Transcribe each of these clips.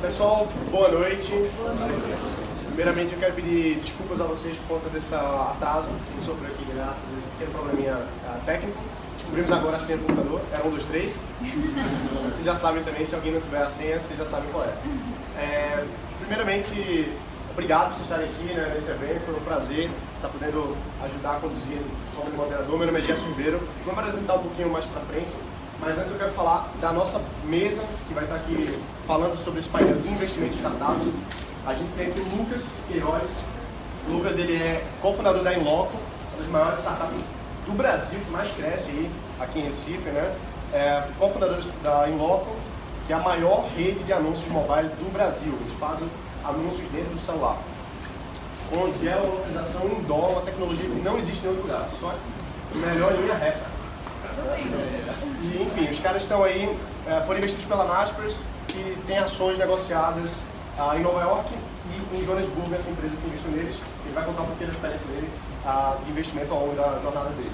Pessoal, boa noite. Boa noite. Primeiramente, eu quero pedir desculpas a vocês por conta desse atraso que eu sofri aqui, graças a esse pequeno probleminha uh, técnico. Descobrimos agora a senha do computador, era um, dois, três. vocês já sabem também, se alguém não tiver a senha, vocês já sabem qual é. é primeiramente, obrigado por vocês estarem aqui né, nesse evento, é um prazer estar podendo ajudar a conduzir como moderador. Meu nome é Gerson Ribeiro, vamos apresentar um pouquinho mais para frente. Mas antes eu quero falar da nossa mesa, que vai estar aqui falando sobre esse painel de investimento de startups. A gente tem aqui o Lucas Queiroz. O Lucas ele é cofundador da Inloco, uma das maiores startups do Brasil, que mais cresce aí, aqui em Recife, né? É, cofundador da Inloco, que é a maior rede de anúncios mobile do Brasil. Eles fazem anúncios dentro do celular. Com geolocalização em dólar, uma tecnologia que não existe em outro lugar. Só melhor linha reta. E, enfim, os caras estão aí, é, foram investidos pela Naspers, que tem ações negociadas ah, em Nova York e em Johannesburg, essa empresa que investiu neles. Ele vai contar um pouquinho da experiência dele ah, de investimento ao longo da jornada dele.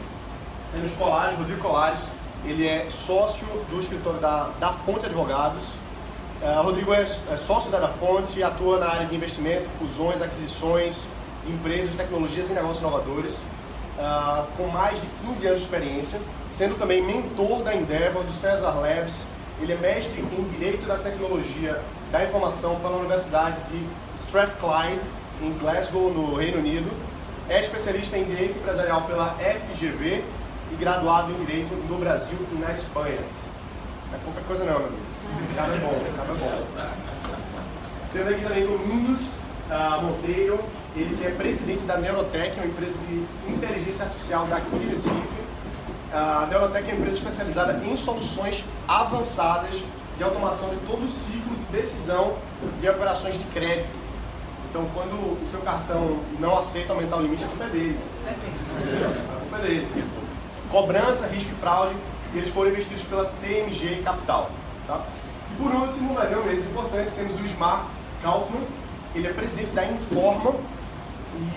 Tem os Colares, Rodrigo Colares, ele é sócio do escritório da, da Fonte Advogados. Uh, Rodrigo é, é, sócio da, da Fonte e atua na área de investimento, fusões, aquisições de empresas, tecnologias e negócios inovadores uh, com mais de 15 anos de experiência, sendo também mentor da Endeavor, do Cesar Labs. Ele é mestre em Direito da Tecnologia da Informação pela Universidade de Strathclyde, em Glasgow, no Reino Unido. É especialista em Direito Empresarial pela FGV e graduado em Direito no Brasil e na Espanha. Não é pouca coisa não, meu amigo. Cara é bom, cara é bom. Temos aqui também Domingos uh, Monteiro, ele é presidente da Neurotech, uma empresa de inteligência artificial daqui de Recife. A Neurotech é uma empresa especializada em soluções avançadas de automação de todo o ciclo de decisão de operações de crédito. Então, quando o seu cartão não aceita aumentar o limite, a culpa é dele. A culpa é dele. Cobrança, risco e fraude, eles foram investidos pela TMG Capital. Tá? E por último, mas não menos importante, temos o Smart Kaufman, ele é presidente da Informa,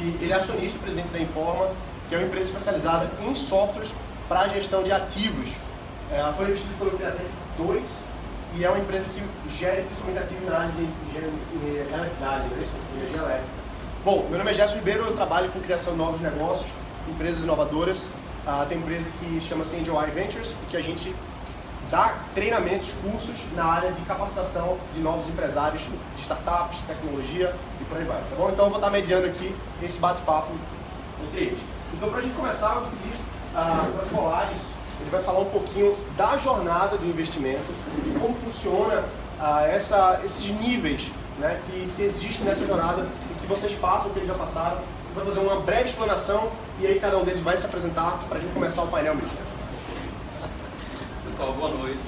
e ele é acionista presidente da Informa, que é uma empresa especializada em softwares para gestão de ativos. É, foi investida pelo Criatec 2 e é uma empresa que gera principalmente ativos na área de eletricidade, energia elétrica. Bom, meu nome é Gerson Ribeiro, eu trabalho com criação de novos negócios, empresas inovadoras. Ah, tem empresa que chama-se Angel Ventures, que a gente dá treinamentos, cursos na área de capacitação de novos empresários de startups, tecnologia e por aí vai, tá bom? Então eu vou estar mediando aqui esse bate-papo entre eles. Então para a gente começar, eu pedi uh, o Polaris, ele vai falar um pouquinho da jornada do investimento e como funciona uh, essa, esses níveis né, que, que existem nessa jornada e que vocês passam, que eles já passaram. Vai fazer uma breve explanação e aí cada um deles vai se apresentar para a gente começar o painel mesmo pessoal, boa noite.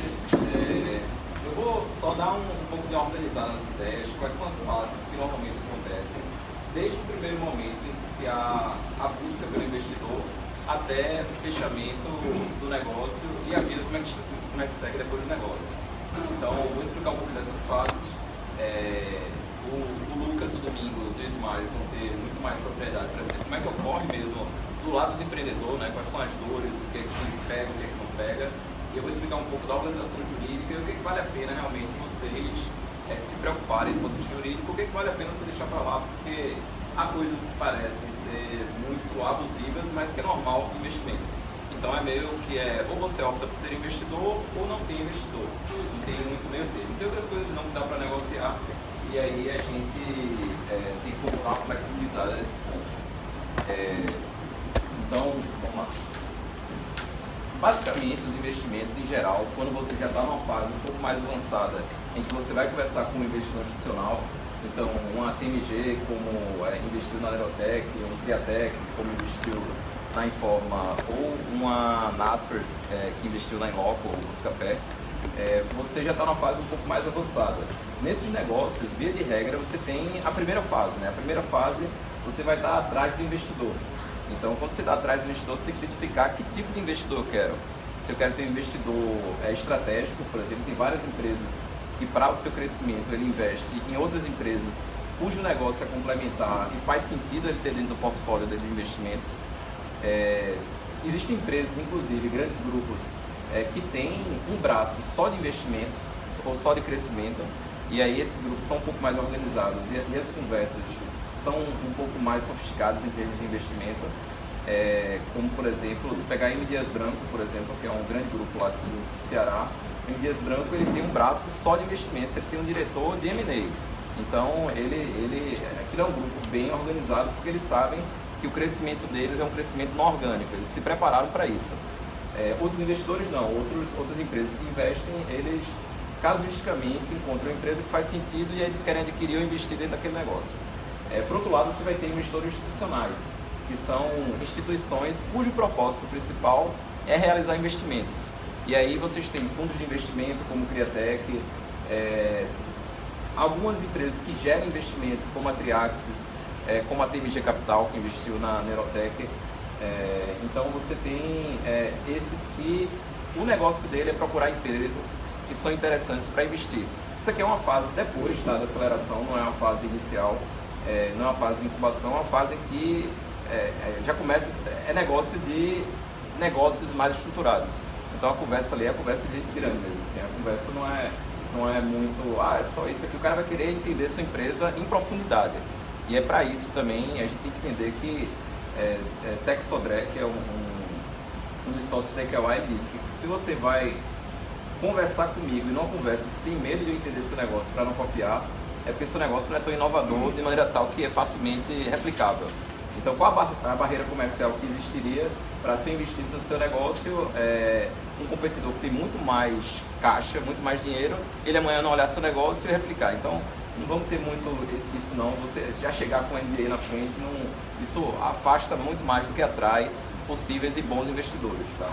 É, eu vou só dar um, um, pouco de organizar nas ideias, quais são as fases que normalmente acontecem, desde o primeiro momento em que se há a busca pelo investidor até o fechamento do negócio e a vida, como é que, como é que segue depois do negócio. Então, vou explicar um pouco dessas fases. É, o, o, Lucas, o Domingos e o Ismael vão ter muito mais propriedade para dizer como é que ocorre mesmo do lado do empreendedor, né, quais são as dores, o que é que pega, o que é que não pega e eu vou explicar um pouco da organização jurídica e o que, que vale a pena realmente vocês é, se preocuparem com o jurídico, o que, que vale a pena você deixar para lá, porque há coisas que parecem ser muito abusivas, mas que é normal investimentos. Então é meio que é, ou você opta por ter investidor ou não tem investidor. Não tem muito meio termo. Tem outras coisas que não dá para negociar e aí a gente é, tem que comprar uma flexibilidade nesses pontos. É, então, vamos lá. Basicamente, os investimentos em geral, quando você já está numa fase um pouco mais avançada, em que você vai conversar com um investidor institucional, então uma TMG como é, investiu na Aerotech, um Criatec como investiu na Informa, ou uma Naspers é, que investiu na Inloco ou Buscapé, é, você já está numa fase um pouco mais avançada. Nesses negócios, via de regra, você tem a primeira fase. Né? A primeira fase, você vai estar atrás do investidor. Então, quando você atrás do investidor, você tem que identificar que tipo de investidor eu quero. Se eu quero ter um investidor é, estratégico, por exemplo, tem várias empresas que para o seu crescimento ele investe em outras empresas cujo negócio é complementar e faz sentido ele ter dentro do portfólio dele de investimentos. É, existem empresas, inclusive grandes grupos, é, que têm um braço só de investimentos ou só de crescimento E aí esses grupos são um pouco mais organizados e, e as conversas são um pouco mais sofisticadas em termos de investimento. É, como por exemplo, se pegar em Dias Branco, por exemplo, que é um grande grupo lá do Ceará, em Dias Branco ele tem um braço só de investimentos, ele tem um diretor de M&A. Então ele, ele, aquilo é um grupo bem organizado porque eles sabem que o crescimento deles é um crescimento não orgânico, eles se prepararam para isso. É, outros investidores não, outros, outras empresas que investem, eles casuisticamente encontram uma empresa que faz sentido e aí eles querem adquirir ou investir dentro daquele negócio. É, por outro lado, você vai ter investidores institucionais, que são instituições cujo propósito principal é realizar investimentos. E aí vocês têm fundos de investimento como Criatec, é, algumas empresas que geram investimentos como a Triaxis, é, como a TMG Capital, que investiu na Neurotech. É, então você tem é, esses que o negócio dele é procurar empresas que são interessantes para investir. Isso aqui é uma fase depois tá, da aceleração, não é uma fase inicial, é, não é uma fase de incubação, é uma fase que é, é, já começa, é negócio de negócios mais estruturados. Então a conversa ali é a conversa de gente grande mesmo. Assim, a conversa não é, não é muito, ah, é só isso aqui. O cara vai querer entender sua empresa em profundidade. E é para isso também a gente tem que entender que é, é, Tex Sodré, que é um, um, um dos sócios da EQY, disse que se você vai conversar comigo e não conversa, se tem medo de eu entender seu negócio para não copiar, é porque seu negócio não é tão inovador de maneira tal que é facilmente replicável. Então, qual a, bar a barreira comercial que existiria para se investir no seu negócio? É, um competidor que tem muito mais caixa, muito mais dinheiro, ele amanhã não olhar seu negócio e replicar. Então, não vamos ter muito isso não. Você já chegar com o MBA na frente, não, isso afasta muito mais do que atrai possíveis e bons investidores. Tá?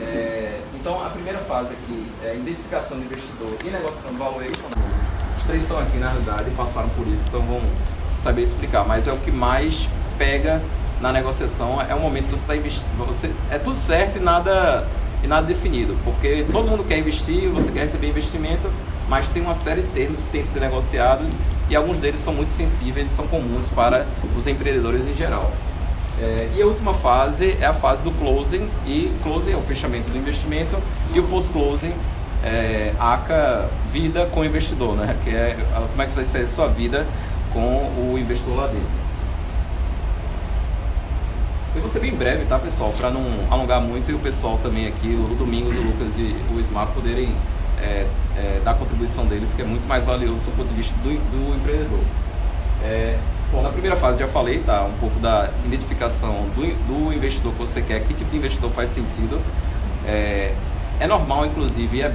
É, então, a primeira fase aqui é identificação do investidor e negociação do valuation. Três estão aqui na realidade e passaram por isso, então vão saber explicar. Mas é o que mais pega na negociação, é o momento que você está investindo. É tudo certo e nada, e nada definido, porque todo mundo quer investir, você quer receber investimento, mas tem uma série de termos que têm que ser negociados e alguns deles são muito sensíveis e são comuns para os empreendedores em geral. É, e a última fase é a fase do closing, e closing é o fechamento do investimento, e o post-closing é ACA vida com investidor, né? que é como é que vai ser a sua vida com o investidor lá dentro. Eu vou ser bem breve, tá pessoal, para não alongar muito e o pessoal também aqui, o Domingos, o Lucas e o Smart poderem é, é, dar a contribuição deles, que é muito mais valioso do ponto de vista do, do empreendedor. É, Bom, na primeira fase já falei, tá? Um pouco da identificação do, do investidor que você quer, que tipo de investidor faz sentido. É, é normal, inclusive, é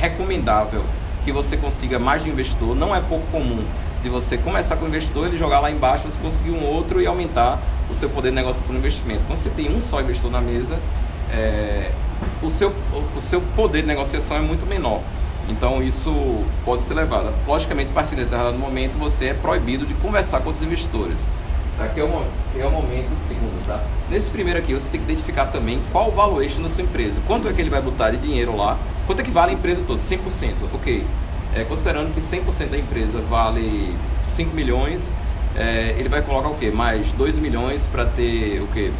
recomendável que você consiga mais de investidor. Não é pouco comum de você começar com o investidor, ele jogar lá embaixo, você conseguir um outro e aumentar o seu poder de negociação no investimento. Quando você tem um só investidor na mesa, é, o, seu, o seu poder de negociação é muito menor. Então isso pode ser levado. Logicamente, a partir de determinado momento, você é proibido de conversar com outros investidores. Tá? É o, é o momento segundo. Tá? Nesse primeiro aqui, você tem que identificar também qual o valuation da sua empresa. Quanto é que ele vai botar de dinheiro lá? Quanto é que vale a empresa toda? 100%. Ok. É, considerando que 100% da empresa vale 5 milhões, é, ele vai colocar o quê? Mais 2 milhões para ter o quê?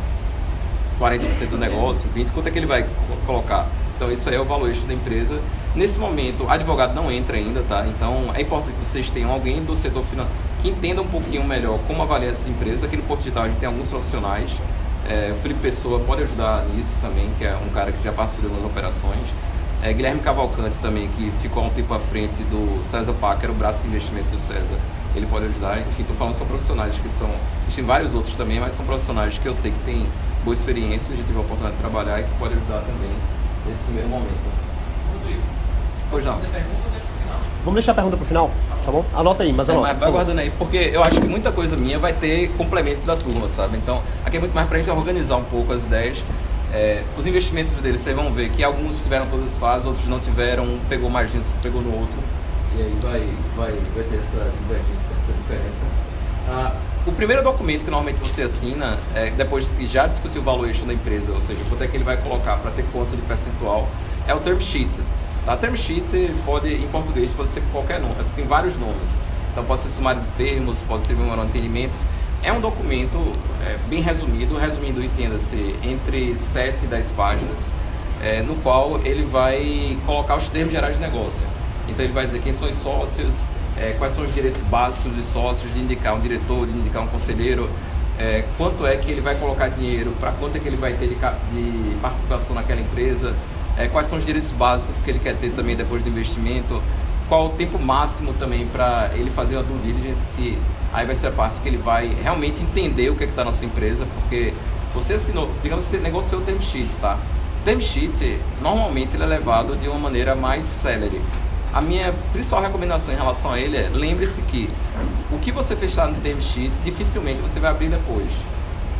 40% do negócio, 20%. Quanto é que ele vai colocar? Então, isso aí é o valuation da empresa Nesse momento, advogado não entra ainda, tá? Então é importante que vocês tenham alguém do setor financeiro que entenda um pouquinho melhor como avaliar essas empresas. Aqui no Porto Digital a gente tem alguns profissionais. É, o Felipe Pessoa pode ajudar nisso também, que é um cara que já participou nas operações. É, Guilherme Cavalcante também, que ficou há um tempo à frente do César Packer, o braço de investimentos do César. Ele pode ajudar. Enfim, estou falando só profissionais que são. Existem vários outros também, mas são profissionais que eu sei que têm boa experiência, gente teve a oportunidade de trabalhar e que pode ajudar também nesse primeiro momento. Pois não. Vamos deixar a pergunta pro final, tá bom? Anota aí, mas anota. É, vai guardando aí, porque eu acho que muita coisa minha vai ter complementos da turma, sabe? Então, aqui é muito mais pra gente organizar um pouco as ideias. É, os investimentos deles, vocês vão ver que alguns tiveram todas as fases, outros não tiveram, um pegou mais dinheiro, pegou no outro. E aí vai, vai, vai ter essa divergência, essa diferença. Ah, o primeiro documento que normalmente você assina, é, depois que já discutiu o valuation da empresa, ou seja, quanto é que ele vai colocar para ter conta de percentual, é o term sheet. A term sheet pode, em português, pode ser qualquer nome, assim, tem vários nomes. Então pode ser sumário de termos, pode ser memorando de entendimentos. É um documento é, bem resumido, resumindo, entenda-se, entre 7 e 10 páginas, é, no qual ele vai colocar os termos gerais de negócio. Então ele vai dizer quem são os sócios, é, quais são os direitos básicos dos sócios, de indicar um diretor, de indicar um conselheiro, é, quanto é que ele vai colocar dinheiro, para quanto é que ele vai ter de, de participação naquela empresa, é, quais são os direitos básicos que ele quer ter também depois do investimento, qual o tempo máximo também para ele fazer uma due diligence, que aí vai ser a parte que ele vai realmente entender o que é está na sua empresa, porque você assinou, digamos você negociou o term sheet, tá? O term sheet, normalmente ele é levado de uma maneira mais célere. A minha principal recomendação em relação a ele é, lembre-se que o que você fechar no term sheet, dificilmente você vai abrir depois.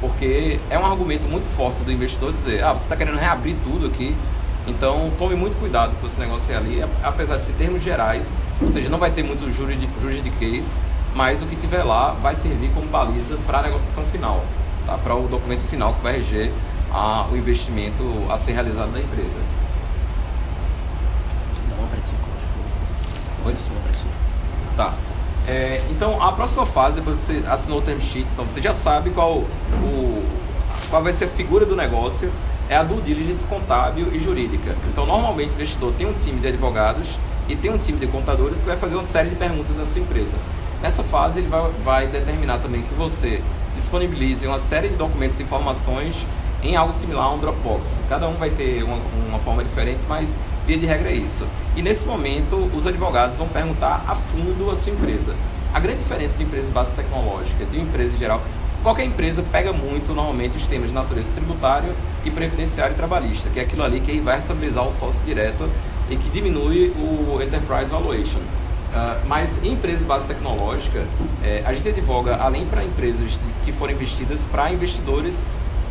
Porque é um argumento muito forte do investidor dizer, ah, você está querendo reabrir tudo aqui, então tome muito cuidado com esse negócio ali, apesar de ser termos gerais, ou seja, não vai ter muito juridiquês, mas o que tiver lá vai servir como baliza para a negociação final, tá? para o documento final que vai reger a, o investimento a ser realizado na empresa. Dá uma pressão, Oi? Uma pressão. Tá. É, então, a próxima fase, depois que você assinou o term sheet, então você já sabe qual, o, qual vai ser a figura do negócio, é a due diligence contábil e jurídica. Então, normalmente, o investidor tem um time de advogados e tem um time de contadores que vai fazer uma série de perguntas na sua empresa. Nessa fase, ele vai, vai determinar também que você disponibilize uma série de documentos e informações em algo similar a um Dropbox. Cada um vai ter uma, uma forma diferente, mas via de regra é isso. E nesse momento, os advogados vão perguntar a fundo a sua empresa. A grande diferença de empresa de base tecnológica de uma empresa em geral Qualquer empresa pega muito, normalmente, os temas de natureza tributária e previdenciário e trabalhista, que é aquilo ali que vai responsabilizar o sócio direto e que diminui o Enterprise Valuation. Uh, mas em empresas de base tecnológica, eh, a gente advoga, além para empresas que forem investidas, para investidores,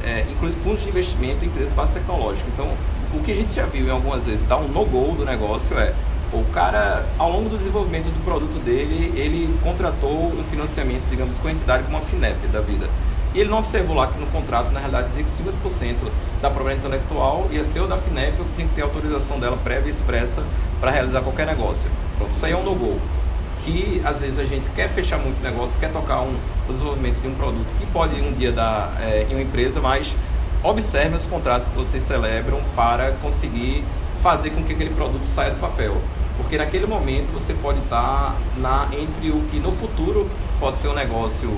eh, inclusive fundos de investimento em empresas de base tecnológica. Então, o que a gente já viu em algumas vezes dar um no-go do negócio é o cara, ao longo do desenvolvimento do produto dele, ele contratou um financiamento, digamos, com a entidade como a FINEP da vida. E ele não observou lá que no contrato, na realidade, dizia que 50% da propriedade intelectual ia ser o da FINEP, ou tinha que ter autorização dela prévia e expressa para realizar qualquer negócio. Pronto, isso aí é um no-go. Que às vezes a gente quer fechar muito negócio, quer tocar um, o desenvolvimento de um produto que pode um dia dar é, em uma empresa, mas observe os contratos que vocês celebram para conseguir fazer com que aquele produto saia do papel. Porque naquele momento você pode estar na, entre o que no futuro pode ser um negócio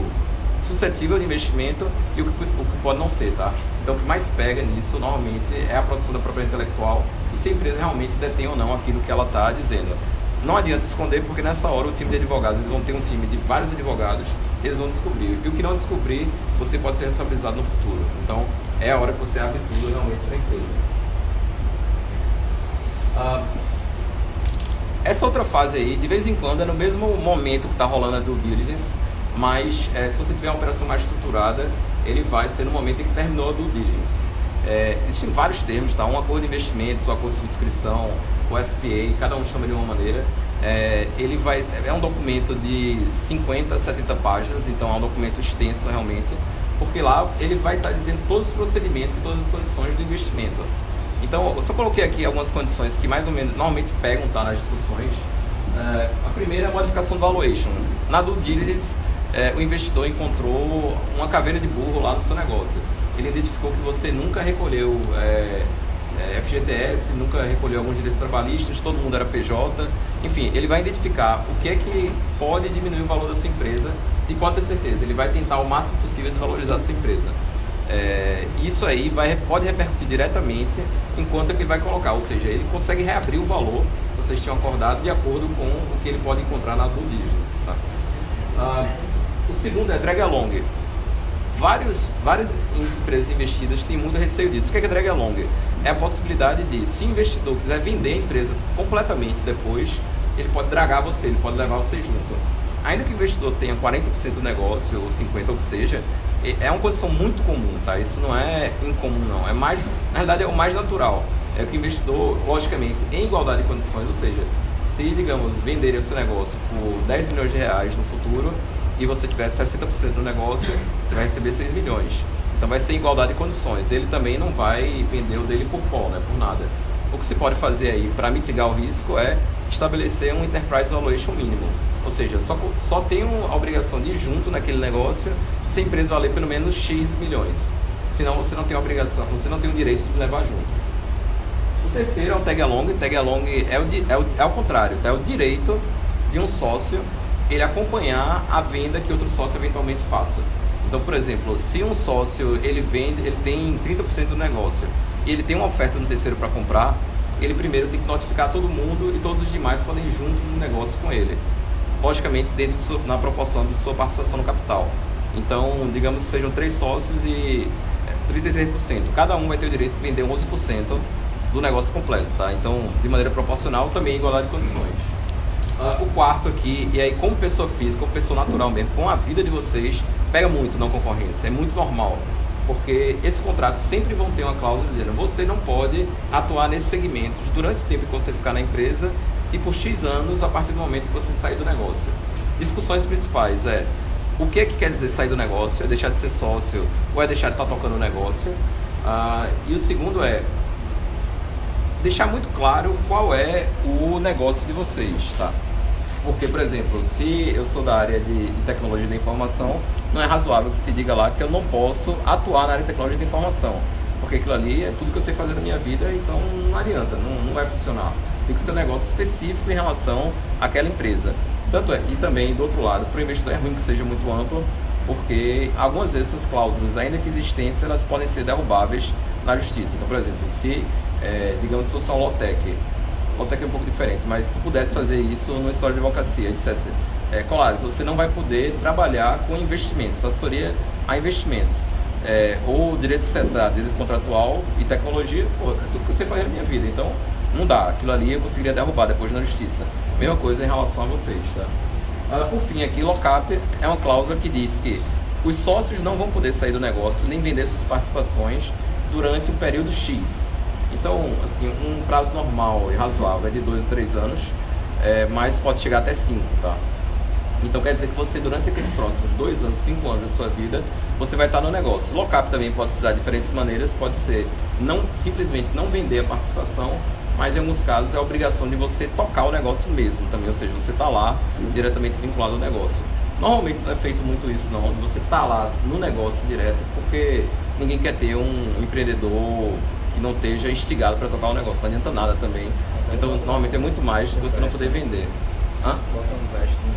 suscetível de investimento e o que, o que pode não ser, tá? Então o que mais pega nisso normalmente é a produção da propriedade intelectual e se a empresa realmente detém ou não aquilo que ela está dizendo. Não adianta esconder porque nessa hora o time de advogados, eles vão ter um time de vários advogados, eles vão descobrir. E o que não descobrir, você pode ser responsabilizado no futuro. Então é a hora que você abre tudo realmente para a empresa. Uh, essa outra fase aí, de vez em quando, é no mesmo momento que está rolando a due diligence, mas é, se você tiver uma operação mais estruturada, ele vai ser no momento em que terminou a due diligence. É, existem vários termos, tá? Um acordo de investimentos, um acordo de subscrição, o SPA, cada um chama de uma maneira. É, ele vai, é um documento de 50, 70 páginas, então é um documento extenso realmente, porque lá ele vai estar tá dizendo todos os procedimentos e todas as condições do investimento. Então, eu só coloquei aqui algumas condições que mais ou menos normalmente pegam tá, nas discussões. É, a primeira é a modificação do valuation. Na due diligence, é, o investidor encontrou uma caveira de burro lá no seu negócio. Ele identificou que você nunca recolheu é, é FGTS, nunca recolheu alguns direitos trabalhistas, todo mundo era PJ. Enfim, ele vai identificar o que é que pode diminuir o valor da sua empresa e pode ter certeza, ele vai tentar o máximo possível desvalorizar a sua empresa. É, isso aí vai, pode repercutir diretamente em quanto é ele vai colocar, ou seja, ele consegue reabrir o valor que vocês tinham acordado de acordo com o que ele pode encontrar na due diligence. Tá? Ah, o segundo é drag along. Vários, várias empresas investidas têm muito receio disso. O que é, que é drag along? É a possibilidade de, se o investidor quiser vender a empresa completamente depois, ele pode dragar você, ele pode levar você junto. Ainda que o investidor tenha 40% do negócio, ou 50% ou seja, é uma condição muito comum, tá? Isso não é incomum, não. É mais, na verdade, é o mais natural. É que o investidor, logicamente, em igualdade de condições, ou seja, se, digamos, venderem o seu negócio por 10 milhões de reais no futuro e você tiver 60% do negócio, você vai receber 6 milhões. Então vai ser igualdade de condições. Ele também não vai vender o dele por pó, né? Por nada. O que se pode fazer aí para mitigar o risco é estabelecer um enterprise valuation mínimo. Ou seja, só, só tem a obrigação de ir junto naquele negócio se a empresa valer pelo menos X milhões. Senão você não tem obrigação, você não tem o direito de levar junto. O terceiro é o tag along. Tag along é o, é o, é o contrário, é o direito de um sócio ele acompanhar a venda que outro sócio eventualmente faça. Então, por exemplo, se um sócio ele vende, ele tem 30% do negócio e ele tem uma oferta no terceiro para comprar, ele primeiro tem que notificar todo mundo e todos os demais podem ir juntos no negócio com ele. Logicamente, dentro de sua, na proporção de sua participação no capital. Então, digamos que sejam três sócios e 33%. É, Cada um vai ter o direito de vender 11% do negócio completo, tá? Então, de maneira proporcional, também igualdade de condições. Uh, o quarto aqui, e aí como pessoa física, como pessoa natural mesmo, com a vida de vocês, pega muito na concorrência, é muito normal. Porque esses contratos sempre vão ter uma cláusula dizendo você não pode atuar nesses segmentos durante o tempo que você ficar na empresa e por X anos a partir do momento que você sair do negócio. Discussões principais é o que é que quer dizer sair do negócio? É deixar de ser sócio ou é deixar de estar tocando o negócio? Uh, e o segundo é deixar muito claro qual é o negócio de vocês, tá? Porque, por exemplo, se eu sou da área de, de tecnologia da informação, não é razoável que se diga lá que eu não posso atuar na área de tecnologia da informação. Porque aquilo ali é tudo que eu sei fazer na minha vida, então não adianta, não, não vai funcionar. Tem que ser um negócio específico em relação àquela empresa. Tanto é, e também do outro lado, para o investidor é ruim que seja muito amplo, porque algumas vezes essas cláusulas, ainda que existentes, elas podem ser derrubáveis na justiça. Então, por exemplo, se, é, digamos, se fosse uma Lotec, Lotec é um pouco diferente, mas se pudesse fazer isso numa história de advocacia, dissesse, é, Colares, você não vai poder trabalhar com investimentos, assessoria a investimentos. É, ou direito societário, direito contratual e tecnologia, pô, é tudo que você faz na minha vida. Então, não dá. Aquilo ali eu conseguiria derrubar depois na justiça. Mesma coisa em relação a vocês, tá? Ah, por fim, aqui, lockup é uma cláusula que diz que os sócios não vão poder sair do negócio nem vender suas participações durante um período X. Então, assim, um prazo normal e razoável é de 2 a 3 anos, é, mas pode chegar até 5, tá? Então quer dizer que você, durante aqueles próximos dois anos, cinco anos da sua vida, você vai estar no negócio. Lockup também pode se dar de diferentes maneiras, pode ser não simplesmente não vender a participação, mas em alguns casos é a obrigação de você tocar o negócio mesmo também, ou seja, você está lá diretamente vinculado ao negócio. Normalmente não é feito muito isso não, você está lá no negócio direto, porque ninguém quer ter um empreendedor que não esteja instigado para tocar o negócio, não adianta nada também. Então normalmente é muito mais de você não poder vender. Hã? Vesting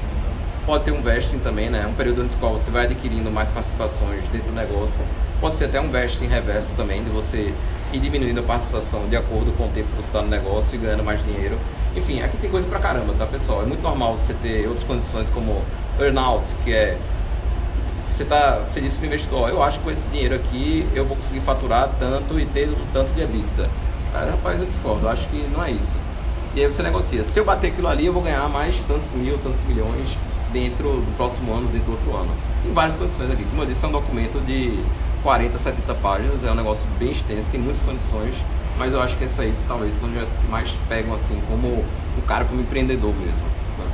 Pode ter um vesting também, né? Um período no qual você vai adquirindo mais participações dentro do negócio. Pode ser até um vesting reverso também, de você ir diminuindo a participação de acordo com o tempo que você está no negócio e ganhando mais dinheiro. Enfim, aqui tem coisa pra caramba, tá, pessoal? É muito normal você ter outras condições como earnout, que é você tá, você disse para o investidor, eu acho que com esse dinheiro aqui eu vou conseguir faturar tanto e ter um tanto de EBITDA. Rapaz, eu discordo, eu acho que não é isso. E aí você negocia, se eu bater aquilo ali, eu vou ganhar mais tantos mil, tantos milhões dentro do próximo ano, dentro do outro ano. Tem várias condições aqui. Como eu disse, é um documento de 40, 70 páginas, é um negócio bem extenso, tem muitas condições, mas eu acho que essa aí talvez são as que mais pegam assim como o cara como empreendedor mesmo. Né?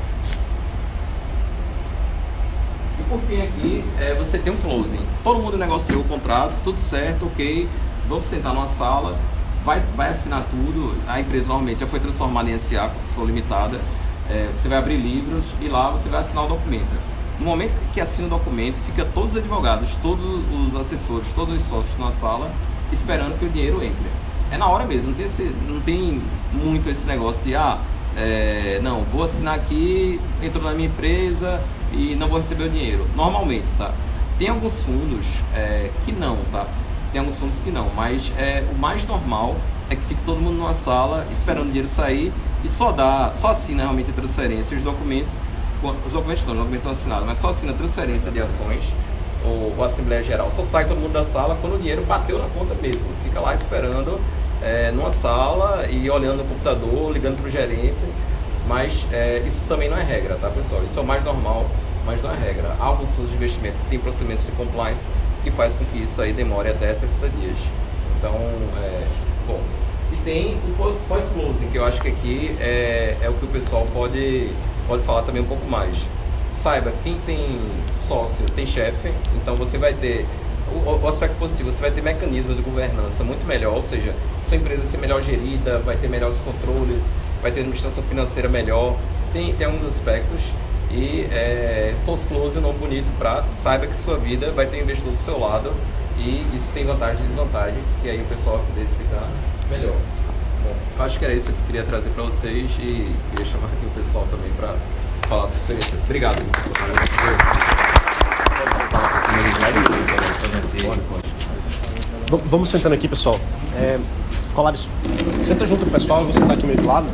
E por fim aqui, é, você tem um closing. Todo mundo negociou o contrato, tudo certo, ok, vamos sentar numa sala, vai, vai assinar tudo, a empresa normalmente já foi transformada em SA, se for limitada, é, você vai abrir livros e lá você vai assinar o documento. No momento que assina o documento, fica todos os advogados, todos os assessores, todos os sócios na sala esperando que o dinheiro entre. É na hora mesmo, não tem, esse, não tem muito esse negócio de, ah, é, não, vou assinar aqui, entro na minha empresa e não vou receber o dinheiro. Normalmente, tá? Tem alguns fundos é, que não, tá? Tem alguns fundos que não, mas é, o mais normal é que fique todo mundo numa sala esperando o dinheiro sair e só dá, só assina realmente a transferência os documentos, os documentos não, os documentos assinados, mas só assina transferência de ações ou, ou Assembleia Geral, só sai todo mundo da sala quando o dinheiro bateu na conta mesmo, fica lá esperando é, numa sala e olhando no computador, ligando para o gerente, mas é, isso também não é regra, tá pessoal? Isso é o mais normal, mas não é regra. Há alguns fundos de investimento que tem procedimentos de compliance que faz com que isso aí demore até 60 dias. Então, é, bom, tem o pós-closing, que eu acho que aqui é, é o que o pessoal pode, pode falar também um pouco mais. Saiba, quem tem sócio tem chefe, então você vai ter o, aspecto positivo, você vai ter mecanismos de governança muito melhor, ou seja, sua empresa ser melhor gerida, vai ter melhores controles, vai ter administração financeira melhor, tem, tem alguns aspectos e é, post-close não bonito para saiba que sua vida vai ter um investidor do seu lado e isso tem vantagens e desvantagens que aí o pessoal vai poder explicar melhor. Bom, eu acho que era isso que eu queria trazer para vocês e queria chamar aqui o pessoal também para falar sua experiência. Obrigado, pessoal. Vamos sentando aqui, pessoal. É, Colares, senta junto com o pessoal, eu vou sentar aqui meio do lado.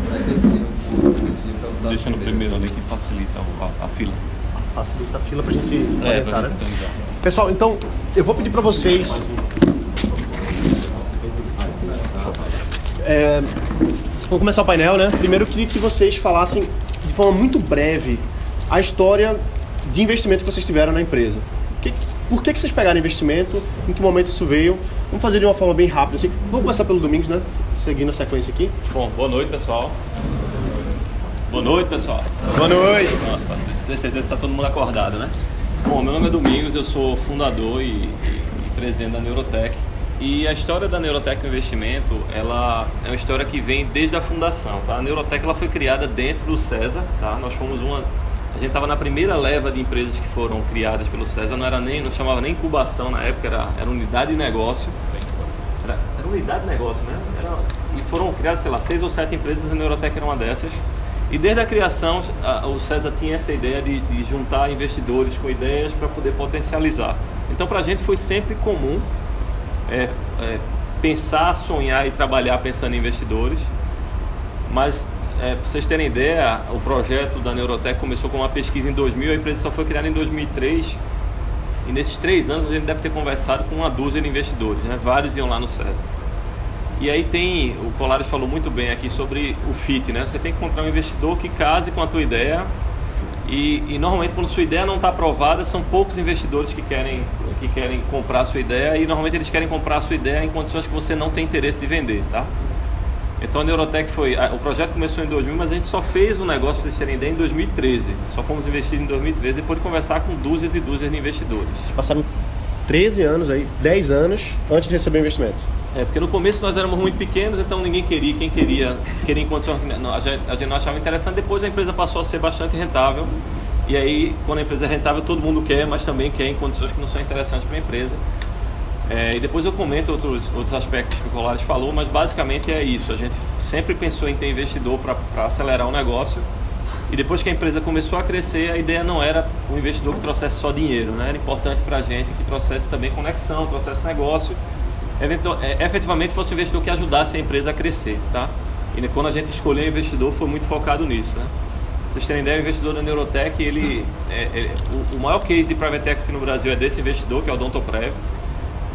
Deixa no primeiro ali que facilita a, a fila. Facilita a fila pra gente se É, orientar, pra né? gente. Pessoal, então eu vou pedir para vocês. É, vamos começar o painel, né? Primeiro eu queria que vocês falassem de forma muito breve a história de investimento que vocês tiveram na empresa. Que- por que, que vocês pegaram investimento? Em que momento isso veio? Vamos fazer de uma forma bem rápida. Assim. Vamos começar pelo Domingos, né? Seguindo a sequência aqui. Bom, boa noite, pessoal. Boa noite, pessoal. Boa noite. Ah, pra ter certeza que está todo mundo acordado, né? Bom, meu nome é Domingos, eu sou fundador e, e- e presidente da Neurotech. E a história da Neurotech Investimento, ela é uma história que vem desde a fundação, tá? A Neurotech ela foi criada dentro do César, tá? Nós fomos uma a gente estava na primeira leva de empresas que foram criadas pelo César, não era nem, não chamava nem incubação na época, era, era unidade de negócio. Era, era unidade de negócio, né? Era- e foram criadas, sei lá, seis ou sete empresas, a Neurotech era uma dessas. E desde a criação, a- o César tinha essa ideia de, de juntar investidores com ideias para poder potencializar. Então, para a gente foi sempre comum é, é, pensar, sonhar e trabalhar pensando em investidores. Mas, é, para vocês terem ideia, o projeto da Neurotech começou com uma pesquisa em 2000, a empresa só foi criada em 2003. E nesses três anos a gente deve ter conversado com uma dúzia de investidores, né? vários iam lá no César. E aí tem, o Colares falou muito bem aqui sobre o fit, né? Você tem que encontrar um investidor que case com a tua ideia e, e normalmente quando sua ideia não está aprovada, são poucos investidores que querem, que querem comprar a sua ideia e normalmente eles querem comprar a sua ideia em condições que você não tem interesse de vender, tá? Então a Neurotech foi, a- o projeto começou em 2000, mas a gente só fez o negócio, para vocês terem ideia, em 2013. Só fomos investir em 2013 depois de conversar com dúzias e dúzias de investidores. Passaram 13 anos aí, 10 anos antes de receber o investimento. É, porque no começo nós éramos muito pequenos, então ninguém queria, quem queria, queria em condições que a gente não achava interessante. Depois a empresa passou a ser bastante rentável. E aí, quando a empresa é rentável, todo mundo quer, mas também quer em condições que não são interessantes para a empresa. É, e depois eu comento outros, outros aspectos que o Colares falou, mas basicamente é isso. A gente sempre pensou em ter investidor para acelerar o negócio. E depois que a empresa começou a crescer, a ideia não era um investidor que trouxesse só dinheiro, né? era importante para a gente que trouxesse também conexão, trouxesse negócio, Eventu- é, efetivamente fosse um investidor que ajudasse a empresa a crescer. Tá? E quando a gente escolheu o investidor, foi muito focado nisso. Né? Vocês terem ideia, o investidor da Neurotech, ele, é, é- o, o maior case de private equity no Brasil é desse investidor, que é o Odontoprev.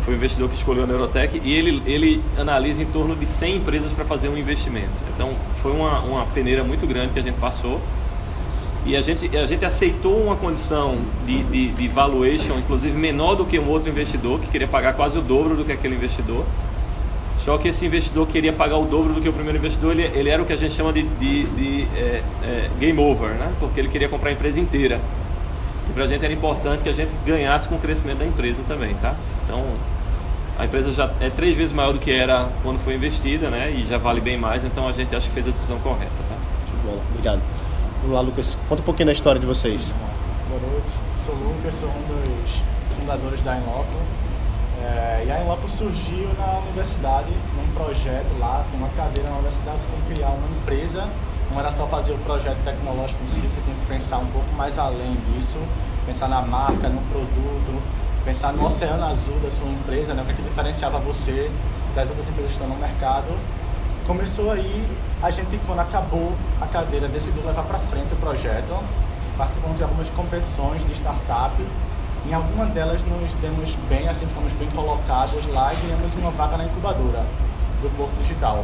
Foi o investidor que escolheu a Neurotech e ele, ele analisa em torno de 100 empresas para fazer um investimento. Então, foi uma, uma peneira muito grande que a gente passou. E a gente, a gente aceitou uma condição de, de, de valuation, inclusive menor do que um outro investidor, que queria pagar quase o dobro do que aquele investidor. Só que esse investidor queria pagar o dobro do que o primeiro investidor, ele, ele era o que a gente chama de, de, de, é, é, game over, né? porque ele queria comprar a empresa inteira. E para a gente era importante que a gente ganhasse com o crescimento da empresa também. Tá? Então, a empresa já é três vezes maior do que era quando foi investida né? e já vale bem mais, então a gente acha que fez a decisão correta. Tá? De bola. Obrigado. Vamos lá, Lucas. Conta um pouquinho da história de vocês. Boa noite, sou o Lucas, sou um dos fundadores da Inloco. É, e a Inloco surgiu na universidade, num projeto lá, tem uma cadeira na universidade, você tem que criar uma empresa. Não era só fazer o projeto tecnológico em si, você tem que pensar um pouco mais além disso, pensar na marca, no produto, pensar no oceano azul da sua empresa, né? o que, é que diferenciava você das outras empresas que estão no mercado. Começou aí, a gente quando acabou a cadeira decidiu levar para frente o projeto. Participamos de algumas competições de startup. Em alguma delas nos demos bem, assim ficamos bem colocados lá e ganhamos uma vaga na incubadora do Porto Digital.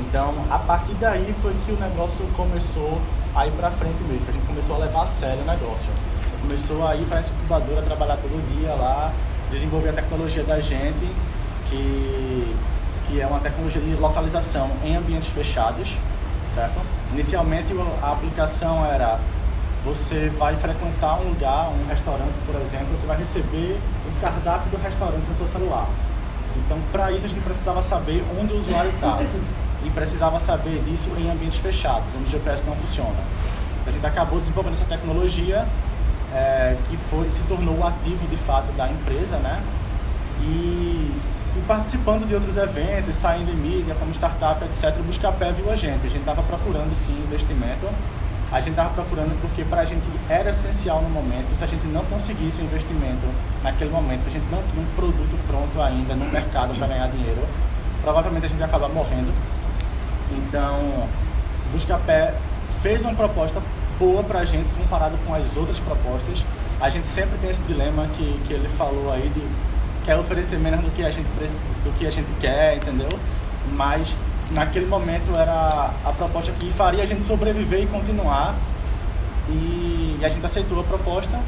Então, a partir daí foi que o negócio começou a ir para frente mesmo. A gente começou a levar a sério o negócio. Começou a ir para essa incubadora, trabalhar todo dia lá, desenvolver a tecnologia da gente, que, que é uma tecnologia de localização em ambientes fechados, certo? Inicialmente a aplicação era você vai frequentar um lugar, um restaurante, por exemplo, você vai receber o cardápio do restaurante no seu celular. Então, para isso, a gente precisava saber onde o usuário está. E precisava saber disso em ambientes fechados, onde o GPS não funciona. Então, a gente acabou desenvolvendo essa tecnologia é, que foi, se tornou o ativo de fato da empresa, né? E e participando de outros eventos, saindo em mídia, como startup, etc., o Buscapé viu a gente. A gente estava procurando, sim, investimento. A gente estava procurando porque para a gente era essencial no momento. Se a gente não conseguisse o investimento naquele momento, a gente não tinha um produto pronto ainda no mercado para ganhar dinheiro, provavelmente a gente ia acabar morrendo. Então, Buscapé fez uma proposta boa para a gente comparado com as outras propostas. A gente sempre tem esse dilema que, que ele falou aí de quer oferecer menos do que a gente do que a gente quer, entendeu? Mas naquele momento era a proposta que faria a gente sobreviver e continuar. E, a gente aceitou a proposta,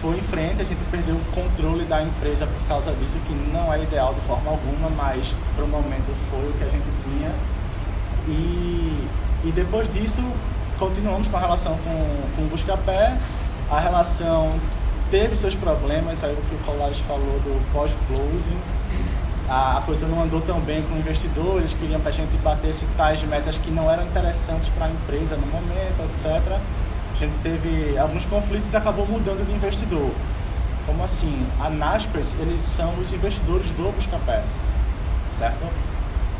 foi em frente, a gente perdeu o controle da empresa por causa disso, que não é ideal de forma alguma, mas para o momento foi o que a gente tinha. E, e depois disso, continuamos com a relação com, com o Buscapé. A relação teve seus problemas, aí o que o Colares falou do pós-closing. A, a coisa não andou tão bem com investidores, queriam que a gente batesse tais metas que não eram interessantes para a empresa no momento, etc. A gente teve alguns conflitos e acabou mudando de investidor. Como assim? A Naspers, eles são os investidores do Buscapé, certo?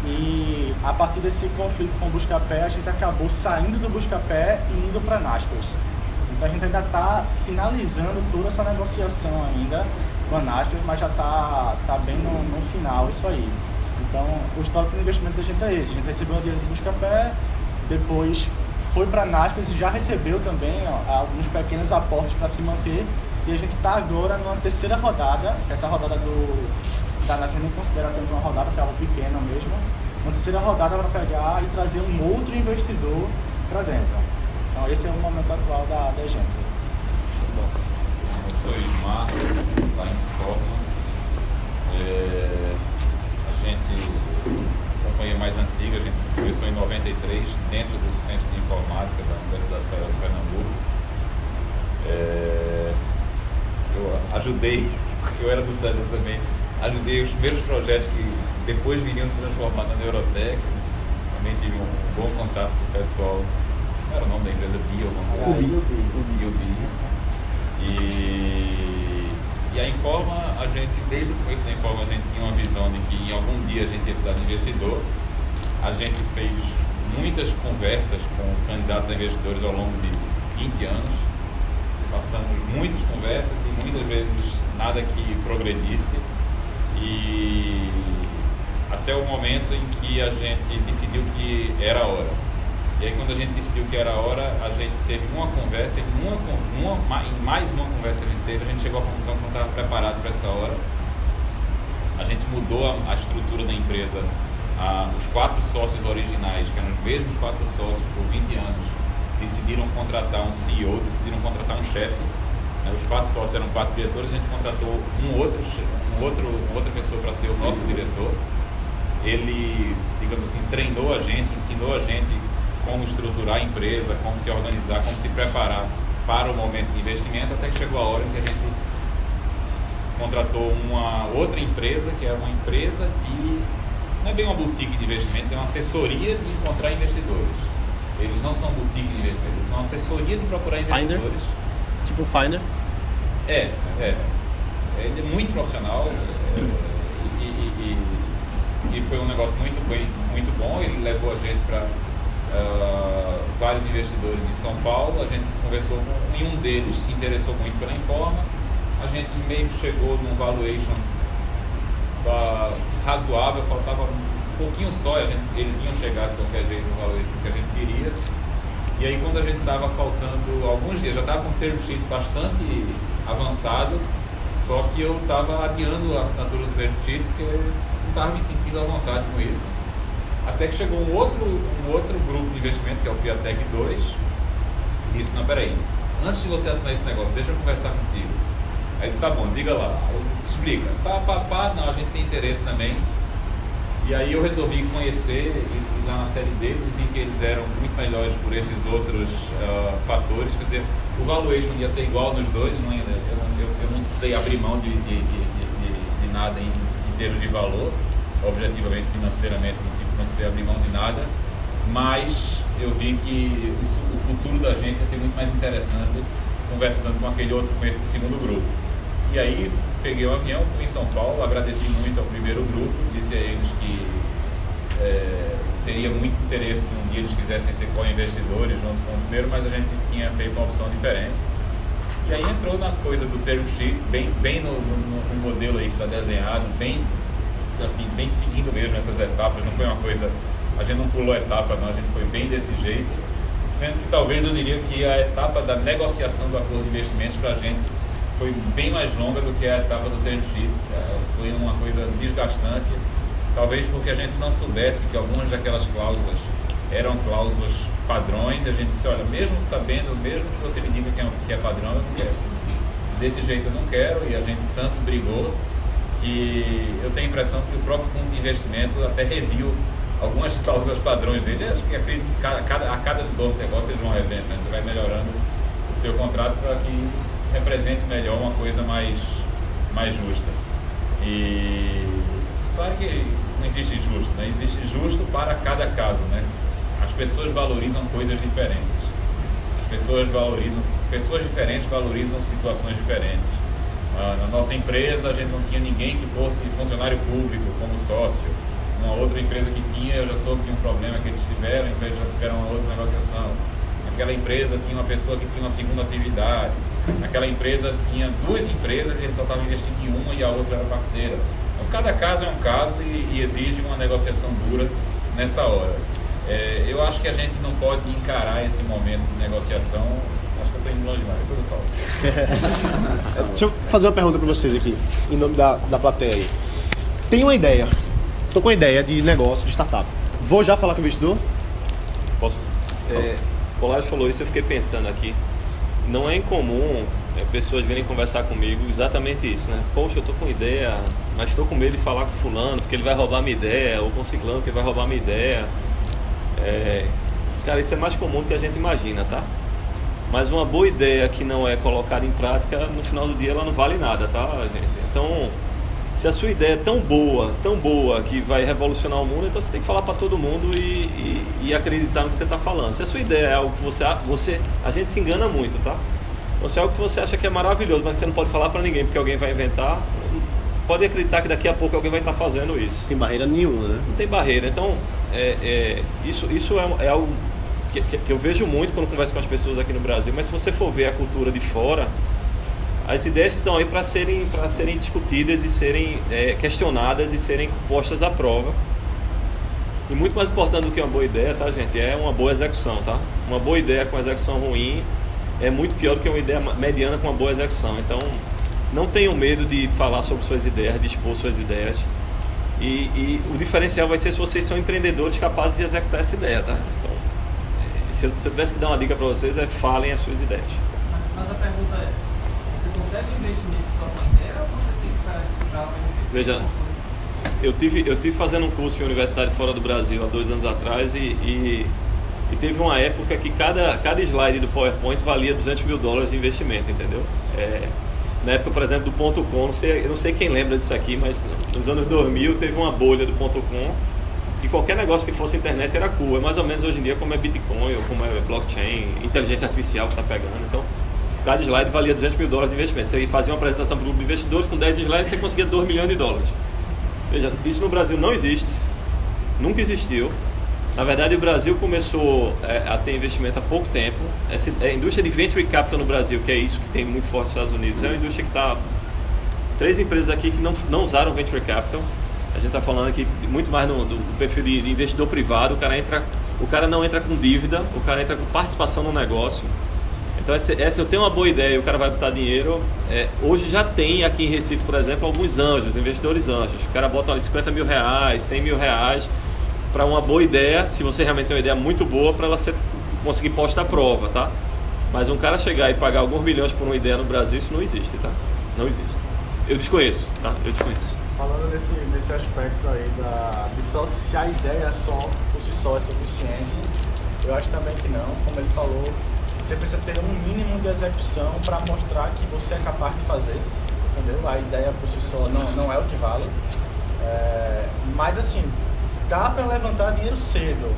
E a partir desse conflito com o Buscapé, a gente acabou saindo do Buscapé e indo para a Naspers. Então a gente ainda está finalizando toda essa negociação ainda Naspers, mas já está tá bem no, no, final isso aí. Então o histórico de investimento da gente é esse. A gente recebeu o dinheiro do Buscapé, depois foi para Naspers e já recebeu também ó, alguns pequenos aportes para se manter. E a gente está agora numa terceira rodada, essa rodada do, da Naspers nem considera tanto uma rodada, que é algo pequeno mesmo uma terceira rodada para pegar e trazer um outro investidor para dentro. Então esse é o momento atual da, da gente. Sou Ismar, lá em Forma. É, a gente, companhia mais antiga, a gente começou em 93 dentro do Centro de Informática da Universidade Federal de Pernambuco. É, eu ajudei, eu era do César também, ajudei os primeiros projetos que depois viriam se transformar na Neurotec. Também tive um bom contato com o pessoal. Não era o nome da empresa? Bio, o Bio, o Bio, Bio. E, e a Informa, a gente, desde o começo da Informa, a gente tinha uma visão de que em algum dia a gente ia precisar de investidor. A gente fez muitas conversas com candidatos a investidores ao longo de 20 anos. Passamos muitas conversas e muitas vezes nada que progredisse. E até o momento em que a gente decidiu que era a hora. E aí quando a gente decidiu que era a hora, a gente teve uma conversa, e uma, em mais uma conversa que a gente teve, a gente chegou à conclusão que não estava preparado para essa hora. A gente mudou a, a estrutura da empresa. Os quatro sócios originais, que eram os mesmos quatro sócios por 20 anos, decidiram contratar um CEO, decidiram contratar um chefe. Né, os quatro sócios eram quatro diretores, a gente contratou um outro, um outro, outra pessoa para ser o nosso diretor ele, digamos assim, treinou a gente, ensinou a gente como estruturar a empresa, como se organizar, como se preparar para o momento de investimento, até que chegou a hora em que a gente contratou uma outra empresa, que é uma empresa de. não é bem uma boutique de investimentos, é uma assessoria de encontrar investidores. Eles não são boutique de investimentos, eles são assessoria de procurar investidores. Finder? Tipo Finder? É, é. Ele é muito profissional. É, e foi um negócio muito bem, muito bom. Ele levou a gente para ah, vários investidores em São Paulo. A gente conversou com um deles, se interessou muito pela Informa. A gente meio que chegou num valuation uh, razoável, faltava um pouquinho só. A gente, eles iam chegar de qualquer jeito no valuation que a gente queria. E aí quando a gente estava faltando alguns dias, já estava com o term sheet bastante avançado, só que eu estava adiando a assinatura do term sheet porque estava me sentindo à vontade com isso. Até que chegou um outro, um outro grupo de investimento, que é o Piatec 2, e disse, não, peraí, antes de você assinar esse negócio, deixa eu conversar contigo. Aí disse, tá bom, diga lá. Aí disse, explica. Pá, pá, pá, não, a gente tem interesse também. E aí eu resolvi conhecer e lá na série deles e vi que eles eram muito melhores por esses outros uh, fatores. Quer dizer, o valuation ia ser igual nos dois, não ia, eu, eu, eu não precisei abrir mão de, de, de, de, nada em, em termos de valor objetivamente, financeiramente, não, não precisei abrir mão de nada, mas eu vi que o, futuro da gente ia ser muito mais interessante conversando com aquele outro, com esse segundo grupo. E aí peguei um avião, fui em São Paulo, agradeci muito ao primeiro grupo, disse a eles que é, teria muito interesse se um dia eles quisessem ser co-investidores junto com o primeiro, mas a gente tinha feito uma opção diferente. E aí entrou na coisa do term sheet, bem, bem no, no, no modelo aí que está desenhado, bem, assim, bem seguindo mesmo essas etapas, não foi uma coisa, a gente não pulou etapa não, a gente foi bem desse jeito, sendo que talvez eu diria que a etapa da negociação do acordo de investimentos para a gente foi bem mais longa do que a etapa do term é, foi uma coisa desgastante, talvez porque a gente não soubesse que algumas daquelas cláusulas eram cláusulas padrões, a gente disse, olha, mesmo sabendo, mesmo que você me diga que é, que é padrão, eu não quero. Desse jeito eu não quero, e a gente tanto brigou que eu tenho a impressão que o próprio fundo de investimento até reviu algumas cláusulas padrões dele. Eu acho que acredito que cada, cada, a cada novo negócio eles vão revendo, né? Você vai melhorando o seu contrato para que represente melhor uma coisa mais, mais justa. E claro que não existe justo, né? existe justo para cada caso. Né? As pessoas valorizam coisas diferentes. As pessoas valorizam, pessoas diferentes valorizam situações diferentes. Ah, na nossa empresa a gente não tinha ninguém que fosse funcionário público como sócio. Uma outra empresa que tinha, eu já soube de um problema que eles tiveram, então eles já tiveram uma outra negociação. Aquela empresa tinha uma pessoa que tinha uma segunda atividade. Aquela empresa tinha duas empresas e eles só estavam investindo em uma e a outra era parceira. Então, cada caso é um caso e, e exige uma negociação dura nessa hora. É, eu acho que a gente não pode encarar esse momento de negociação. Longe depois eu falo. Deixa eu fazer uma pergunta para vocês aqui, em nome da, da plateia aí. Tem uma ideia, estou com uma ideia de negócio, de startup. Vou já falar com o investidor? Posso? É, Polaris falou isso, eu fiquei pensando aqui. Não é incomum é, pessoas virem conversar comigo exatamente isso, né? Poxa, eu tô com ideia, mas estou com medo de falar com fulano porque ele vai roubar minha ideia, ou com ciclano que vai roubar minha ideia. É, cara, isso é mais comum do que a gente imagina, tá? Mas uma boa ideia que não é colocada em prática, no final do dia ela não vale nada, tá, gente? Então, se a sua ideia é tão boa, tão boa, que vai revolucionar o mundo, então você tem que falar para todo mundo e, e, e, acreditar no que você está falando. Se a sua ideia é algo que você, você. A gente se engana muito, tá? Então, se é algo que você acha que é maravilhoso, mas que você não pode falar para ninguém porque alguém vai inventar, pode acreditar que daqui a pouco alguém vai estar fazendo isso. Não tem barreira nenhuma, né? Não tem barreira. Então, é, é isso, isso é, é algo que, que, eu vejo muito quando converso com as pessoas aqui no Brasil, mas se você for ver a cultura de fora, as ideias estão aí para serem, serem discutidas e serem é, questionadas e serem postas à prova. E muito mais importante do que uma boa ideia, tá, gente? É uma boa execução, tá? Uma boa ideia com execução ruim é muito pior do que uma ideia mediana com uma boa execução. Então, não tenham medo de falar sobre suas ideias, de expor suas ideias. E, e, o diferencial vai ser se vocês são empreendedores capazes de executar essa ideia, tá? Se eu, se eu tivesse que dar uma dica para vocês, é falem as suas ideias. Mas, mas, a pergunta é, você consegue investimento só com a ideia ou você tem que estar já Veja, eu tive, eu tive fazendo um curso em universidade fora do Brasil há dois anos atrás e, e e teve uma época que cada, cada slide do PowerPoint valia 200 mil dólares de investimento, entendeu? É, na época, por exemplo, do ponto .com, não sei, eu não sei quem lembra disso aqui, mas nos anos 2000 teve uma bolha do ponto .com e qualquer negócio que fosse internet era cool. É mais ou menos hoje em dia como é Bitcoin ou como é blockchain, inteligência artificial que está pegando. Então, cada slide valia 200 mil dólares de investimento. Você fazia uma apresentação para grupo de investidores, com 10 slides você conseguia 2 milhões de dólares. Veja, isso no Brasil não existe, nunca existiu. Na verdade, o Brasil começou é, a ter investimento há pouco tempo. Essa, a indústria de venture capital no Brasil, que é isso que tem muito forte nos Estados Unidos, é uma indústria que está. Três empresas aqui que não, não usaram venture capital. A gente está falando aqui muito mais no, do perfil de, de, investidor privado. O cara, entra, o cara não entra com dívida, o cara entra com participação no negócio. Então, essa, essa eu tenho uma boa ideia e o cara vai botar dinheiro. É, hoje já tem aqui em Recife, por exemplo, alguns anjos, investidores anjos. O cara bota ali 50 mil reais, 100 mil reais para uma boa ideia, se você realmente tem uma ideia muito boa, para ela ser, conseguir posta à prova, tá? Mas um cara chegar e pagar alguns milhões por uma ideia no Brasil, isso não existe, tá? Não existe. Eu desconheço, tá? Eu desconheço. Falando nesse, nesse aspecto aí da, de só se a ideia só por si só é suficiente, eu acho também que não. Como ele falou, você precisa ter um mínimo de execução para mostrar que você é capaz de fazer, entendeu? A ideia por si só não, não é o que vale. É, mas assim, dá para levantar dinheiro cedo.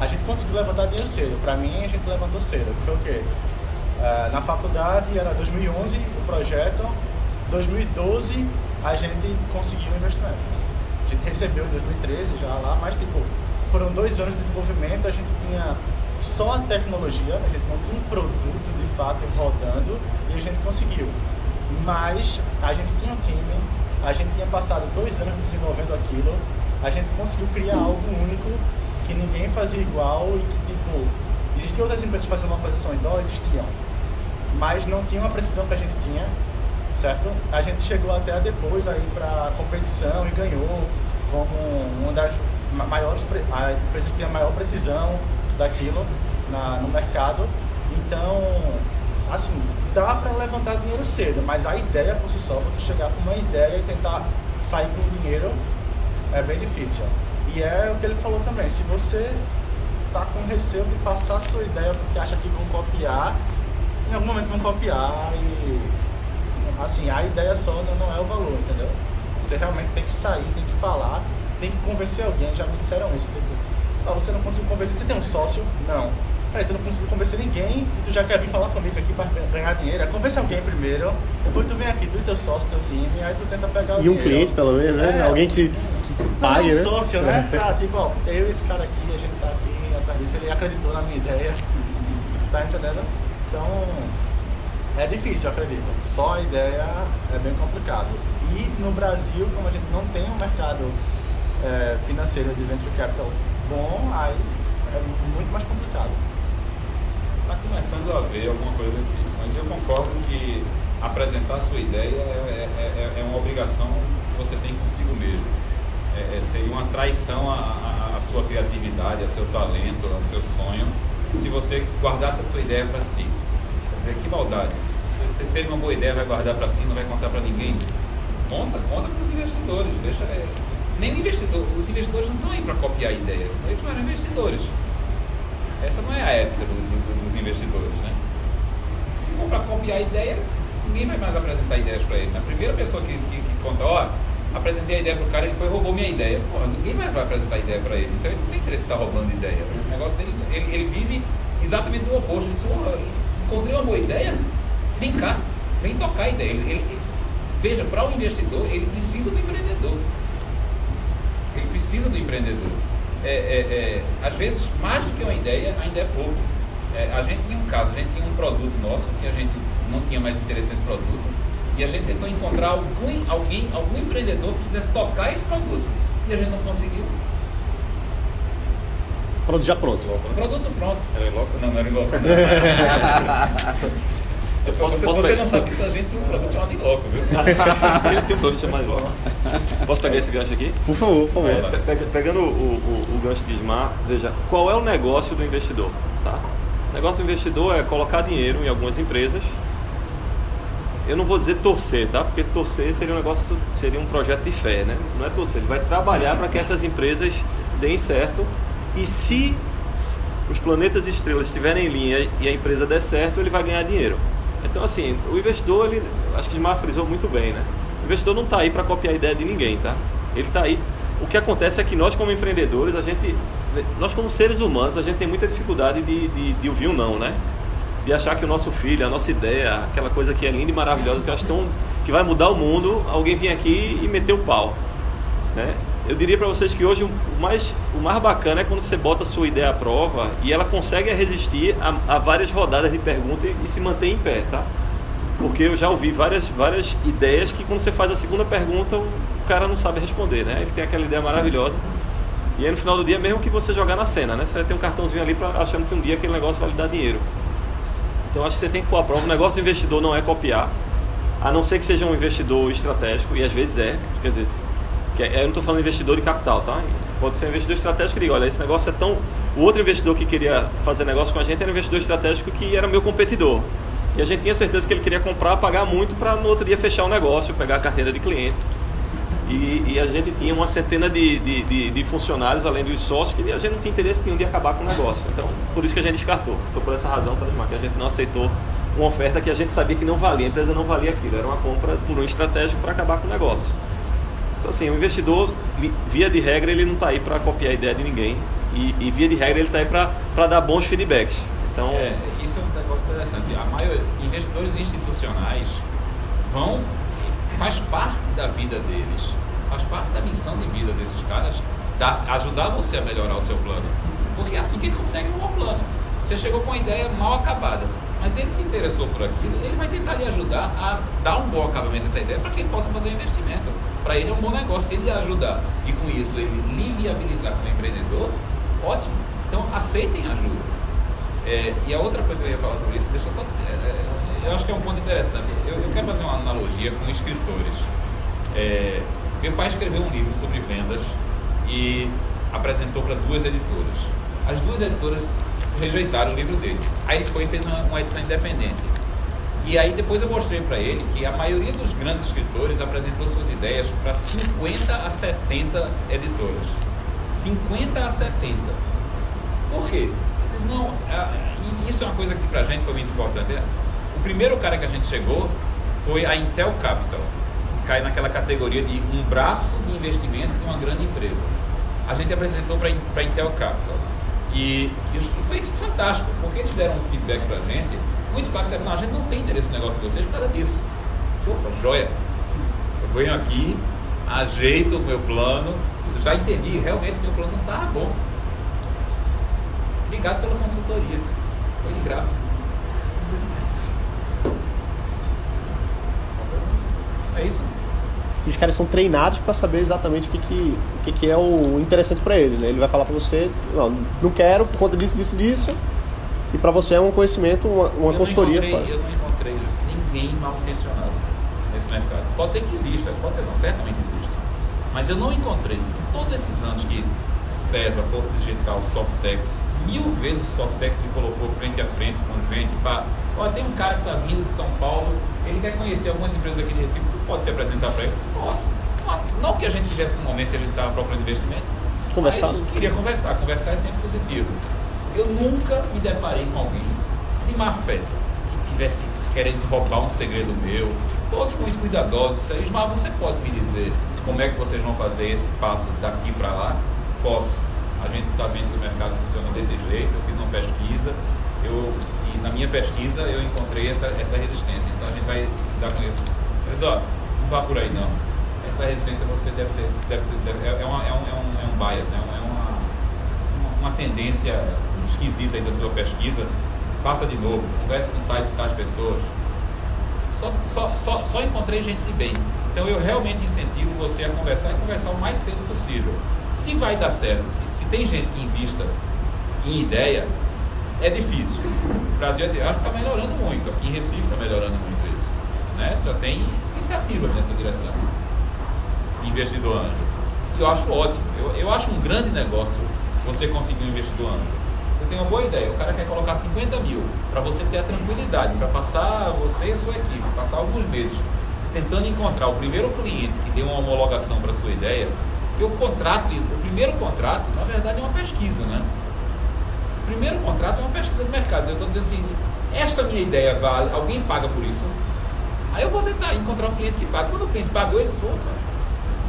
A gente conseguiu levantar dinheiro cedo. Para mim, a gente levantou cedo. Foi o quê? Uh, na faculdade, era 2011 o projeto. 2012 a gente conseguiu o investimento. A gente recebeu em 2013 já lá, mas tipo, foram dois anos de desenvolvimento, a gente tinha só a tecnologia, a gente não tinha um produto de fato rodando e a gente conseguiu. Mas a gente tinha um time, a gente tinha passado dois anos desenvolvendo aquilo, a gente conseguiu criar algo único que ninguém fazia igual e que tipo, existiam outras empresas fazendo uma posição dó, existiam, mas não tinham a precisão que a gente tinha, certo? A gente chegou até depois aí para competição e ganhou como uma das maiores, a empresa que tem a maior precisão daquilo na, no mercado. Então, assim, dá para levantar dinheiro cedo, mas a ideia por si só, você chegar com uma ideia e tentar sair com dinheiro, é bem difícil. E é o que ele falou também, se você tá com receio de passar a sua ideia porque acha que vão copiar, em algum momento vão copiar e assim, a ideia só não é o valor, entendeu? Você realmente tem que sair, tem que falar, tem que convencer alguém, já me disseram isso. Tipo, ah, você não conseguiu convencer, você tem um sócio? Não. Aí tu não conseguiu convencer ninguém e tu já quer vir falar comigo aqui para ganhar dinheiro. É convence alguém primeiro, depois tu vem aqui, tu e teu sócio, teu time, aí tu tenta pegar o E um dinheiro. cliente, pelo menos, né? É. Alguém que, que Não, pague, não, né? sócio, né? Ah, tipo, ó, eu e esse cara aqui, a gente tá aqui atrás disso, ele acreditou na minha ideia. Tá entendendo? Então, é difícil, acredito. Só a ideia é bem complicado. E no Brasil, como a gente não tem um mercado é, financeiro de venture capital bom, aí é muito mais complicado. Está começando a haver alguma coisa desse tipo, mas eu concordo que apresentar sua ideia é, é- é- é uma obrigação que você tem consigo mesmo. É- é- seria uma traição à- à sua criatividade, ao seu talento, ao seu sonho, se você guardasse a sua ideia para si. Quer dizer, que maldade. Você teve uma boa ideia, vai guardar para si, não vai contar para ninguém. Conta, conta com os investidores. Deixa, é, nem o investidor, os investidores não estão aí para copiar ideias, senão eles não eram investidores. Essa não é a ética do- do- dos investidores, né? Se, se for para copiar ideia, ninguém vai mais apresentar ideias para ele. A primeira pessoa que, que, que conta, ó, apresentei a ideia pro cara, ele foi roubou minha ideia. Porra, ninguém mais vai apresentar ideia para ele. Então ele não tem interesse em estar roubando ideia. O negócio dele, ele, ele vive exatamente do oposto. Ele diz, "Porra, encontrei uma boa ideia, vem cá, vem tocar a ideia. Ele, ele- veja, para o investidor, ele precisa do empreendedor. Ele precisa do empreendedor. É, é, é, às vezes, mais do que uma ideia, ainda é pouco. É, a gente tinha um caso, a gente tinha um produto nosso que a gente não tinha mais interesse nesse produto e a gente tentou encontrar algum, alguém, algum empreendedor que quisesse tocar esse produto e a gente não conseguiu. Pronto, já pronto. Produto pronto. Era em loco? Não, não era igual. Eu posso- você posso você não sabe que isso a gente tinha um produto chamado Inloco, viu? Ele tem um produto chamado Loco. Posso pegar esse gancho aqui? Por favor, por favor. É, pe- pega- pegando o, o- o gancho de Ismar, veja, qual é o negócio do investidor? Tá? O negócio do investidor é colocar dinheiro em algumas empresas. Eu não vou dizer torcer, tá? Porque torcer seria um negócio, seria um projeto de fé, né? Não é torcer, ele vai trabalhar para que essas empresas deem certo. E se os planetas e estrelas estiverem em linha e a empresa der certo, ele vai ganhar dinheiro. Então, assim, o investidor, ele, acho que Ismar frisou muito bem, né? O investidor não está aí para copiar a ideia de ninguém, tá? Ele está aí. O que acontece é que nós, como empreendedores, a gente, nós como seres humanos, a gente tem muita dificuldade de, de, de ouvir um não, né? De achar que o nosso filho, a nossa ideia, aquela coisa que é linda e maravilhosa, que, eu acho tão, que vai mudar o mundo, alguém vir aqui e meter o pau, né? Eu diria para vocês que hoje o mais, o mais bacana é quando você bota a sua ideia à prova e ela consegue resistir a, a várias rodadas de pergunta e, e se mantém em pé, tá? Porque eu já ouvi várias, várias ideias que quando você faz a segunda pergunta o cara não sabe responder, né? Ele tem aquela ideia maravilhosa e aí no final do dia, mesmo que você jogar na cena, né? Você ter um cartãozinho ali pra, achando que um dia aquele negócio vai lhe dar dinheiro. Então acho que você tem que pôr à prova. O negócio do investidor não é copiar, a não ser que seja um investidor estratégico, e às vezes é, quer dizer, que é- eu não estou falando investidor de capital, tá? Pode ser um investidor estratégico que diga, olha, esse negócio é tão. O outro investidor que queria fazer negócio com a gente era um investidor estratégico que era meu competidor. E a gente tinha certeza que ele queria comprar, pagar muito para no outro dia fechar o negócio, pegar a carteira de cliente. E, e a gente tinha uma centena de, de, de- de funcionários, além dos sócios, que a gente não tinha interesse nenhum de acabar com o negócio. Então, por isso que a gente descartou. Foi por essa razão, tá, Ismar, que a gente não aceitou uma oferta que a gente sabia que não valia, a empresa não valia aquilo. Era uma compra por um estratégico para acabar com o negócio. Então, assim, o investidor, via de regra, ele não está aí para copiar a ideia de ninguém. E, e via de regra, ele está aí para dar bons feedbacks. Então, É, isso é um negócio interessante. A maioria, investidores institucionais vão faz parte da vida deles, faz parte da missão de vida desses caras, da, ajudar você a melhorar o seu plano. Porque é assim que ele consegue um bom plano. Você chegou com uma ideia mal acabada, mas ele se interessou por aquilo, ele vai tentar lhe ajudar a dar um bom acabamento dessa ideia para que ele possa fazer um investimento. Para ele é um bom negócio. Se ele ajudar e com isso ele lhe viabilizar como empreendedor, ótimo. Então aceitem ajuda. É, e a outra coisa que eu ia falar sobre isso, deixa eu só. É, é, eu acho que é um ponto interessante. Eu, eu quero fazer uma analogia com escritores. É, meu pai escreveu um livro sobre vendas e apresentou para duas editoras. As duas editoras rejeitaram o livro dele. Aí ele foi e fez uma, uma edição independente. E aí depois eu mostrei para ele que a maioria dos grandes escritores apresentou suas ideias para 50 a 70 editoras. 50 a 70. Por quê? Não, e isso é uma coisa que para a gente foi muito importante. O primeiro cara que a gente chegou foi a Intel Capital, que cai naquela categoria de um braço de investimento de uma grande empresa. A gente apresentou para a Intel Capital. E, e, foi fantástico, porque eles deram um feedback para a gente, muito claro que não, a gente não tem interesse no negócio de vocês por causa disso. Opa, joia. Eu venho aqui, ajeito o meu plano, já entendi, realmente meu plano não estava bom. Obrigado pela consultoria. Foi de graça. É isso? E os caras são treinados para saber exatamente o que, que, o que, que é o interessante para ele. Né? Ele vai falar para você, não, não quero por conta disso, disso, disso. E para você é um conhecimento, uma, uma eu consultoria. Não eu não encontrei ninguém mal intencionado nesse mercado. Pode ser que exista, pode ser não, certamente existe. Mas eu não encontrei, em todos esses anos que César, Porto Digital, Softex, mil vezes o Softex me colocou frente a frente com gente para. Olha, tem um cara que está vindo de São Paulo, ele quer conhecer algumas empresas aqui de Recife, tu pode se apresentar para ele? Posso. Não que a gente tivesse no momento que a gente estava procurando investimento. Conversar. Mas queria conversar. Conversar é sempre positivo. Eu nunca me deparei com alguém de má fé que tivesse querendo roubar um segredo meu. Todos muito cuidadosos. Ismael, você pode me dizer como é que vocês vão fazer esse passo daqui para lá? Posso. A gente está vendo que o mercado funciona desse jeito. Eu fiz uma pesquisa. Eu, e na minha pesquisa eu encontrei essa, essa resistência. Então a gente vai dar com isso. Mas ó, não vá por aí não. Essa resistência você deve ter. Deve ter deve, é, uma, é, um, é, um, é um bias, né? é uma, uma tendência esquisita aí da tua pesquisa, faça de novo, converse com tais e tais pessoas. Só, só, só, só encontrei gente de bem. Então eu realmente incentivo você a conversar e conversar o mais cedo possível. Se vai dar certo, se, se tem gente que invista em ideia, é difícil. O Brasil está melhorando muito, aqui em Recife está melhorando muito isso. Né? Já tem iniciativas nessa direção. Investidor anjo. E eu acho ótimo. Eu, eu acho um grande negócio você conseguir um investidor anjo. Você tem uma boa ideia, o cara quer colocar 50 mil para você ter a tranquilidade, para passar você e a sua equipe, passar alguns meses tentando encontrar o primeiro cliente que dê uma homologação para sua ideia, que o contrato, o primeiro contrato, na verdade, é uma pesquisa, né? O primeiro contrato é uma pesquisa de mercado. Eu estou dizendo assim, esta minha ideia vale, alguém paga por isso? Aí eu vou tentar encontrar um cliente que paga. Quando o cliente pagou, ele disse, opa,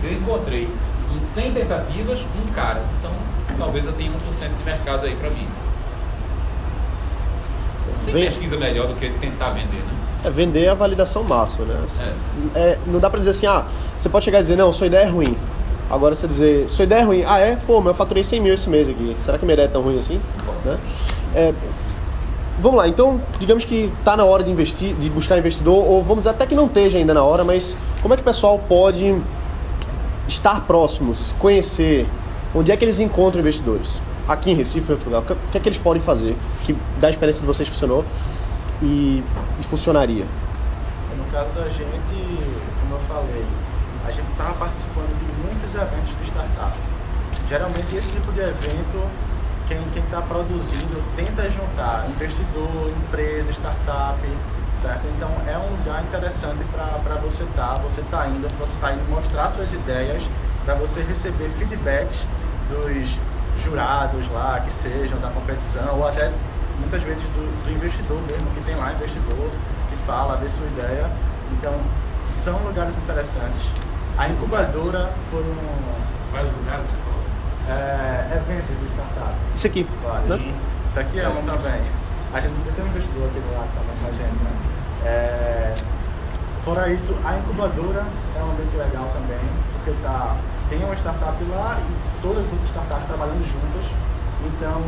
eu encontrei em 100 tentativas um cara. Então, talvez eu tenha 1% de mercado aí para mim. Tem Vem. pesquisa melhor do que tentar vender, né? É vender a validação máxima, né? É. É, não dá para dizer assim, ah, você pode chegar e dizer, não, sua ideia é ruim. Agora você dizer, sua ideia é ruim, ah é? Pô, mas eu faturei 100 mil esse mês aqui. Será que minha ideia é tão ruim assim? Né? É, vamos lá, então, digamos que está na hora de investir, de buscar investidor, ou vamos dizer até que não esteja ainda na hora, mas como é que o pessoal pode estar próximos, conhecer, onde é que eles encontram investidores? Aqui em Recife, em outro lugar, o que é que eles podem fazer que da experiência de vocês funcionou e, e funcionaria? No caso da gente, como eu falei, a gente estava participando de muitos eventos de startup. Geralmente esse tipo de evento, quem está produzindo tenta juntar investidor, empresa, startup, certo? Então é um lugar interessante para você estar, tá, você está indo, você está indo mostrar suas ideias, para você receber feedbacks dos jurados lá, que sejam da competição, ou até muitas vezes do, do investidor mesmo, que tem lá investidor, que fala, vê sua ideia. Então são lugares interessantes. A incubadora foi um. Vários lugares você falou? É, eventos de startup. Isso aqui. Né? Isso aqui é um também. A gente tem um investidor aqui do lado também com a gente, né? É, Fora isso, a incubadora é um ambiente legal também, porque tá, tem uma startup lá e todas as outras startups trabalhando juntas. Então,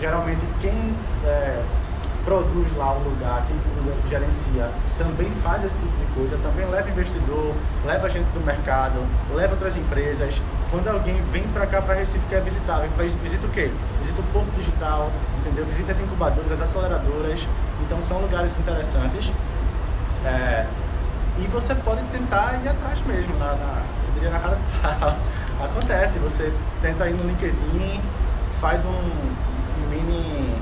geralmente, quem é, produz lá o lugar, quem gerencia, também faz esse tipo de coisa, também leva investidor, leva gente do mercado, leva outras empresas. Quando alguém vem para cá, para Recife, quer visitar, visita o quê? Visita o Porto Digital, entendeu? Visita as incubadoras, as aceleradoras. Então, são lugares interessantes. É, e você pode tentar ir atrás mesmo, na, na, diria na cara pau. Acontece, você tenta ir no LinkedIn, faz um, um mini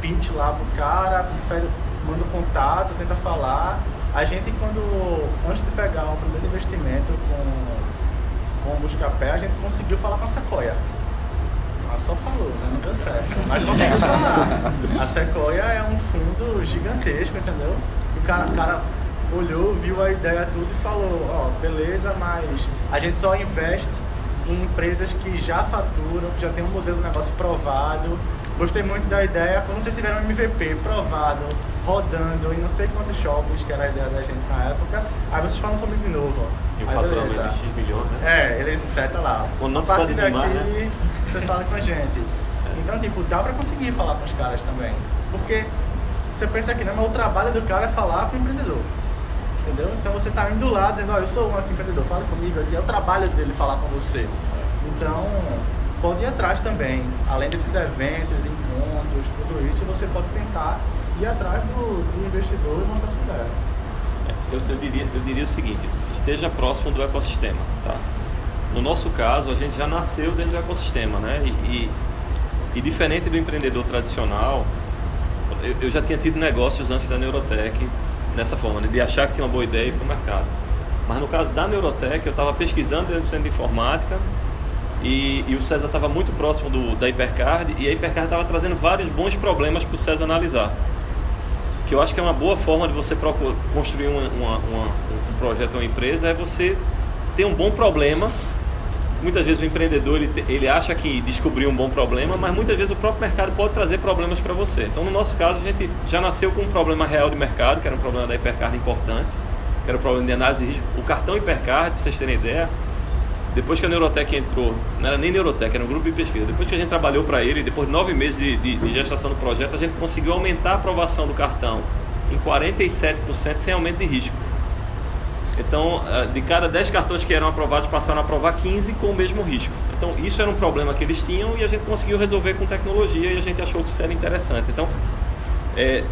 pitch lá pro cara, pede, manda um contato, tenta falar. A gente quando, antes de pegar o primeiro investimento com, com o Buscapé, a gente conseguiu falar com a Sequoia. Ela só falou, né? Não deu certo. Mas conseguiu falar. A Sequoia é um fundo gigantesco, entendeu? O cara, o cara olhou, viu a ideia tudo e falou, ó, oh, beleza, mas a gente só investe em empresas que já faturam, que já tem um modelo de negócio provado. Gostei muito da ideia, quando vocês tiveram um MVP provado, rodando em não sei quantos shoppings, que era a ideia da gente na época, aí vocês falam comigo de novo, ó. E o faturamento de X milhões, né? É, eles insertam lá. Quando não a partir daqui, demais, né? você fala com a gente. Então, tipo, dá pra conseguir falar com os caras também. Porque você pensa que não, mas o trabalho do cara é falar com o empreendedor. Entendeu? Então você está indo lá dizendo, ó, eu sou um empreendedor, fala comigo aqui, é o trabalho dele falar com você. Então, pode ir atrás também. Além desses eventos, encontros, tudo isso, você pode tentar ir atrás do, do investidor e mostrar sua ideia. Eu, eu, diria, eu diria o seguinte, esteja próximo do ecossistema, tá? No nosso caso, a gente já nasceu dentro do ecossistema, né? E, e, e diferente do empreendedor tradicional, eu, eu já tinha tido negócios antes da Neurotech, nessa forma, né? de achar que tinha uma boa ideia e ir para o mercado. Mas no caso da Neurotech, eu estava pesquisando dentro do centro de informática e, e o César estava muito próximo do, da Hipercard e a Hipercard estava trazendo vários bons problemas para o César analisar. Que eu acho que é uma boa forma de você construir uma, uma, uma, um projeto, uma empresa, é você ter um bom problema muitas vezes o empreendedor ele, ele acha que descobriu um bom problema, mas muitas vezes o próprio mercado pode trazer problemas para você. Então, no nosso caso, a gente já nasceu com um problema real de mercado, que era um problema da Hipercard importante, que era o um problema de análise de risco. O cartão Hipercard, para vocês terem ideia, depois que a Neurotec entrou, não era nem Neurotec, era um grupo de pesquisa, depois que a gente trabalhou para ele, depois de nove meses de, de, de gestação do projeto, a gente conseguiu aumentar a aprovação do cartão em 47% sem aumento de risco. Então, eh, de cada 10 cartões que eram aprovados, passaram a aprovar 15 com o mesmo risco. Então, isso era um problema que eles tinham e a gente conseguiu resolver com tecnologia e a gente achou que isso era interessante. Então, é,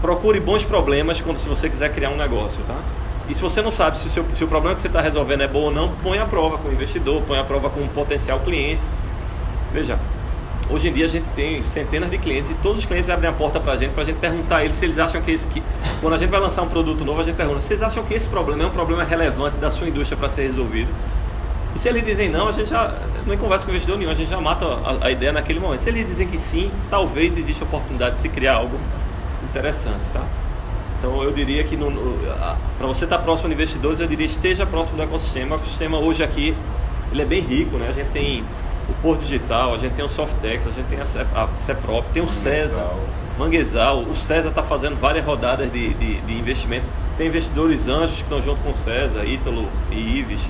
procure bons problemas quando se você quiser criar um negócio, tá? E se você não sabe se o, seu, se o problema que você está resolvendo é bom ou não, põe a prova com o investidor, põe a prova com um potencial cliente. Veja, Hoje em dia a gente tem centenas de clientes e todos os clientes abrem a porta para a gente, para a gente perguntar a eles se eles acham que, esse, que quando a gente vai lançar um produto novo, a gente pergunta, vocês acham que esse problema é um problema relevante da sua indústria para ser resolvido? E se eles dizem não, a gente já não conversa com investidor nenhum, a gente já mata a, a, ideia naquele momento. Se eles dizem que sim, talvez exista a oportunidade de se criar algo interessante, tá? Então eu diria que para você estar tá próximo de investidores, eu diria esteja próximo do ecossistema. O ecossistema hoje aqui ele é bem rico, né? A gente tem o Porto Digital, a gente tem o Softex, a gente tem a, CEPROP, tem o César, Manguezal. O César está fazendo várias rodadas de, de, de, investimento. Tem investidores anjos que estão junto com o César, Ítalo e Ives.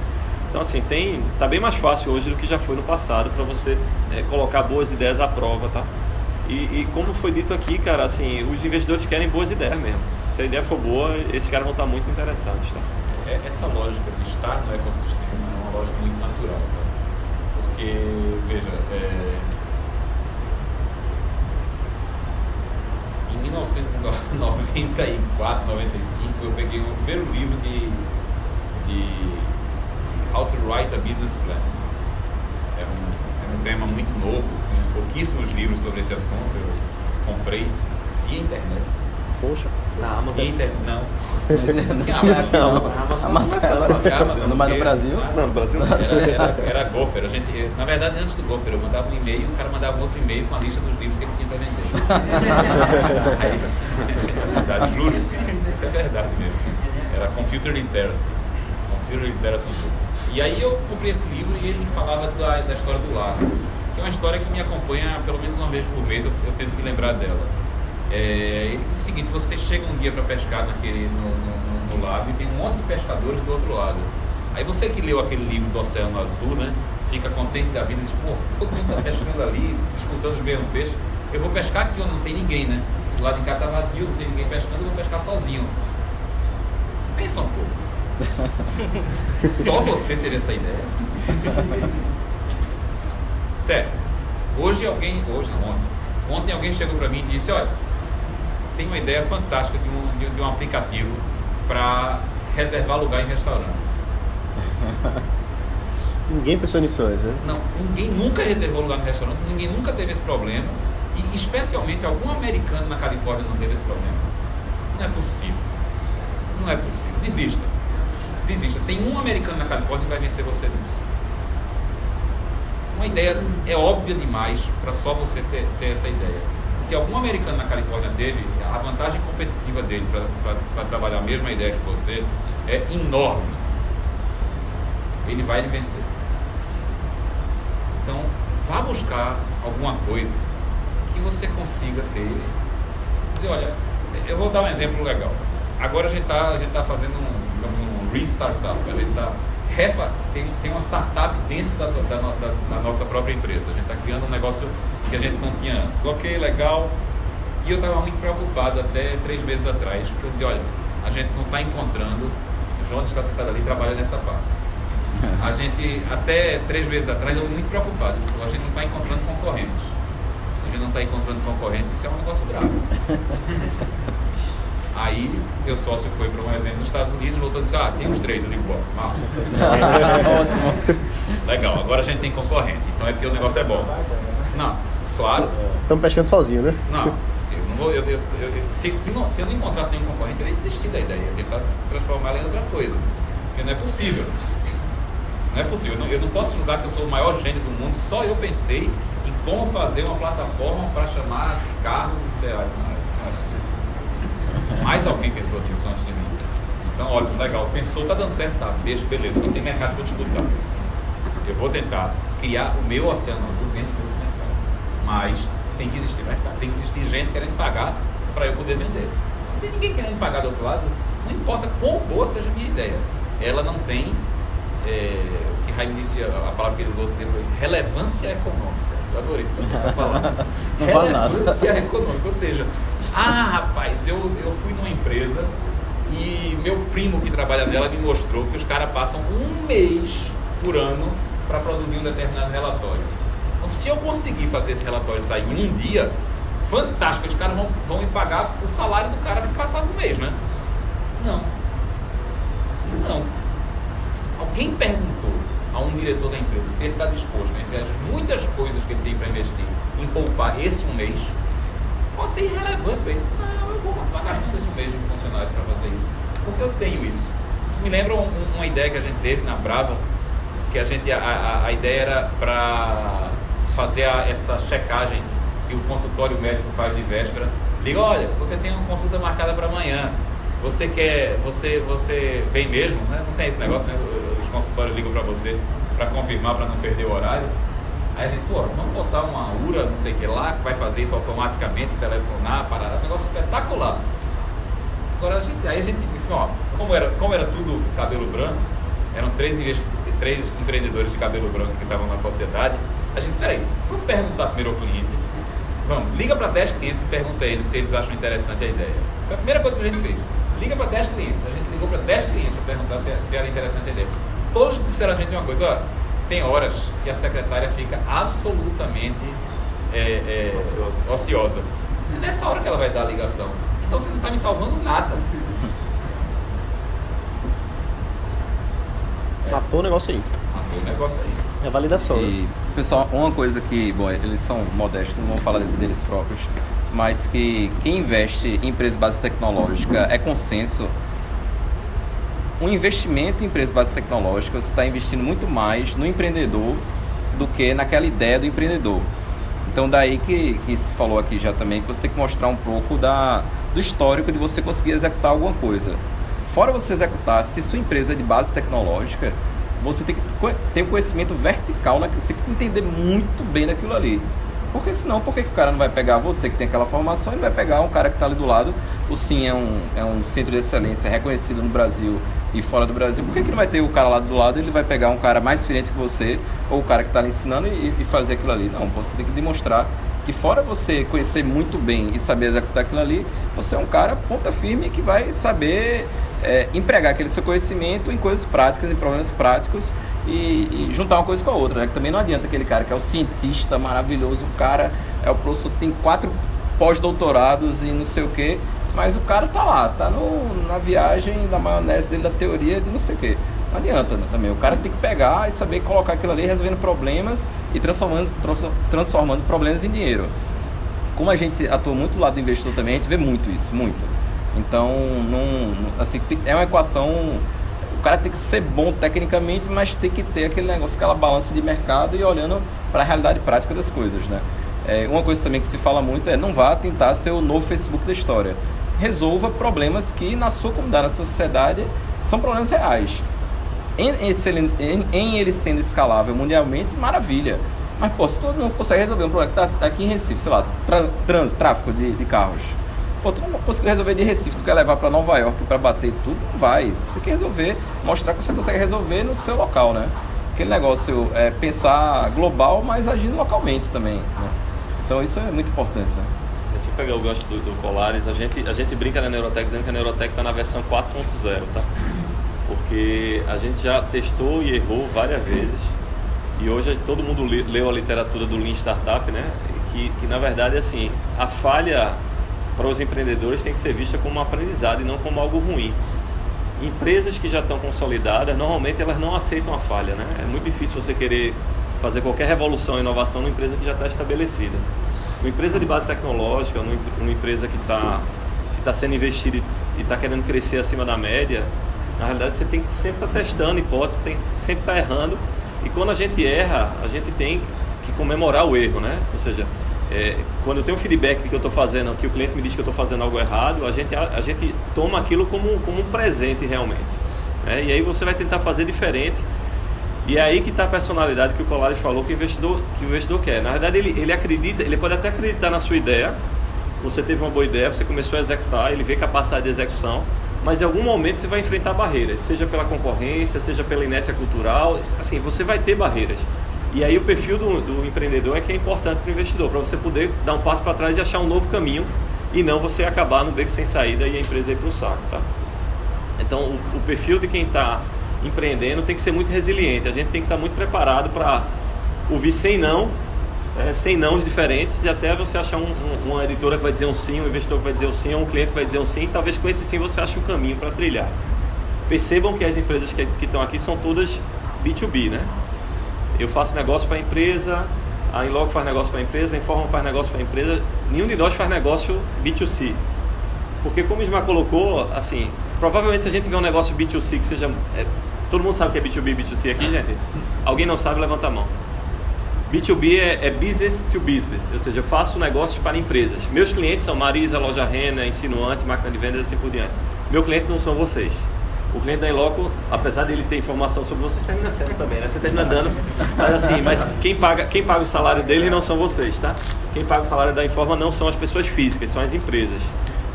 Então, assim, tem, tá bem mais fácil hoje do que já foi no passado para você é, colocar boas ideias à prova, tá? E, e, como foi dito aqui, cara, assim, os investidores querem boas ideias mesmo. Se a ideia for boa, esses caras vão estar muito interessados, tá? É, essa lógica de estar no ecossistema é uma lógica muito natural, sabe? Porque, veja, é, em 1994, 95, eu peguei o primeiro livro de, de How to Write a Business Plan. Era um, era um tema muito novo, tinha pouquíssimos livros sobre esse assunto, eu comprei via internet. Poxa. Na Amazon? Inter, não. Amazon. Amazon. Não, mas no Brasil? Não, no Brasil Era, era, era Gopher. A gente, na verdade, antes do Gopher, eu mandava um e-mail, o cara mandava outro e-mail com a lista dos livros que ele tinha para vender. Aí, é verdade, juro. Isso é verdade mesmo. Era Computer Literacy. Computer Literacy Books. E aí eu comprei esse livro e ele falava da, da história do lago, que é uma história que me acompanha pelo menos uma vez por mês, eu, eu tento me lembrar dela. É, ele diz o seguinte, você chega um dia para pescar naquele, no, no, no lado e tem um monte de pescadores do outro lado. Aí você que leu aquele livro do Oceano Azul, né? Fica contente da vida e diz, pô, todo mundo está pescando ali, disputando os mesmos peixes. Eu vou pescar aqui onde não tem ninguém, né? Do lado de cá tá vazio, não tem ninguém pescando, eu vou pescar sozinho. Pensa um pouco. Só você ter essa ideia. Sério. Hoje alguém, hoje não, ontem, ontem alguém chegou para mim e disse, olha, tem uma ideia fantástica de um, de, de um aplicativo para reservar lugar em restaurante. Ninguém pensou nisso antes, né? Não, ninguém nunca reservou lugar no restaurante, ninguém nunca teve esse problema. E especialmente algum americano na Califórnia não teve esse problema. Não é possível. Não é possível. Desista. Desista. Tem um americano na Califórnia que vai vencer você nisso. Uma ideia é óbvia demais para só você ter, ter essa ideia. Se algum americano na Califórnia teve, a vantagem competitiva dele para trabalhar a mesma ideia que você é enorme. Ele vai lhe vencer. Então, vá buscar alguma coisa que você consiga ter. Dizer, olha, eu vou dar um exemplo legal. Agora a gente está tá fazendo um, digamos, um restartup. A gente está tem, tem uma startup dentro da, da, da, da nossa própria empresa. A gente está criando um negócio que a gente não tinha antes. Ok, legal. E eu estava muito preocupado até três meses atrás, porque eu dizia, olha, a gente não está encontrando, o João está sentado ali e trabalha nessa parte. A gente, até três meses atrás, eu muito preocupado. A gente não está encontrando concorrentes. A gente não está encontrando concorrentes, isso é um negócio grave. Aí, meu sócio foi para um evento nos Estados Unidos e voltou e disse, ah, tem uns três. Eu digo, bom, massa. Legal, agora a gente tem concorrente, então é porque o negócio é bom. Não, claro. Estamos pescando sozinho, né? Não vou, eu, eu, eu se, se, não, se eu não encontrasse nenhum concorrente, eu ia desistir da ideia, ia tentar transformá-la em outra coisa. Porque não é possível. Não é possível. Eu não, eu não posso julgar que eu sou o maior gênio do mundo, só eu pensei em como fazer uma plataforma para chamar carros e sei. Não, não é possível. Mais alguém pensou nisso antes de mim. Então, olha, legal, pensou, tá dando certo, tá, deixa, beleza, não tem mercado para disputar. Eu vou tentar criar o meu oceano azul dentro desse mercado. Mas tem que existir mercado, tem que existir gente querendo pagar para eu poder vender. Se não tem ninguém querendo pagar do outro lado, não importa quão boa seja a minha ideia, ela não tem é, o que Raim disse, a palavra que ele usou foi relevância econômica. Eu adorei essa palavra. Não. Relevância econômica, ou seja, ah, rapaz, eu, eu fui numa empresa e meu primo que trabalha nela me mostrou que os caras passam um mês por ano para produzir um determinado relatório. Se eu conseguir fazer esse relatório sair em um dia, fantástico, os caras vão, vão me pagar o salário do cara que passava um mês, né? Não. Não. Alguém perguntou a um diretor da empresa se ele está disposto, entre as muitas coisas que ele tem para investir, em poupar esse um mês, pode ser irrelevante para ele. Não, eu vou estar gastando esse mês de um funcionário para fazer isso. Porque eu tenho isso. Isso me lembra um, uma ideia que a gente teve na Brava, que a gente a, a, a ideia era para fazer a, essa checagem que o consultório médico faz de véspera. Liga, olha, você tem uma consulta marcada para amanhã. Você quer, você, você vem mesmo, né? Não tem esse negócio, né? Os consultórios ligam para você para confirmar, para não perder o horário. Aí a gente, pô, vamos botar uma URA, não sei o que lá, que vai fazer isso automaticamente, telefonar, parar, um negócio espetacular. Agora a gente, aí a gente disse, ó, como era, como era tudo cabelo branco, eram três, três empreendedores de cabelo branco que estavam na sociedade, a gente disse, peraí, vamos perguntar primeiro ao cliente. Vamos, liga para 10 clientes e pergunta a eles se eles acham interessante a ideia. Foi a primeira coisa que a gente fez. Liga para 10 clientes. A gente ligou para 10 clientes para perguntar se, se, era interessante a ideia. Todos disseram a gente uma coisa, ó, tem horas que a secretária fica absolutamente é, é, ociosa. ociosa. É nessa hora que ela vai dar a ligação. Então você não está me salvando nada. Matou o negócio aí. Matou o negócio aí. É validação. E, né? pessoal, uma coisa que, bom, eles são modestos, não vão falar deles próprios, mas que quem investe em empresa base tecnológica é consenso. Um investimento em empresa base tecnológica, você está investindo muito mais no empreendedor do que naquela ideia do empreendedor. Então daí que, que se falou aqui já também que você tem que mostrar um pouco da, do histórico de você conseguir executar alguma coisa. Fora você executar, se sua empresa é de base tecnológica, você tem que ter um conhecimento vertical, né? você tem que entender muito bem daquilo ali. Porque senão, por que, que o cara não vai pegar você que tem aquela formação e vai pegar um cara que está ali do lado? O SIM é um, é um centro de excelência reconhecido no Brasil e fora do Brasil. Por que, que não vai ter o cara lá do lado ele vai pegar um cara mais experiente que você ou o cara que está lhe ensinando e, e fazer aquilo ali? Não, você tem que demonstrar que fora você conhecer muito bem e saber executar aquilo ali, você é um cara ponta firme que vai saber é, empregar aquele seu conhecimento em coisas práticas, em problemas práticos e, e, juntar uma coisa com a outra, né? Que também não adianta aquele cara que é o cientista maravilhoso, o cara é o professor, tem quatro pós-doutorados e não sei o que, mas o cara tá lá, tá no, na viagem da maionese dele da teoria de não sei o que. Não adianta né, também. O cara tem que pegar e saber colocar aquilo ali, resolvendo problemas e transformando, transformando problemas em dinheiro. Como a gente atua muito do lado do investidor também, a gente vê muito isso, muito. Então, assim, é uma equação o cara tem que ser bom tecnicamente, mas tem que ter aquele negócio, aquela balança de mercado e olhando para a realidade prática das coisas, né? É, uma coisa também que se fala muito é não vá tentar ser o novo Facebook da história. Resolva problemas que na sua comunidade, na sua sociedade, são problemas reais. Em, em, em ele sendo escalável mundialmente, maravilha. Mas, pô, se todo mundo consegue resolver um problema que está aqui em Recife, sei lá, trânsito, tráfico de, de carros, Pô, tu não conseguiu resolver de Recife, tu quer levar para Nova York para bater tudo, não vai. Você tem que resolver, mostrar que você consegue resolver no seu local, né? Aquele negócio é pensar global, mas agindo localmente também. Né? Então isso é muito importante. Né? Deixa eu pegar o gancho do, do Polaris. A gente, a gente brinca na Neurotech dizendo que a Neurotech está na versão 4.0, tá? Porque a gente já testou e errou várias vezes. E hoje todo mundo leu a literatura do Lean Startup, né? Que, que na verdade, assim, a falha para os empreendedores tem que ser vista como um aprendizado e não como algo ruim. Empresas que já estão consolidadas, normalmente elas não aceitam a falha, né? É muito difícil você querer fazer qualquer revolução inovação numa empresa que já está estabelecida. Uma empresa de base tecnológica, uma empresa que está que tá sendo investida e está querendo crescer acima da média, na realidade você tem que sempre estar tá testando hipóteses, tem sempre estar tá errando. E quando a gente erra, a gente tem que comemorar o erro, né? Ou seja, é, quando eu tenho um feedback que eu estou fazendo, que o cliente me diz que eu estou fazendo algo errado, a gente, a, a, gente toma aquilo como, como um presente realmente. Né? E aí você vai tentar fazer diferente. E é aí que está a personalidade que o Colares falou que o investidor, que o investidor quer. Na verdade, ele, ele acredita, ele pode até acreditar na sua ideia. Você teve uma boa ideia, você começou a executar, ele vê capacidade de execução, mas em algum momento você vai enfrentar barreiras, seja pela concorrência, seja pela inércia cultural, assim, você vai ter barreiras. E aí o perfil do, do empreendedor é que é importante para o investidor, para você poder dar um passo para trás e achar um novo caminho e não você acabar no beco sem saída e a empresa ir para o saco, tá? Então o, o perfil de quem está empreendendo tem que ser muito resiliente, a gente tem que estar tá muito preparado para ouvir sem não, é, sem nãos diferentes e até você achar um, um, uma editora que vai dizer um sim, um investidor que vai dizer um sim, um cliente que vai dizer um sim, e talvez com esse sim você ache um caminho para trilhar. Percebam que as empresas que estão aqui são todas B2B, né? Eu faço negócio para a empresa, a Inlog faz negócio para a empresa, a Informa faz negócio para a empresa. Nenhum de nós faz negócio B2C. Porque como o Ismael colocou, assim, provavelmente se a gente vê um negócio B2C que seja... É, todo mundo sabe o que é B2B e B2C aqui, gente? Alguém não sabe, levanta a mão. B2B é, é, business to business, ou seja, eu faço negócios para empresas. Meus clientes são Marisa, Loja Rena, Insinuante, Máquina de Vendas e assim por diante. Meu cliente não são vocês o cliente da Inloco, apesar dele ter informação sobre vocês, termina sendo também, né? Você termina dando, mas assim, mas quem paga, quem paga o salário dele não são vocês, tá? Quem paga o salário da Informa não são as pessoas físicas, são as empresas.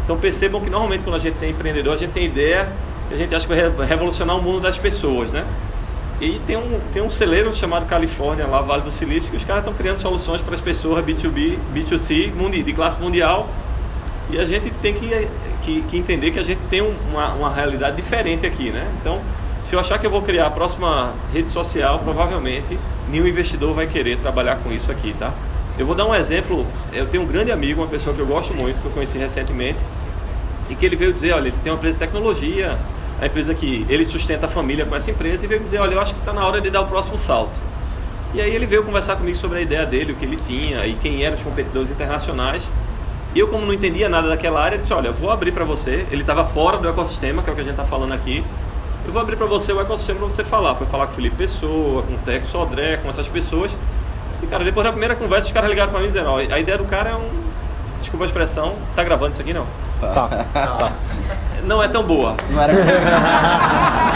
Então percebam que normalmente quando a gente tem empreendedor, a gente tem ideia que a gente acha que vai revolucionar o mundo das pessoas, né? E tem um, tem um celeiro chamado Califórnia, lá Vale do Silício, que os caras estão criando soluções para as pessoas B2B, B2C, de classe mundial. E a gente tem que que, que entender que a gente tem uma, uma realidade diferente aqui, né? Então, se eu achar que eu vou criar a próxima rede social, provavelmente nenhum investidor vai querer trabalhar com isso aqui, tá? Eu vou dar um exemplo. Eu tenho um grande amigo, uma pessoa que eu gosto muito, que eu conheci recentemente, e que ele veio dizer, olha, ele tem uma empresa de tecnologia, a empresa que ele sustenta a família com essa empresa, e veio dizer, olha, eu acho que está na hora de dar o próximo salto. E aí ele veio conversar comigo sobre a ideia dele, o que ele tinha e quem eram os competidores internacionais. E eu, como não entendia nada daquela área, disse: Olha, eu vou abrir para você. Ele estava fora do ecossistema, que é o que a gente está falando aqui. Eu vou abrir para você o ecossistema para você falar. Foi falar com o Felipe Pessoa, com o Teco Sodré, com essas pessoas. E, cara, depois da primeira conversa, os caras ligaram para mim e disseram: Ó, a ideia do cara é um. Desculpa a expressão, tá gravando isso aqui não? Tá. tá. Não é tão boa. Não era,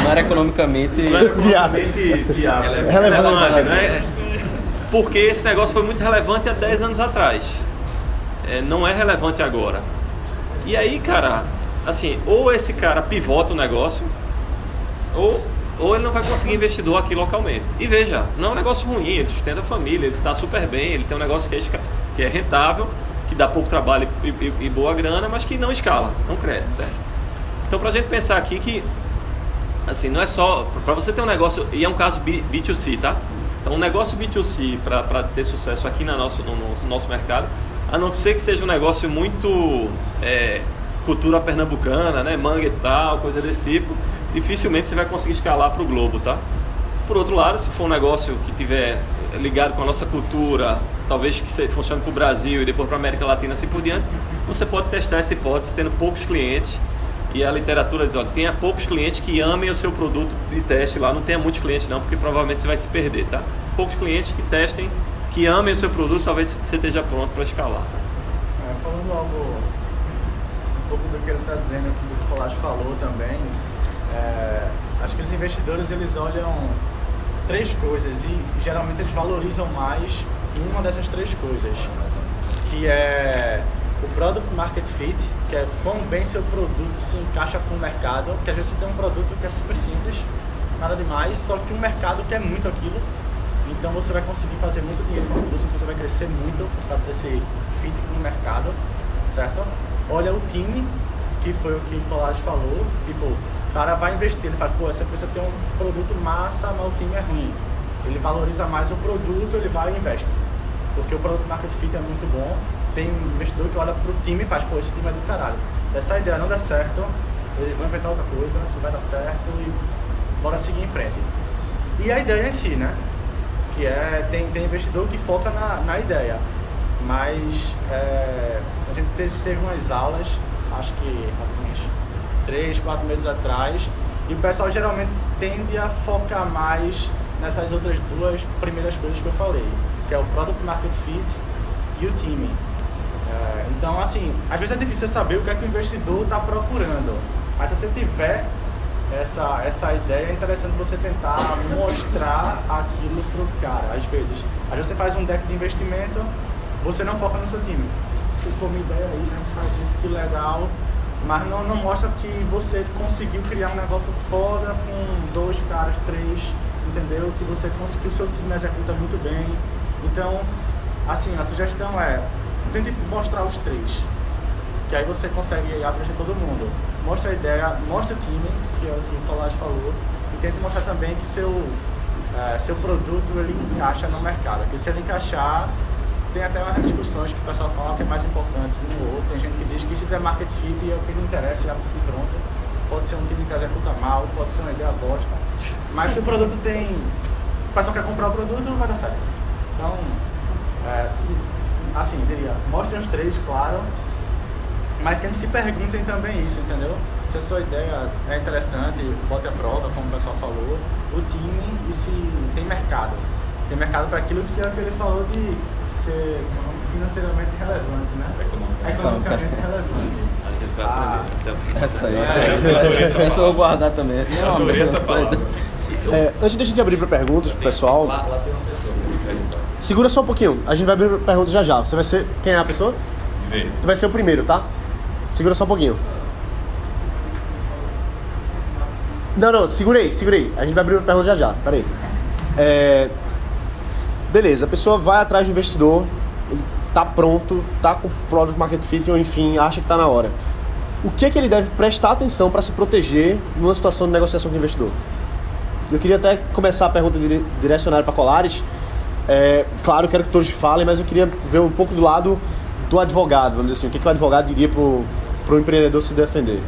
não era economicamente, não era economicamente viável. Relevante, né? porque esse negócio foi muito relevante há 10 anos atrás. É, não é relevante agora. E aí, cara, assim, ou esse cara pivota o negócio, ou, ou ele não vai conseguir investidor aqui localmente. E veja, não é um negócio ruim, ele sustenta a família, ele está super bem, ele tem um negócio que é, que é rentável, que dá pouco trabalho e, e- e boa grana, mas que não escala, não cresce. Né? Então, pra gente pensar aqui que assim, não é só. Para você ter um negócio, e é um caso B- B2C, tá? Então, um negócio B2C para ter sucesso aqui na nosso, no, no nosso mercado, a não ser que seja um negócio muito é, cultura pernambucana, né? Manga e tal, coisa desse tipo, dificilmente você vai conseguir escalar para o globo, tá? Por outro lado, se for um negócio que tiver ligado com a nossa cultura, talvez que funcione para o Brasil e depois para a América Latina assim por diante, você pode testar essa hipótese tendo poucos clientes e a literatura diz, olha, tenha poucos clientes que amem o seu produto de teste lá, não tenha muitos clientes não, porque provavelmente você vai se perder, tá? Poucos clientes que testem, que amem o seu produto, talvez você esteja pronto para escalar, tá? É, falando algo um pouco do que ele está dizendo, que o Colage falou também, é, acho que os investidores eles olham três coisas e geralmente eles valorizam mais uma dessas três coisas, que é o Product Market Fit, que é quão bem seu produto se encaixa com o mercado, porque às vezes você tem um produto que é super simples, nada demais, só que o mercado quer muito aquilo, então você vai conseguir fazer muito dinheiro com aquilo, você vai crescer muito para ter esse fit com o mercado, certo? Olha o time, que foi o que o Polaris falou, tipo, o cara vai investir, ele fala, pô, essa pessoa tem um produto massa, mas o time é ruim. Ele valoriza mais o produto, ele vai e investe. Porque o produto market fit é muito bom. Tem um investidor que olha pro time e faz, pô, esse time é do caralho. Essa ideia não der certo, eles vão inventar outra coisa que vai dar certo e bora seguir em frente. E a ideia em si, né? Que é, tem, tem investidor que foca na, na ideia. Mas é, a gente teve, teve umas aulas, acho que alguns três, quatro meses atrás, e o pessoal geralmente tende a focar mais nessas outras duas primeiras coisas que eu falei, que é o Product Market Fit e o time. É, então, assim, às vezes é difícil saber o que é que o investidor está procurando, mas se você tiver essa, essa ideia, é interessante você tentar mostrar aquilo pro cara, às vezes. Vezes você faz um deck de investimento, você não foca no seu time. Pô, minha ideia isso, a gente faz isso, que legal, mas não, não mostra que você conseguiu criar um negócio foda com dois caras, três, entendeu? Que você conseguiu, seu time executa muito bem. Então, assim, a sugestão é, tente mostrar os três, que aí você consegue abranger todo mundo. Mostra a ideia, mostra o time, que é o que o Tolage falou, e tente mostrar também que seu, eh, seu produto ele encaixa no mercado. Porque se ele encaixar, tem até umas discussões que o pessoal fala que é mais importante um ou outro. Tem gente que diz que se tiver market fit é o que lhe interessa e pronto. Pode ser um time que executa mal, pode ser uma ideia bosta. Mas se o produto tem. O pessoal quer comprar o produto, vai dar certo. Então, é, assim, diria, mostrem os três, claro, mas sempre se perguntem também isso, entendeu? Se a sua ideia é interessante, bote à prova, como o pessoal falou, o time e se tem mercado. Tem mercado para aquilo que, é o que ele falou de ser financeiramente relevante, né? Economicamente relevante. A gente vai Ah. aprender. Essa aí, É, essa, essa eu vou guardar também. Não, Adorei essa palavra. É, antes de a gente abrir para perguntas pro pessoal, Lá, lá tem uma pessoa segura só um pouquinho. A gente vai abrir pra perguntas já já. Você vai ser. Quem é a pessoa? Vê. Tu vai ser o primeiro, tá? Segura só um pouquinho. Não, não, segurei, segurei. A gente vai abrir pra pergunta já já. Pera aí. É... Beleza, a pessoa vai atrás do investidor, ele tá pronto, tá com o product market fit ou enfim, acha que tá na hora. O que é que ele deve prestar atenção para se proteger numa situação de negociação com o investidor? Eu queria até começar a pergunta dire- direcionada para Colares. É, claro, quero que todos falem, mas eu queria ver um pouco do lado do advogado, vamos dizer assim. O que, que o advogado diria pro, pro empreendedor se defender?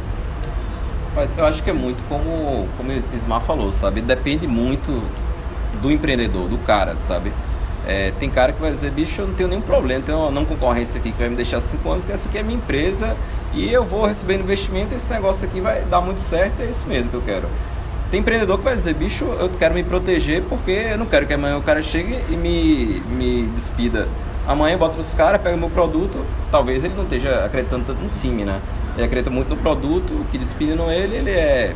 Mas eu acho que é muito como, como o Ismar falou, sabe? Depende muito do empreendedor, do cara, sabe? É, tem cara que vai dizer, bicho, eu não tenho nenhum problema, tenho uma não concorrência aqui que vai me deixar cinco anos, que essa aqui é minha empresa e eu vou receber investimento, esse negócio aqui vai dar muito certo, é isso mesmo que eu quero. Tem empreendedor que vai dizer, bicho, eu quero me proteger porque eu não quero que amanhã o cara chegue e me, me despida. Amanhã bota os caras, pega meu produto, talvez ele não esteja acreditando tanto no time, né? Ele acredita muito no produto, o que despediram ele, ele é.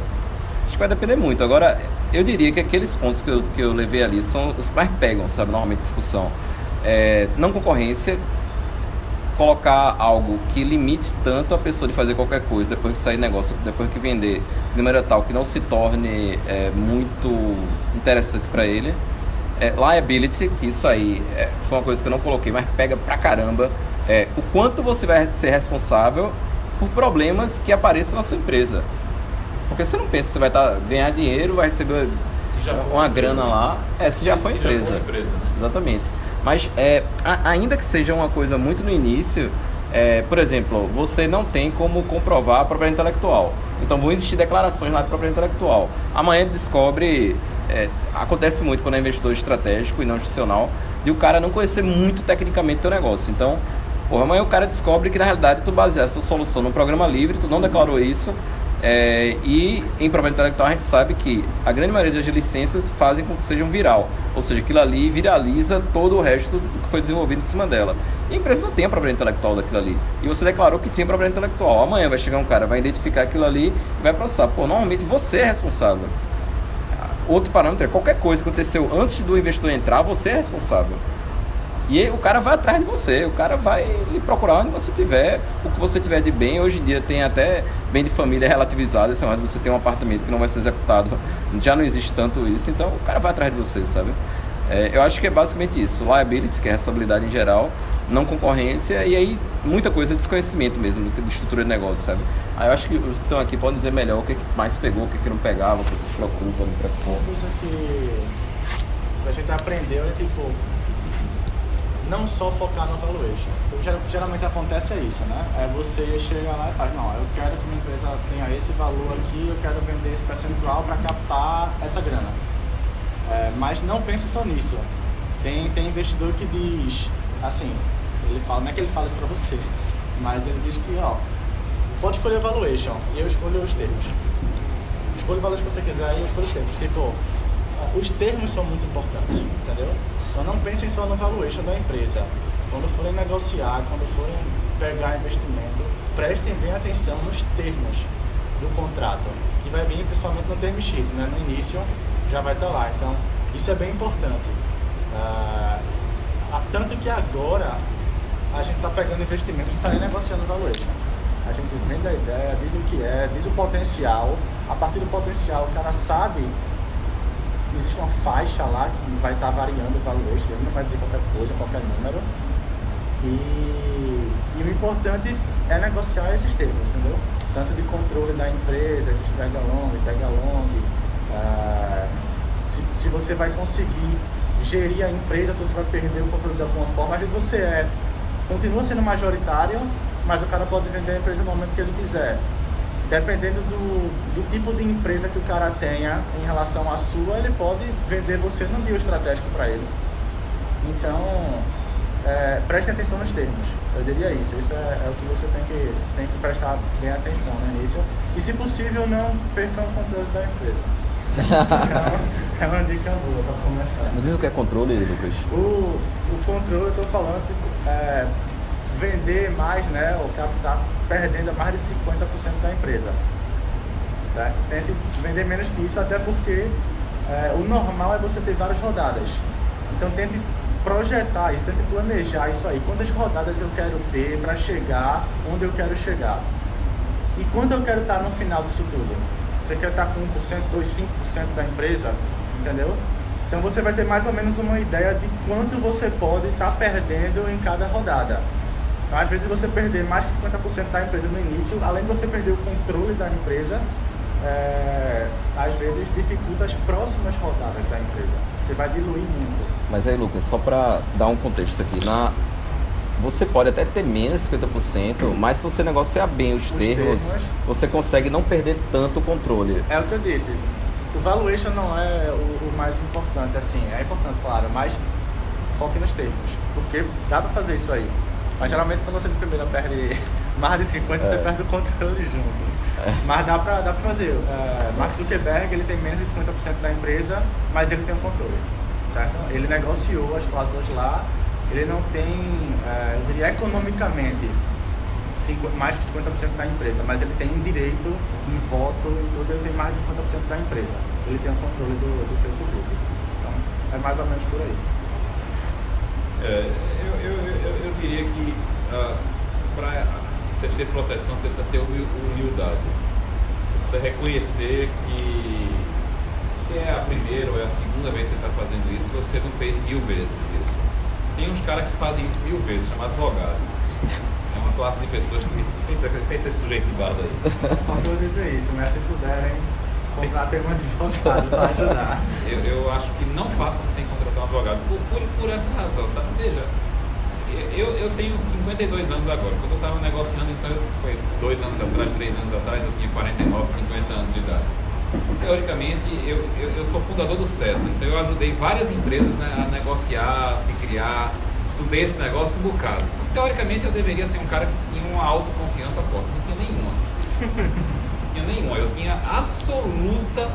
Acho que vai depender muito. Agora, eu diria que aqueles pontos que eu, que eu levei ali são os que mais pegam, sabe, normalmente discussão. É, não concorrência, colocar algo que limite tanto a pessoa de fazer qualquer coisa depois que sair negócio, depois que vender, de maneira tal que não se torne é, muito interessante para ele. É, liability, que isso aí é, foi uma coisa que eu não coloquei, mas pega pra caramba. É, o quanto você vai ser responsável por problemas que apareçam na sua empresa. Porque você não pensa que você vai tá, ganhar dinheiro, vai receber uma grana lá. É, se, se já foi se empresa. Já empresa né? Exatamente. Mas é, a, ainda que seja uma coisa muito no início, é, por exemplo, você não tem como comprovar a propriedade intelectual. Então vão existir declarações lá de propriedade intelectual. Amanhã descobre. É, acontece muito quando é investidor estratégico e não institucional, de o cara não conhecer muito tecnicamente o teu negócio. Então, porra, amanhã o cara descobre que na realidade tu baseaste tua solução num programa livre, tu não declarou isso, é, e em propriedade intelectual a gente sabe que a grande maioria das licenças fazem com que sejam viral, ou seja, aquilo ali viraliza todo o resto do que foi desenvolvido em cima dela. E a empresa não tem a propriedade intelectual daquilo ali. E você declarou que tinha propriedade intelectual. Amanhã vai chegar um cara, vai identificar aquilo ali e vai processar. Pô, normalmente você é responsável. Outro parâmetro é qualquer coisa que aconteceu antes do investidor entrar, você é responsável. E o cara vai atrás de você, o cara vai lhe procurar onde você tiver, o que você tiver de bem. Hoje em dia tem até bem de família relativizado, de você tem um apartamento que não vai ser executado, já não existe tanto isso, então o cara vai atrás de você, sabe? É, eu acho que é basicamente isso, liability, que é responsabilidade em geral, não concorrência, e aí muita coisa de desconhecimento mesmo, de estrutura de negócio, sabe? Aí eu acho que os que estão aqui podem dizer melhor o que mais pegou, o que não pegava, o que se preocupa, não preocupa. Uma coisa que a gente aprendeu é tipo não só focar no valuation. O que geralmente acontece é isso, né? É você chega lá e fala, não, eu quero que minha empresa tenha esse valor aqui, eu quero vender esse percentual para captar essa grana. É, mas não pense só nisso. Tem, tem investidor que diz, assim, ele fala, não é que ele fala isso para você, mas ele diz que, ó, pode escolher valuation e eu escolho os termos. Escolha o valor que você quiser e eu escolho os termos. Tipo, os termos são muito importantes, entendeu? Então não pensem só no valuation da empresa. Quando forem negociar, quando forem pegar investimento, prestem bem atenção nos termos do contrato, que vai vir principalmente no term sheet, né? no início já vai estar lá. Então isso é bem importante. Ah, tanto que agora a gente está pegando investimento, gente está negociando valuation. A gente vende a ideia, diz o que é, diz o potencial. A partir do potencial, o cara sabe existe uma faixa lá que vai estar tá variando o valuation, ele não vai dizer qualquer coisa, qualquer número. E, e o importante é negociar esses termos, entendeu? Tanto de controle da empresa, existe tag along, tag along, uh, se, se você vai conseguir gerir a empresa, se você vai perder o controle de alguma forma, às vezes você é, continua sendo majoritário, mas o cara pode vender a empresa no momento que ele quiser dependendo do, do tipo de empresa que o cara tenha em relação à sua, ele pode vender você num deal estratégico para ele. Então, é, preste atenção nos termos. Eu diria isso. Isso é, é, o que você tem que, tem que prestar bem atenção início. E, se possível, não percam o controle da empresa. é, uma, dica boa para começar. Me diz o que é controle, Lucas. O, o controle, eu estou falando, tipo, é, vender mais, né, ou captar perdendo mais de 50% da empresa. Certo? Tente vender menos que isso, até porque é, o normal é você ter várias rodadas. Então tente projetar isso, tente planejar isso aí. Quantas rodadas eu quero ter para chegar onde eu quero chegar? E quanto eu quero estar no final disso tudo? Você quer estar com 1%, 2%, 5% da empresa? Entendeu? Então você vai ter mais ou menos uma ideia de quanto você pode estar perdendo em cada rodada. Então, às vezes, você perder mais que 50% da empresa no início, além de você perder o controle da empresa, é, às vezes dificulta as próximas rodadas da empresa. Você vai diluir muito. Mas aí, Lucas, só para dar um contexto aqui, na, você pode até ter menos de 50%, mas se você negociar bem os, os termos, termos, você consegue não perder tanto o controle. É o que eu disse. O valuation não é o, o mais importante, assim, é importante, claro, mas foque nos termos, porque dá para fazer isso aí. Mas geralmente quando você de primeira perde mais de 50, é. você perde o controle junto. É. Mas dá pra, dá pra fazer. É, Mark Zuckerberg ele tem menos de 50% da empresa, mas ele tem o um controle. Certo? Ele negociou as cláusulas lá, ele não tem, é, eu diria economicamente, mais que 50% da empresa, mas ele tem direito em voto e tudo, ele tem mais de 50% da empresa. Ele tem o controle do, do Facebook. Então, é mais ou menos por aí. É, eu, eu, eu, eu diria que para você ter proteção, você precisa ter humil- humildade. Você precisa reconhecer que se é a primeira ou é a segunda vez que você está fazendo isso, você não fez mil vezes isso. Tem uns caras que fazem isso mil vezes, chamado advogado. Uma classe de pessoas que feita, feita esse sujeito aí. Faltou dizer isso, né? Se puderem, contratem um advogado para ajudar. Eu, eu acho que não façam sem contratar um advogado. Por, por, por essa razão, sabe? Veja, eu, eu tenho 52 anos agora. Quando eu estava negociando, então foi dois anos atrás, três anos atrás, eu tinha 49, 50 anos de idade. Teoricamente, eu, eu, eu sou fundador do César, então eu ajudei várias empresas né, a negociar, a se criar, estudei esse negócio um bocado. Então, teoricamente, eu deveria ser um cara que tinha uma autoconfiança forte. Não tinha nenhuma. Não tinha nenhuma. Eu tinha absoluta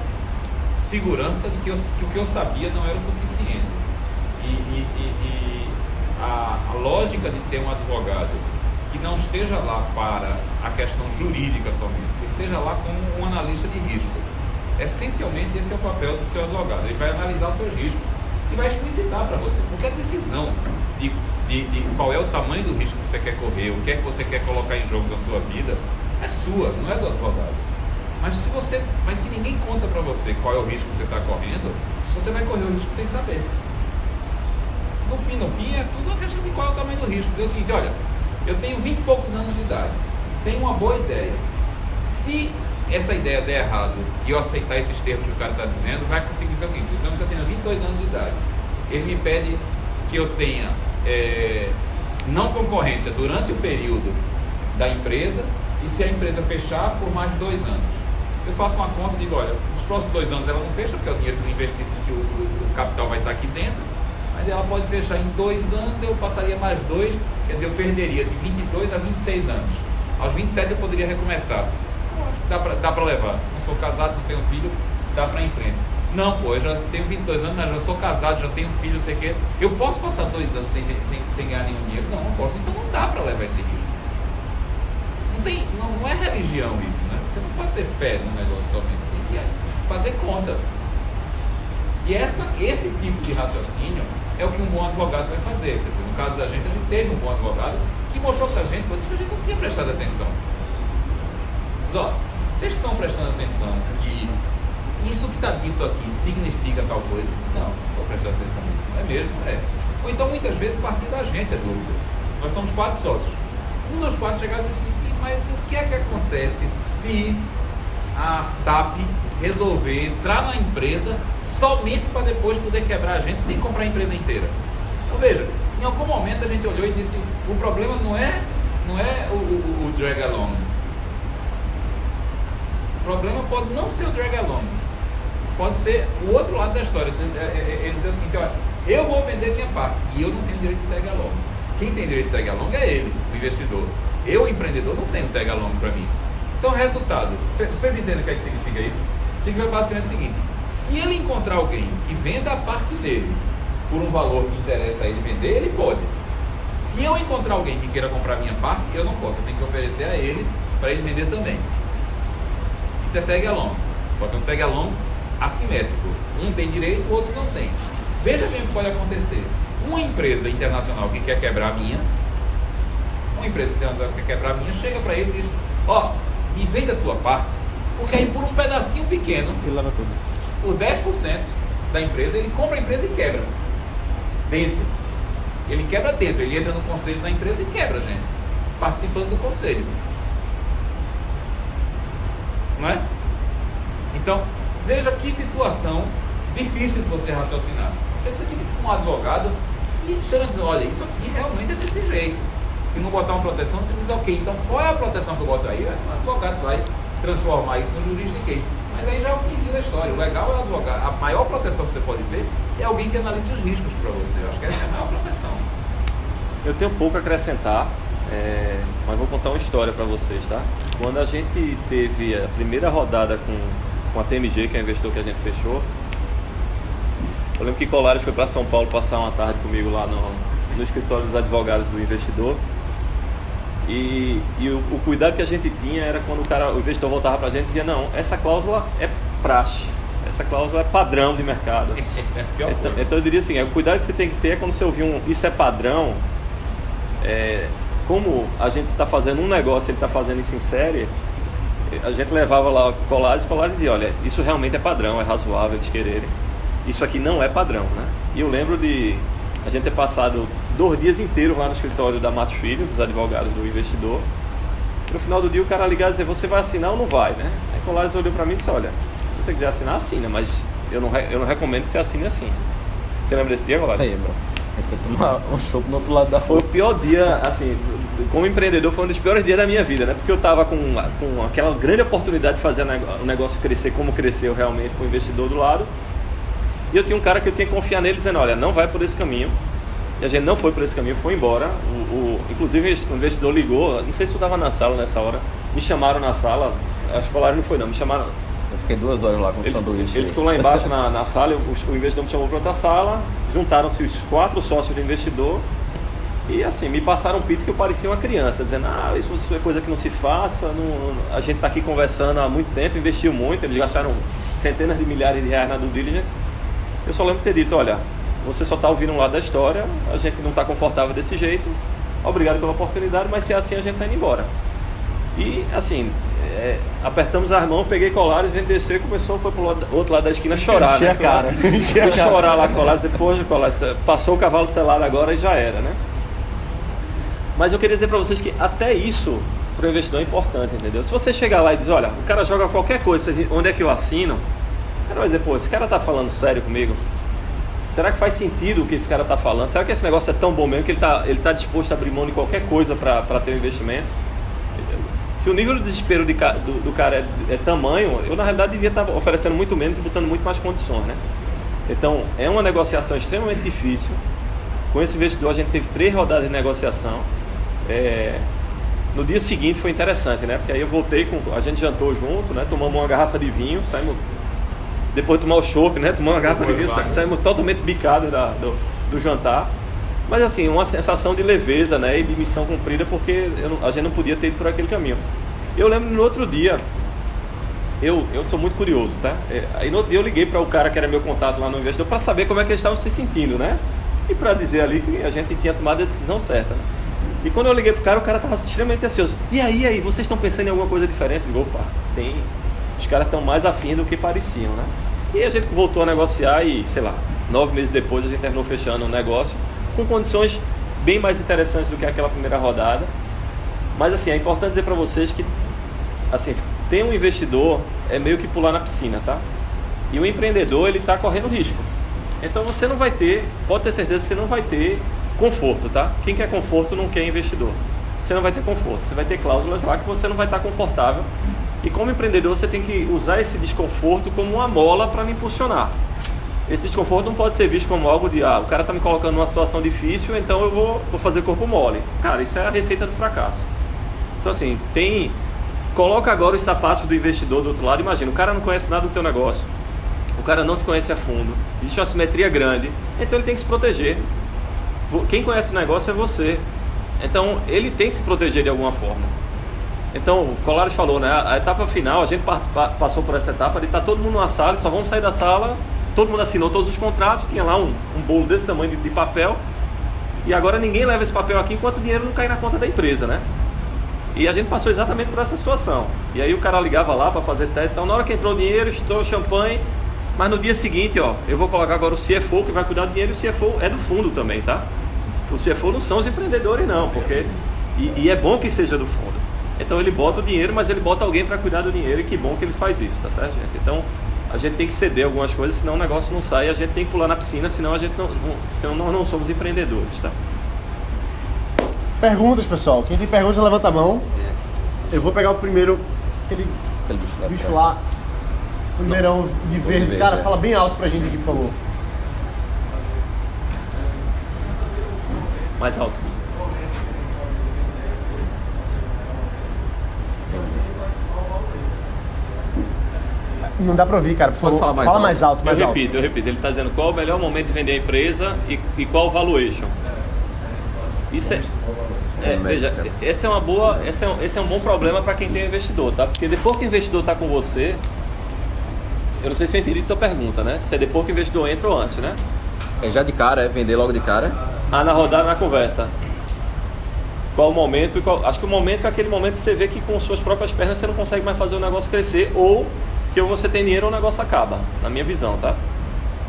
segurança de que, eu, que o que eu sabia não era o suficiente. E, e- e- e a, a lógica de ter um advogado que não esteja lá para a questão jurídica somente, que esteja lá como um analista de risco. Essencialmente, esse é o papel do seu advogado. Ele vai analisar os seus riscos e vai explicitar para você. Porque a decisão de, de- de qual é o tamanho do risco que você quer correr, o que é que você quer colocar em jogo na sua vida, é sua, não é do advogado. Mas se você, mas se ninguém conta para você qual é o risco que você está correndo, você vai correr o risco sem saber. No fim, no fim, é tudo uma questão de qual é o tamanho do risco. Dizer o seguinte, olha, eu tenho 20 e poucos anos de idade, tenho uma boa ideia. Se essa ideia der errado e eu aceitar esses termos que o cara está dizendo, vai significar assim, digamos que eu tenha 22 anos de idade. Ele me pede que eu tenha é, não concorrência durante o período da empresa e se a empresa fechar por mais de dois anos. Eu faço uma conta e digo, olha, nos próximos dois anos ela não fecha, porque é o dinheiro que eu investi, que o- o capital vai estar aqui dentro, mas ela pode fechar em dois anos, eu passaria mais dois, quer dizer, eu perderia de 22 a 26 anos. Aos 27 eu poderia recomeçar. Dá pra, dá pra levar. Não sou casado, não tenho filho, dá pra frente. Não, pô, eu já tenho 22 anos, mas já sou casado, já tenho filho, não sei o quê. Eu posso passar dois anos sem, sem, sem ganhar nenhum dinheiro? Não, não posso. Então não dá pra levar esse risco. Não, tem, não, não é religião isso, né? Você não pode ter fé no negócio somente, tem que fazer conta. E essa, esse tipo de raciocínio é o que um bom advogado vai fazer. Dizer, no caso da gente, a gente teve um bom advogado que mostrou pra gente coisas que a gente não tinha prestado atenção. Ó, vocês estão prestando atenção que isso que está dito aqui significa tal coisa? Não, estou prestando atenção nisso, não é mesmo? É. Ou então muitas vezes partir da gente é dúvida. Nós somos quatro sócios. Um dos quatro chegava e disse assim, sim, mas o que é que acontece se a SAP resolver entrar na empresa somente para depois poder quebrar a gente sem comprar a empresa inteira? Então veja, em algum momento a gente olhou e disse, o problema não é, não é o, o, o drag along. Problema pode não ser o drag along. Pode ser o outro lado da história. É- é- Ele diz seguinte, olha, eu vou vender minha parte e eu não tenho direito de tag along. Quem tem direito de tag along é ele, o investidor. Eu, empreendedor, não tenho tag along para mim. Então, resultado, cê- vocês entendem o que, é que significa isso? Significa basicamente o seguinte: se ele encontrar alguém que venda a parte dele por um valor que interessa a ele vender, ele pode. Se eu encontrar alguém que queira comprar minha parte, eu não posso. Eu tenho que oferecer a ele para ele vender também. Isso é tag along. Só que é um tag along assimétrico. Um tem direito, o outro não tem. Veja bem o que pode acontecer. Uma empresa internacional que quer quebrar a minha, uma empresa internacional que quer quebrar a minha, chega para ele e diz: Ó, me vende a tua parte, porque aí por um pedacinho pequeno, Ele leva tudo. por 10% da empresa, ele compra a empresa e quebra. Dentro. Ele quebra dentro, ele entra no conselho da empresa e quebra, gente. Participando do conselho. Não é? Então, veja que situação difícil de você raciocinar. Você precisa de um advogado e chega e diz, olha, isso aqui realmente é desse jeito. Se não botar uma proteção, você diz, ok, então qual é a proteção que eu boto aí? O advogado vai transformar isso no juridiquês. Mas aí já é o fim da história. O legal é o advogado. A maior proteção que você pode ter é alguém que analise os riscos para você. Eu acho que essa é a maior proteção. Eu tenho pouco a acrescentar, é, mas vou contar uma história para vocês, tá? Quando a gente teve a primeira rodada com, com a TMG, que é o investidor que a gente fechou, eu lembro que Colares foi para São Paulo passar uma tarde comigo lá no, no escritório dos advogados do investidor. E, e o, o cuidado que a gente tinha era quando o cara, o investidor voltava para a gente e dizia, não, essa cláusula é praxe, essa cláusula é padrão de mercado. então, então eu diria assim, é, o cuidado que você tem que ter é quando você ouvir um isso é padrão, é, como a gente está fazendo um negócio, ele está fazendo isso em série, a gente levava lá colares e colares dizia, olha, isso realmente é padrão, é razoável eles quererem. Isso aqui não é padrão, né? E eu lembro de a gente ter passado dois dias inteiros lá no escritório da Matos Filho, dos advogados do investidor. E no final do dia o cara ligar e dizer, você vai assinar ou não vai, né? Aí Colares olhou para mim e disse, olha, se você quiser assinar, assina, mas eu não, eu não recomendo que você assine assim. Você lembra desse dia, Colares? Lembro. A gente foi tomar um chopp no outro lado da Foi rua. o pior dia, assim, como empreendedor, foi um dos piores dias da minha vida, né? Porque eu tava com, com aquela grande oportunidade de fazer o negócio crescer como cresceu realmente com o investidor do lado. E eu tinha um cara que eu tinha que confiar nele dizendo, olha, não vai por esse caminho. E a gente não foi por esse caminho, foi embora. O, o- inclusive o investidor ligou, não sei se eu estava na sala nessa hora, me chamaram na sala, a escolar não foi não, me chamaram. Eu fiquei duas horas lá com o Ele, sanduíche. ele ficou lá embaixo na, na sala, o, o investidor me chamou para outra sala, juntaram-se os quatro sócios do investidor e assim, me passaram um pito que eu parecia uma criança, dizendo, ah, isso é coisa que não se faça, não- a gente está aqui conversando há muito tempo, investiu muito, eles gastaram centenas de milhares de reais na due diligence. Eu só lembro de ter dito, olha, você só está ouvindo um lado da história, a gente não está confortável desse jeito, obrigado pela oportunidade, mas se é assim a gente está indo embora. E assim, é, apertamos as mãos, peguei colares, vem descer, começou, foi pro lado- outro lado da esquina chorar. Encher né? a cara, Foi, foi chorar lá colares, poxa, colares, passou o cavalo selado agora e já era, né? Mas eu queria dizer para vocês que até isso para o investidor é importante, entendeu? Se você chegar lá e dizer, olha, o cara joga qualquer coisa, onde é que eu assino? O cara vai dizer, pô, esse cara tá falando sério comigo? Será que faz sentido o que esse cara tá falando? Será que esse negócio é tão bom mesmo que ele tá, ele tá disposto a abrir mão de qualquer coisa para ter um investimento? Se o nível de desespero de do, do cara é, é tamanho, eu na realidade devia estar oferecendo muito menos e botando muito mais condições, né? Então, é uma negociação extremamente difícil. Com esse investidor, a gente teve três rodadas de negociação. É, No dia seguinte foi interessante, né? Porque aí eu voltei com. A gente jantou junto, né? Tomamos uma garrafa de vinho, saímos. Depois de tomar o chopp, né? Tomamos uma garrafa de vinho, sa- saímos totalmente bicados da- do, do jantar. Mas assim, uma sensação de leveza, né? E de missão cumprida, porque não- a gente não podia ter ido por aquele caminho. Eu lembro no outro dia, eu, eu sou muito curioso, tá? É, aí no dia eu liguei para o cara que era meu contato lá no investidor para saber como é que eles estavam se sentindo, né? E para dizer ali que a gente tinha tomado a decisão certa. Né? E quando eu liguei pro cara, o cara estava extremamente ansioso. E aí, aí, vocês estão pensando em alguma coisa diferente? Eu digo, opa, tem. Os caras estão mais afins do que pareciam, né? E a gente voltou a negociar e, sei lá, nove meses depois a gente terminou fechando um negócio com condições bem mais interessantes do que aquela primeira rodada. Mas assim, é importante dizer para vocês que assim, ter um investidor é meio que pular na piscina, tá? E o empreendedor, ele está correndo risco. Então você não vai ter, pode ter certeza que você não vai ter conforto, tá? Quem quer conforto não quer investidor. Você não vai ter conforto, você vai ter cláusulas lá que você não vai estar confortável. E como empreendedor, você tem que usar esse desconforto como uma mola para lhe impulsionar. Esse desconforto não pode ser visto como algo de, ah, o cara está me colocando numa situação difícil, então eu vou, vou fazer corpo mole. Cara, isso é a receita do fracasso. Então, assim, tem. Coloca agora os sapatos do investidor do outro lado. Imagina, o cara não conhece nada do teu negócio. O cara não te conhece a fundo. Existe uma simetria grande. Então ele tem que se proteger. Quem conhece o negócio é você. Então ele tem que se proteger de alguma forma. Então, o Colares falou, né? A etapa final, a gente passou por essa etapa de estar todo mundo na sala, só vamos sair da sala, todo mundo assinou todos os contratos, tinha lá um, um bolo desse tamanho de, de papel, e agora ninguém leva esse papel aqui enquanto o dinheiro não cai na conta da empresa, né? E a gente passou exatamente por essa situação. E aí o cara ligava lá para fazer teste, então na hora que entrou o dinheiro, estourou champanhe, mas no dia seguinte, ó, eu vou colocar agora o CFO que vai cuidar do dinheiro, e o CFO é do fundo também, tá? O CFO não são os empreendedores não, porque e, e é bom que seja do fundo. Então ele bota o dinheiro, mas ele bota alguém para cuidar do dinheiro e que bom que ele faz isso, tá certo, gente? Então a gente tem que ceder algumas coisas, senão o negócio não sai, a gente tem que pular na piscina, senão a gente não, não senão nós não somos empreendedores, tá? Perguntas, pessoal. Quem tem perguntas, levanta a mão. Eu vou pegar o primeiro, aquele Aquele bicho lá. bicho lá. Primeirão de verde. verde, Cara, é. fala bem alto pra gente aqui, por favor. Mais alto. Não dá pra ouvir, cara. Por Pode favor, falar mais fala alto. mais alto, mais eu alto. repito, eu repito. Ele está dizendo qual é o melhor momento de vender a empresa e, e qual o valuation. Isso é. É, veja, esse é uma boa, esse é, um- esse é um bom problema para quem tem investidor, tá? Porque depois que o investidor está com você, eu não sei se eu entendi a tua pergunta, né? Se é depois que o investidor entra ou antes, né? É já de cara, é vender logo de cara. Na rodada, na conversa. Qual o momento qual... Acho que o momento é aquele momento que você vê que com suas próprias pernas você não consegue mais fazer o negócio crescer ou que você tem dinheiro ou o negócio acaba, na minha visão, tá?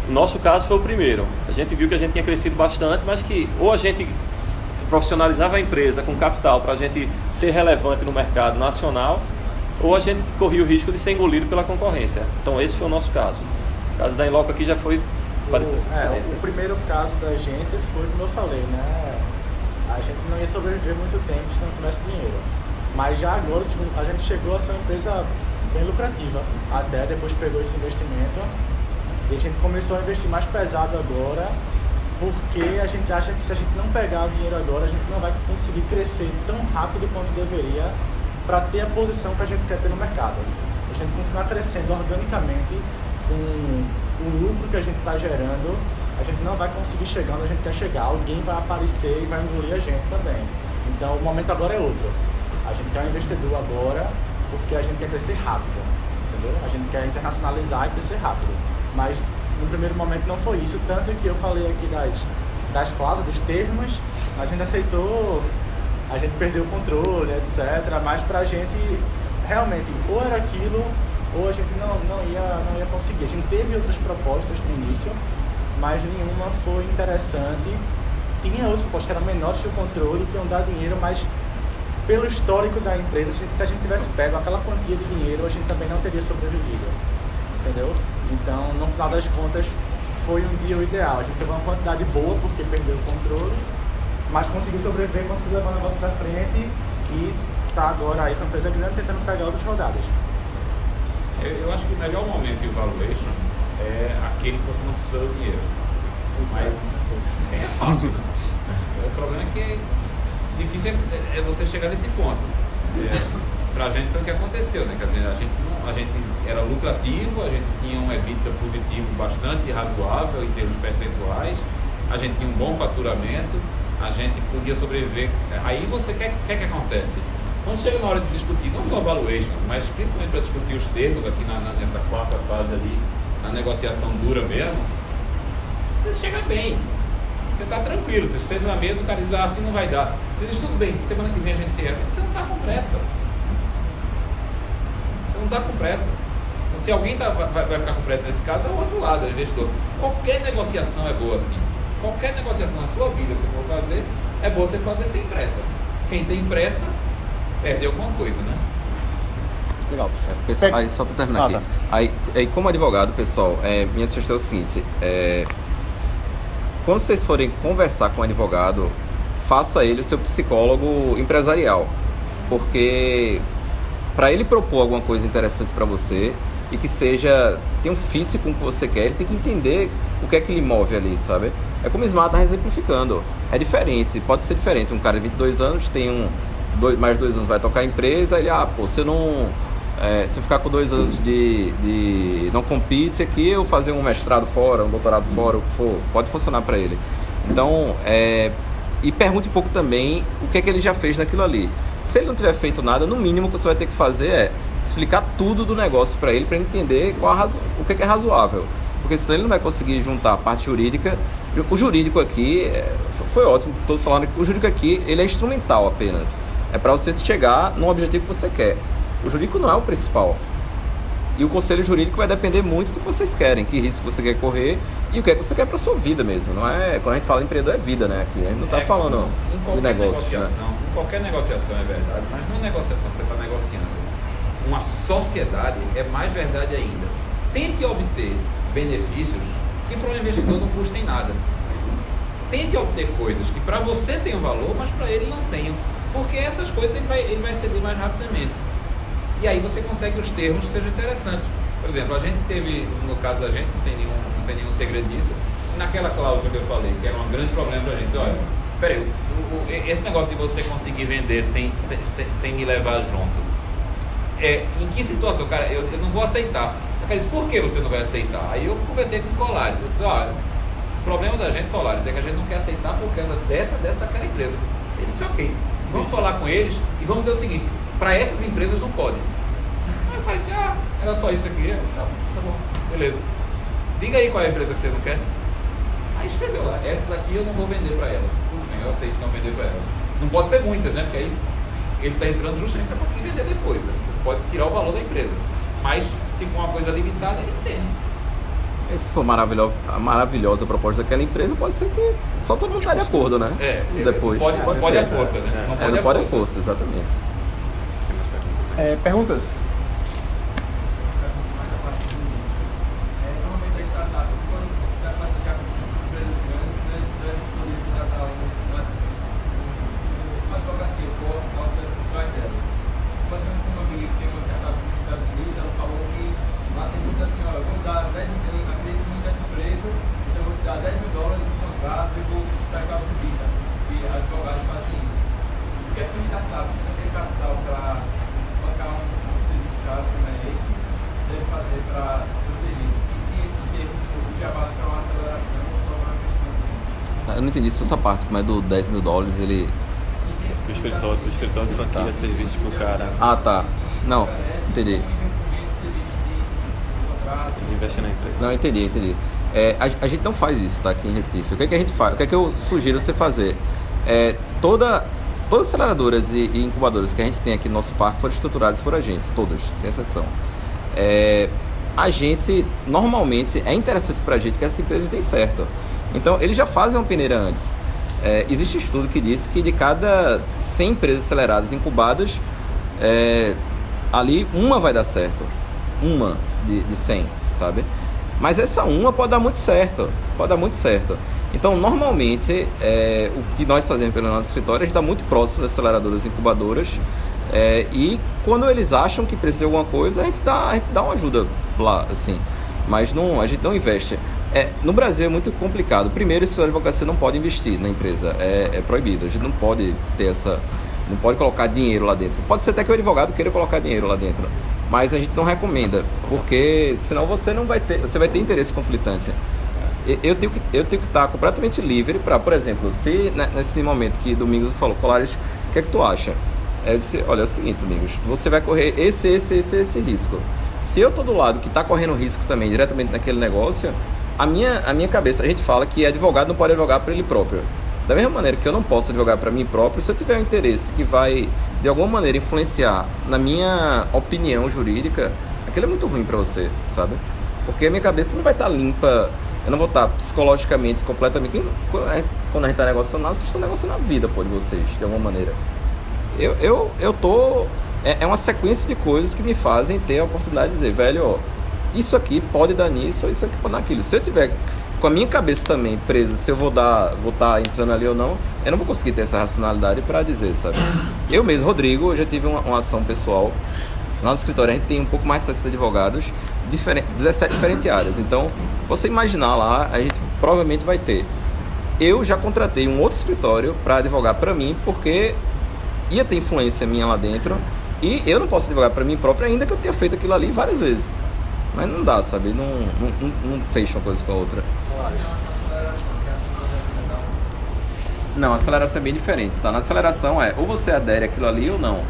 No nosso caso foi o primeiro. A gente viu que a gente tinha crescido bastante, mas que ou a gente profissionalizava a empresa com capital para a gente ser relevante no mercado nacional, ou a gente corria o risco de ser engolido pela concorrência. Então esse foi o nosso caso. O caso da Inloco aqui já foi pareceu ser O, é, diferente. o primeiro caso da gente foi como eu falei, né? A gente não ia sobreviver muito tempo se não tivesse dinheiro. Mas já agora o a gente chegou a ser uma empresa bem lucrativa. Até depois pegou esse investimento. E a gente começou a investir mais pesado agora, porque a gente acha que se a gente não pegar o dinheiro agora, a gente não vai conseguir crescer tão rápido quanto deveria para ter a posição que a gente quer ter no mercado. A gente continuar crescendo organicamente com o lucro que a gente está gerando, a gente não vai conseguir chegar onde a gente quer chegar. Alguém vai aparecer e vai engolir a gente também. Então o momento agora é outro. A gente quer um investidor agora porque a gente quer crescer rápido, entendeu? A gente quer internacionalizar e crescer rápido. Mas no primeiro momento não foi isso, tanto que eu falei aqui das, das cláusulas, dos termos, a gente aceitou, a gente perdeu o controle, etc. Mas pra gente realmente ou era aquilo ou a gente não, não, ia, não ia conseguir. A gente teve outras propostas no início, mas nenhuma foi interessante. Tinha outras propostas que eram menores que o controle, que iam dar dinheiro, mas pelo histórico da empresa, se a gente tivesse pego aquela quantia de dinheiro, a gente também não teria sobrevivido. Entendeu? Então, no final das contas, foi um dia ideal. A gente teve uma quantidade boa porque perdeu o controle, mas conseguiu sobreviver, conseguiu levar o negócio pra frente e tá agora aí com a empresa grande tentando pegar outras rodadas. Eu, eu acho que o melhor momento em valuation é aquele que você não precisa do dinheiro. Mas é fácil, né? O problema é que difícil é, é você chegar nesse ponto. É, pra gente foi o que aconteceu, né? Quer dizer, a gente, não- a gente era lucrativo, a gente tinha um EBITDA positivo bastante razoável em termos percentuais, a gente tinha um bom faturamento, a gente podia sobreviver. Aí você quer, quer que acontece? Quando chega na hora de discutir, não só valuation, mas principalmente para discutir os termos aqui na, na- nessa quarta fase ali, na negociação dura mesmo, você chega bem. Você está tranquilo, você senta na mesa, o cara diz, ah, assim não vai dar. Você diz, tudo bem, semana que vem a gente se erra. Você não está com pressa. Você não está com pressa. Então, se alguém tá, vai, vai ficar com pressa nesse caso, é o outro lado, é o investidor. Qualquer negociação é boa assim. Qualquer negociação na sua vida que você for fazer, é boa você fazer sem pressa. Quem tem pressa, perde alguma coisa, né? Legal. É, pessoal, Pe- aí só para terminar Ah, aqui. tá. Aí, aí, como advogado, pessoal, é, minha sugestão é o seguinte: é, quando vocês forem conversar com um advogado, faça ele o seu psicólogo empresarial, porque para ele propor alguma coisa interessante para você e que seja tem um fit com o que você quer, ele tem que entender o que é que lhe move ali, sabe? É como o Smart está exemplificando. É diferente, pode ser diferente. Um cara de 22 anos tem um dois, mais dois anos vai tocar a empresa, ele ah, pô, você não é, se ficar com dois anos de, de não compete aqui, eu fazer um mestrado fora, um doutorado fora, o que for, pode funcionar para ele. Então, é, e pergunte um pouco também o que é que ele já fez naquilo ali. Se ele não tiver feito nada, no mínimo que você vai ter que fazer é explicar tudo do negócio para ele, para entender qual razo- o que é, que é razoável. Porque senão ele não vai conseguir juntar a parte jurídica. O jurídico aqui é, foi ótimo, todos falando o jurídico aqui ele é instrumental apenas. É para você chegar num objetivo que você quer. O jurídico não é o principal. E o conselho jurídico vai depender muito do que vocês querem, que risco você quer correr e o que é que você quer para sua vida mesmo. Não é quando a gente fala empreendedor é vida, né? Aqui a gente não está É, falando em de negócio, né? negociação, em qualquer negociação é verdade, mas numa negociação que você está negociando uma sociedade é mais verdade ainda. Tente obter benefícios que para o investidor não custem nada. Tente obter coisas que para você tenham valor, mas para ele não tenham. Porque essas coisas ele vai, ele vai ceder mais rapidamente. E aí você consegue os termos que sejam interessantes. Por exemplo, a gente teve, no caso da gente, não tem nenhum, não tem nenhum segredo disso, naquela cláusula que eu falei, que era um grande problema pra gente, olha, peraí, o- o- esse negócio de você conseguir vender sem, sem, sem, me levar junto, é, em que situação, cara, eu, eu não vou aceitar. O disse, por que você não vai aceitar? Aí eu conversei com o Colares, eu disse, olha, o problema da gente, Colares, é que a gente não quer aceitar por causa dessa, dessa daquela empresa. Ele disse, ok, vamos falar com eles e vamos dizer o seguinte, para essas empresas não pode. Aí o cara disse, ah, era só isso aqui. É, tá, tá bom, beleza. Diga aí qual é a empresa que você não quer. Aí escreveu lá, essa daqui eu não vou vender para ela. Eu aceito não vender para ela. Não pode ser muitas, né? Porque aí ele está entrando justamente para conseguir vender depois. Né? Você pode tirar o valor da empresa. Mas se for uma coisa limitada, ele entende. E se for maravilhosa, a maravilhosa proposta daquela empresa, pode ser que só todo mundo está de acordo, né? É, Depois. Pode, pode, pode a força, né? Não É, pode não a pode a força. força, exatamente. É, perguntas? É, normalmente a startup, quando você está passando já com empresas grandes, né, deve poder contratar alguns uma advocacia for uma empresa por trás delas. Passando com uma amiga que tem uma startup nos Estados Unidos, ela falou que lá tem muito assim, ó, vamos dar 10 mil, eu acredito muito nessa empresa, então eu vou te dar 10 mil dólares em contratos e vou prestar o serviço. E advogados fazem isso. O que é que uma startup que não tem capital para bancar um, um serviço caro como é esse, deve fazer para se proteger? E se esses termos já valem para uma aceleração ou só para uma questão de. Tá, Essa parte, como é do 10 mil dólares, ele. o escritório, o escritório de franquia Tá. serviços pro cara. Ah, tá. Não, entendi. na empresa. Não, entendi, entendi. É, a, a gente não faz isso, tá? Aqui em Recife. O que, é que a gente faz? O que é que eu sugiro você fazer? É, toda, todas as aceleradoras e, e incubadoras que a gente tem aqui no nosso parque foram estruturadas por a gente, todas, sem exceção. É, a gente, normalmente, é interessante pra gente que essas empresas deem certo. Então, eles já fazem uma peneira antes. É, existe estudo que diz que de cada 100 empresas aceleradas incubadas, é, ali uma vai dar certo. Uma de, de 100, sabe? Mas essa uma pode dar muito certo. Pode dar muito certo. Então, normalmente, é, o que nós fazemos pelo nosso escritório, a gente está muito próximo das aceleradoras incubadoras. é, e quando eles acham que precisa de alguma coisa, a gente dá, a gente dá uma ajuda lá, assim. Mas não, a gente não investe. É, no Brasil é muito complicado. Primeiro, o escritório de advocacia não pode investir na empresa. É, é proibido. A gente não pode ter essa. Não pode colocar dinheiro lá dentro. Pode ser até que o advogado queira colocar dinheiro lá dentro. Mas a gente não recomenda. Porque senão você não vai ter. Você vai ter interesse conflitante. Eu tenho que, eu tenho que estar completamente livre para, por exemplo, se né, nesse momento que Domingos falou, Colares, o que é que tu acha? Eu disse, olha, é o seguinte, Domingos, você vai correr esse, esse, esse, esse risco. Se eu tô do lado que está correndo risco também diretamente naquele negócio, a minha, a minha cabeça, a gente fala que advogado não pode advogar para ele próprio. Da mesma maneira que eu não posso advogar para mim próprio, se eu tiver um interesse que vai, de alguma maneira, influenciar na minha opinião jurídica, aquilo é muito ruim para você, sabe? Porque a minha cabeça não vai estar limpa, eu não vou estar psicologicamente completamente. Quando a gente- quando a gente está negociando, vocês estão negociando a vida pô, de vocês, de alguma maneira. Eu, eu, eu tô. É, é uma sequência de coisas que me fazem ter a oportunidade de dizer, velho, ó, isso aqui pode dar nisso, isso aqui pode dar naquilo. Se eu tiver com a minha cabeça também presa, se eu vou dar, vou estar entrando ali ou não, eu não vou conseguir ter essa racionalidade para dizer, sabe? Eu mesmo, Rodrigo, eu já tive uma, uma ação pessoal. Lá no escritório a gente tem um pouco mais de 60 advogados, diferen- 17 diferentes áreas. Então, você imaginar lá, a gente provavelmente vai ter. Eu já contratei um outro escritório para advogar para mim, porque ia ter influência minha lá dentro e eu não posso advogar para mim próprio, ainda que eu tenha feito aquilo ali várias vezes. Mas não dá, sabe? Não, não, não, fecha uma coisa com a outra. Não, a aceleração é bem diferente, tá? Na aceleração é ou você adere àquilo ali ou não.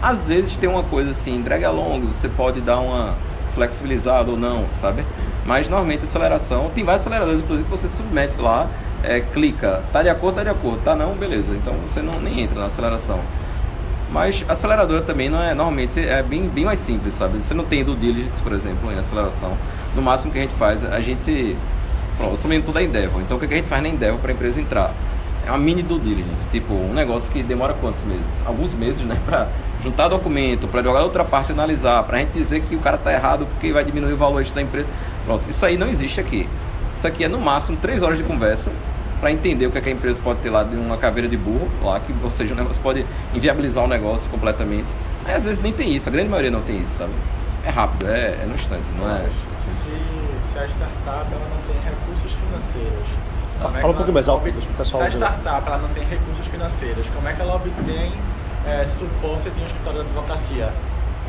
Às vezes tem uma coisa assim, drag along, você pode dar uma flexibilizada ou não, sabe? Mas normalmente aceleração, tem vários aceleradores, inclusive, que você submete lá, é, clica, tá de acordo, tá de acordo, tá não, beleza. Então você não nem entra na aceleração. Mas a aceleradora também não é, normalmente é bem, bem mais simples, sabe? Você não tem do diligence, por exemplo, em aceleração. No máximo que a gente faz, a gente. Pronto, eu sou mentor da Endeavor, então o que a gente faz na Endeavor para a empresa entrar? É uma mini due diligence, tipo, um negócio que demora quantos meses? Alguns meses, né? Pra juntar documento, para jogar outra parte analisar, pra gente dizer que o cara tá errado porque vai diminuir o valor da empresa. Pronto, isso aí não existe aqui. Isso aqui é no máximo três horas de conversa para entender o que, é que a empresa pode ter lá de uma caveira de burro, lá, que, ou seja, o negócio pode inviabilizar o negócio completamente. Aí às vezes nem tem isso, a grande maioria não tem isso, sabe? É rápido, é, é no instante, não é? assim. Se, se a startup ela não tem recursos financeiros. como é Fala um que pouquinho ela mais alto, ob- deixa o pessoal Se a startup ela não tem recursos financeiros, como é que ela obtém é, suporte de um escritório de advocacia?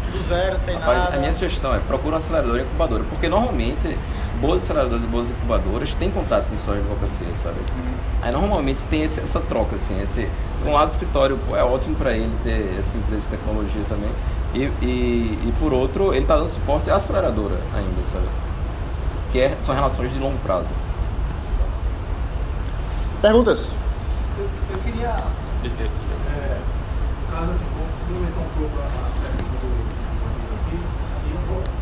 Do zero, não tem Rapaz, nada. a minha sugestão é procura um acelerador e incubadora, porque normalmente boas aceleradoras e boas incubadoras têm contato com sua advocacia, sabe? Aí normalmente tem esse- essa troca, assim, esse, por um lado o escritório pô, é ótimo para ele ter essa empresa de tecnologia também, e, e, e por outro ele está dando suporte à aceleradora ainda, sabe? Que é, são relações de longo prazo. Perguntas? Eu, eu queria, é, caso assim, complementar um pouco a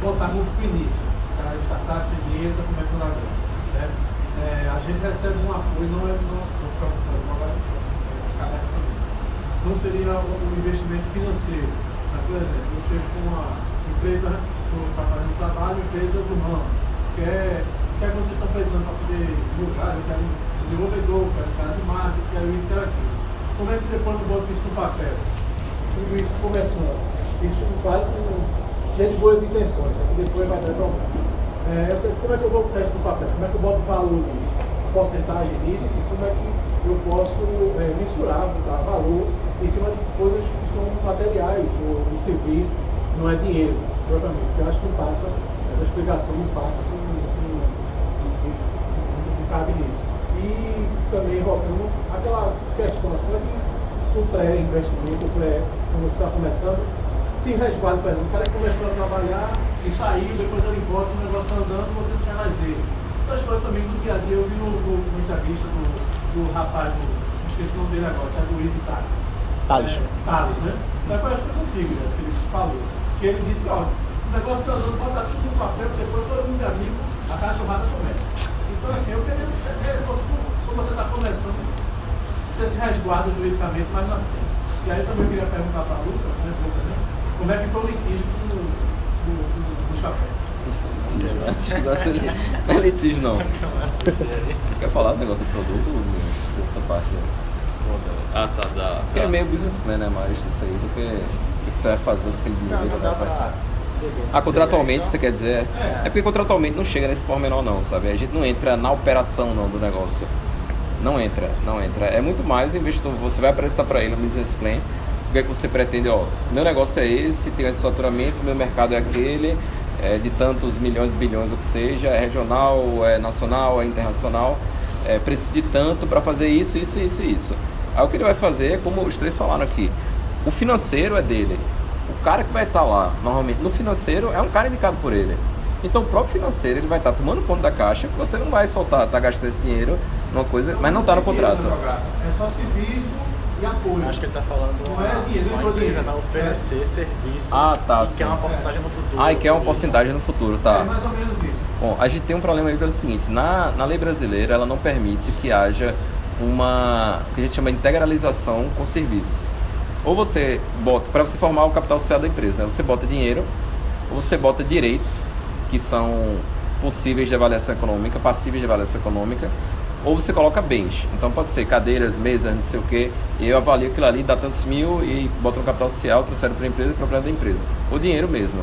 voltar muito para o início. A startup sem dinheiro está começando agora. Né? É, a gente recebe um apoio, não é não, é, também. não seria um investimento financeiro. Mas, por exemplo, eu chego com uma empresa que está fazendo um trabalho, empresa do ramo, quer, quer que vocês estão precisando para poder divulgar, eu quero um desenvolvedor, eu quero um cara de marketing, quero isso, quero aquilo. Como é que depois eu boto isso no papel? Tudo isso conversando. Isso vai com cheio de boas intenções, né? que depois vai dar problema. É, como é que eu vou botar isso no papel? Como é que eu boto valor nisso? Porcentagem nisso? E como é que eu posso é, mensurar, botar valor em cima de coisas que são materiais ou de serviços, não é dinheiro, propriamente. Eu acho que não passa, essa explicação não passa com, com, cabe nisso. E também voltando aquela questão, como é que o pré-investimento, o pré, quando você está começando, se resguarda, por exemplo, o cara que começou a trabalhar e saiu, depois ele volta, o negócio está andando, você não quer mais ver. Essas coisas também do dia a dia, eu vi no, no, no entrevista do, do rapaz, do, esqueci o nome dele agora, que é do Easy Taxi. Thales. É, Thales, né? Mas foi acho que foi contigo, né, que ele falou. Que ele disse que, ó, o negócio está andando, bota tudo no papel, depois todo mundo é amigo, a cachorrada começa. Então, assim, eu queria, é, é, você, quando você está começando, você se resguarda juridicamente mais na frente. E aí também eu queria perguntar para a Lucas, né, Lucas, né, como é que foi o litígio do, do, do, do chapéu. Negócio ali- Não é litígio não. Quer falar do negócio do produto, dessa parte? Ah, tá, da. Porque é meio businessman, né? Mais isso aí do que o que você vai fazer com dá rapaz? beber. Ah, contratualmente Você quer dizer? É porque contratualmente não chega nesse pormenor não, sabe? A gente não entra na operação não do negócio. Não entra, não entra. É muito mais o investidor, você vai apresentar para ele um business plan, o que é que você pretende, ó, meu negócio é esse, tem esse faturamento, meu mercado é aquele, é de tantos milhões, bilhões, o que seja, é regional, é nacional, é internacional, é, preciso de tanto para fazer isso, isso, isso isso. Aí o que ele vai fazer como os três falaram aqui, o financeiro é dele, o cara que vai estar lá, normalmente no financeiro, é um cara indicado por ele. Então o próprio financeiro ele vai estar tomando conta da caixa, que você não vai soltar, tá gastando esse dinheiro numa coisa, mas não está no contrato. É só serviço e apoio. Acho que ele está falando Não é dinheiro, uma não é empresa vai oferecer serviço Ah, tá, e sim. quer uma porcentagem no futuro. Ah, e quer uma porcentagem no futuro, É tá? mais ou menos isso. Bom, a gente tem um problema aí pelo seguinte, na, na lei brasileira ela não permite que haja uma, o que a gente chama de integralização com serviços. Ou você bota, para você formar o capital social da empresa, né? Você bota dinheiro, ou você bota direitos, que são possíveis de avaliação econômica, passíveis de avaliação econômica, ou você coloca bens. Então pode ser cadeiras, mesas, não sei o quê, e eu avalio aquilo ali, dá tantos mil e boto no capital social, transfero para a empresa e problema da empresa. O dinheiro mesmo.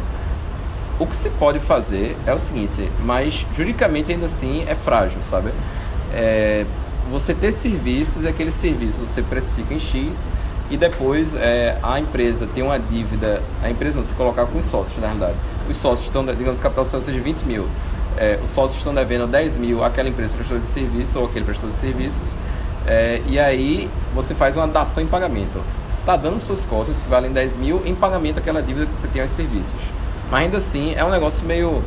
O que se pode fazer é o seguinte, mas juridicamente ainda assim é frágil, sabe? É, você ter serviços e aqueles serviços você precifica em X e depois é, a empresa tem uma dívida, a empresa não, se colocar com os sócios na realidade. Os sócios estão, digamos, capital social seja 20 mil. É, os sócios estão devendo 10 mil àquela empresa prestadora de serviço ou aquele prestador de serviços. É, e aí você faz uma dação em pagamento. Você está dando suas cotas que valem 10 mil em pagamento daquela dívida que você tem aos serviços. Mas ainda assim é um negócio meio.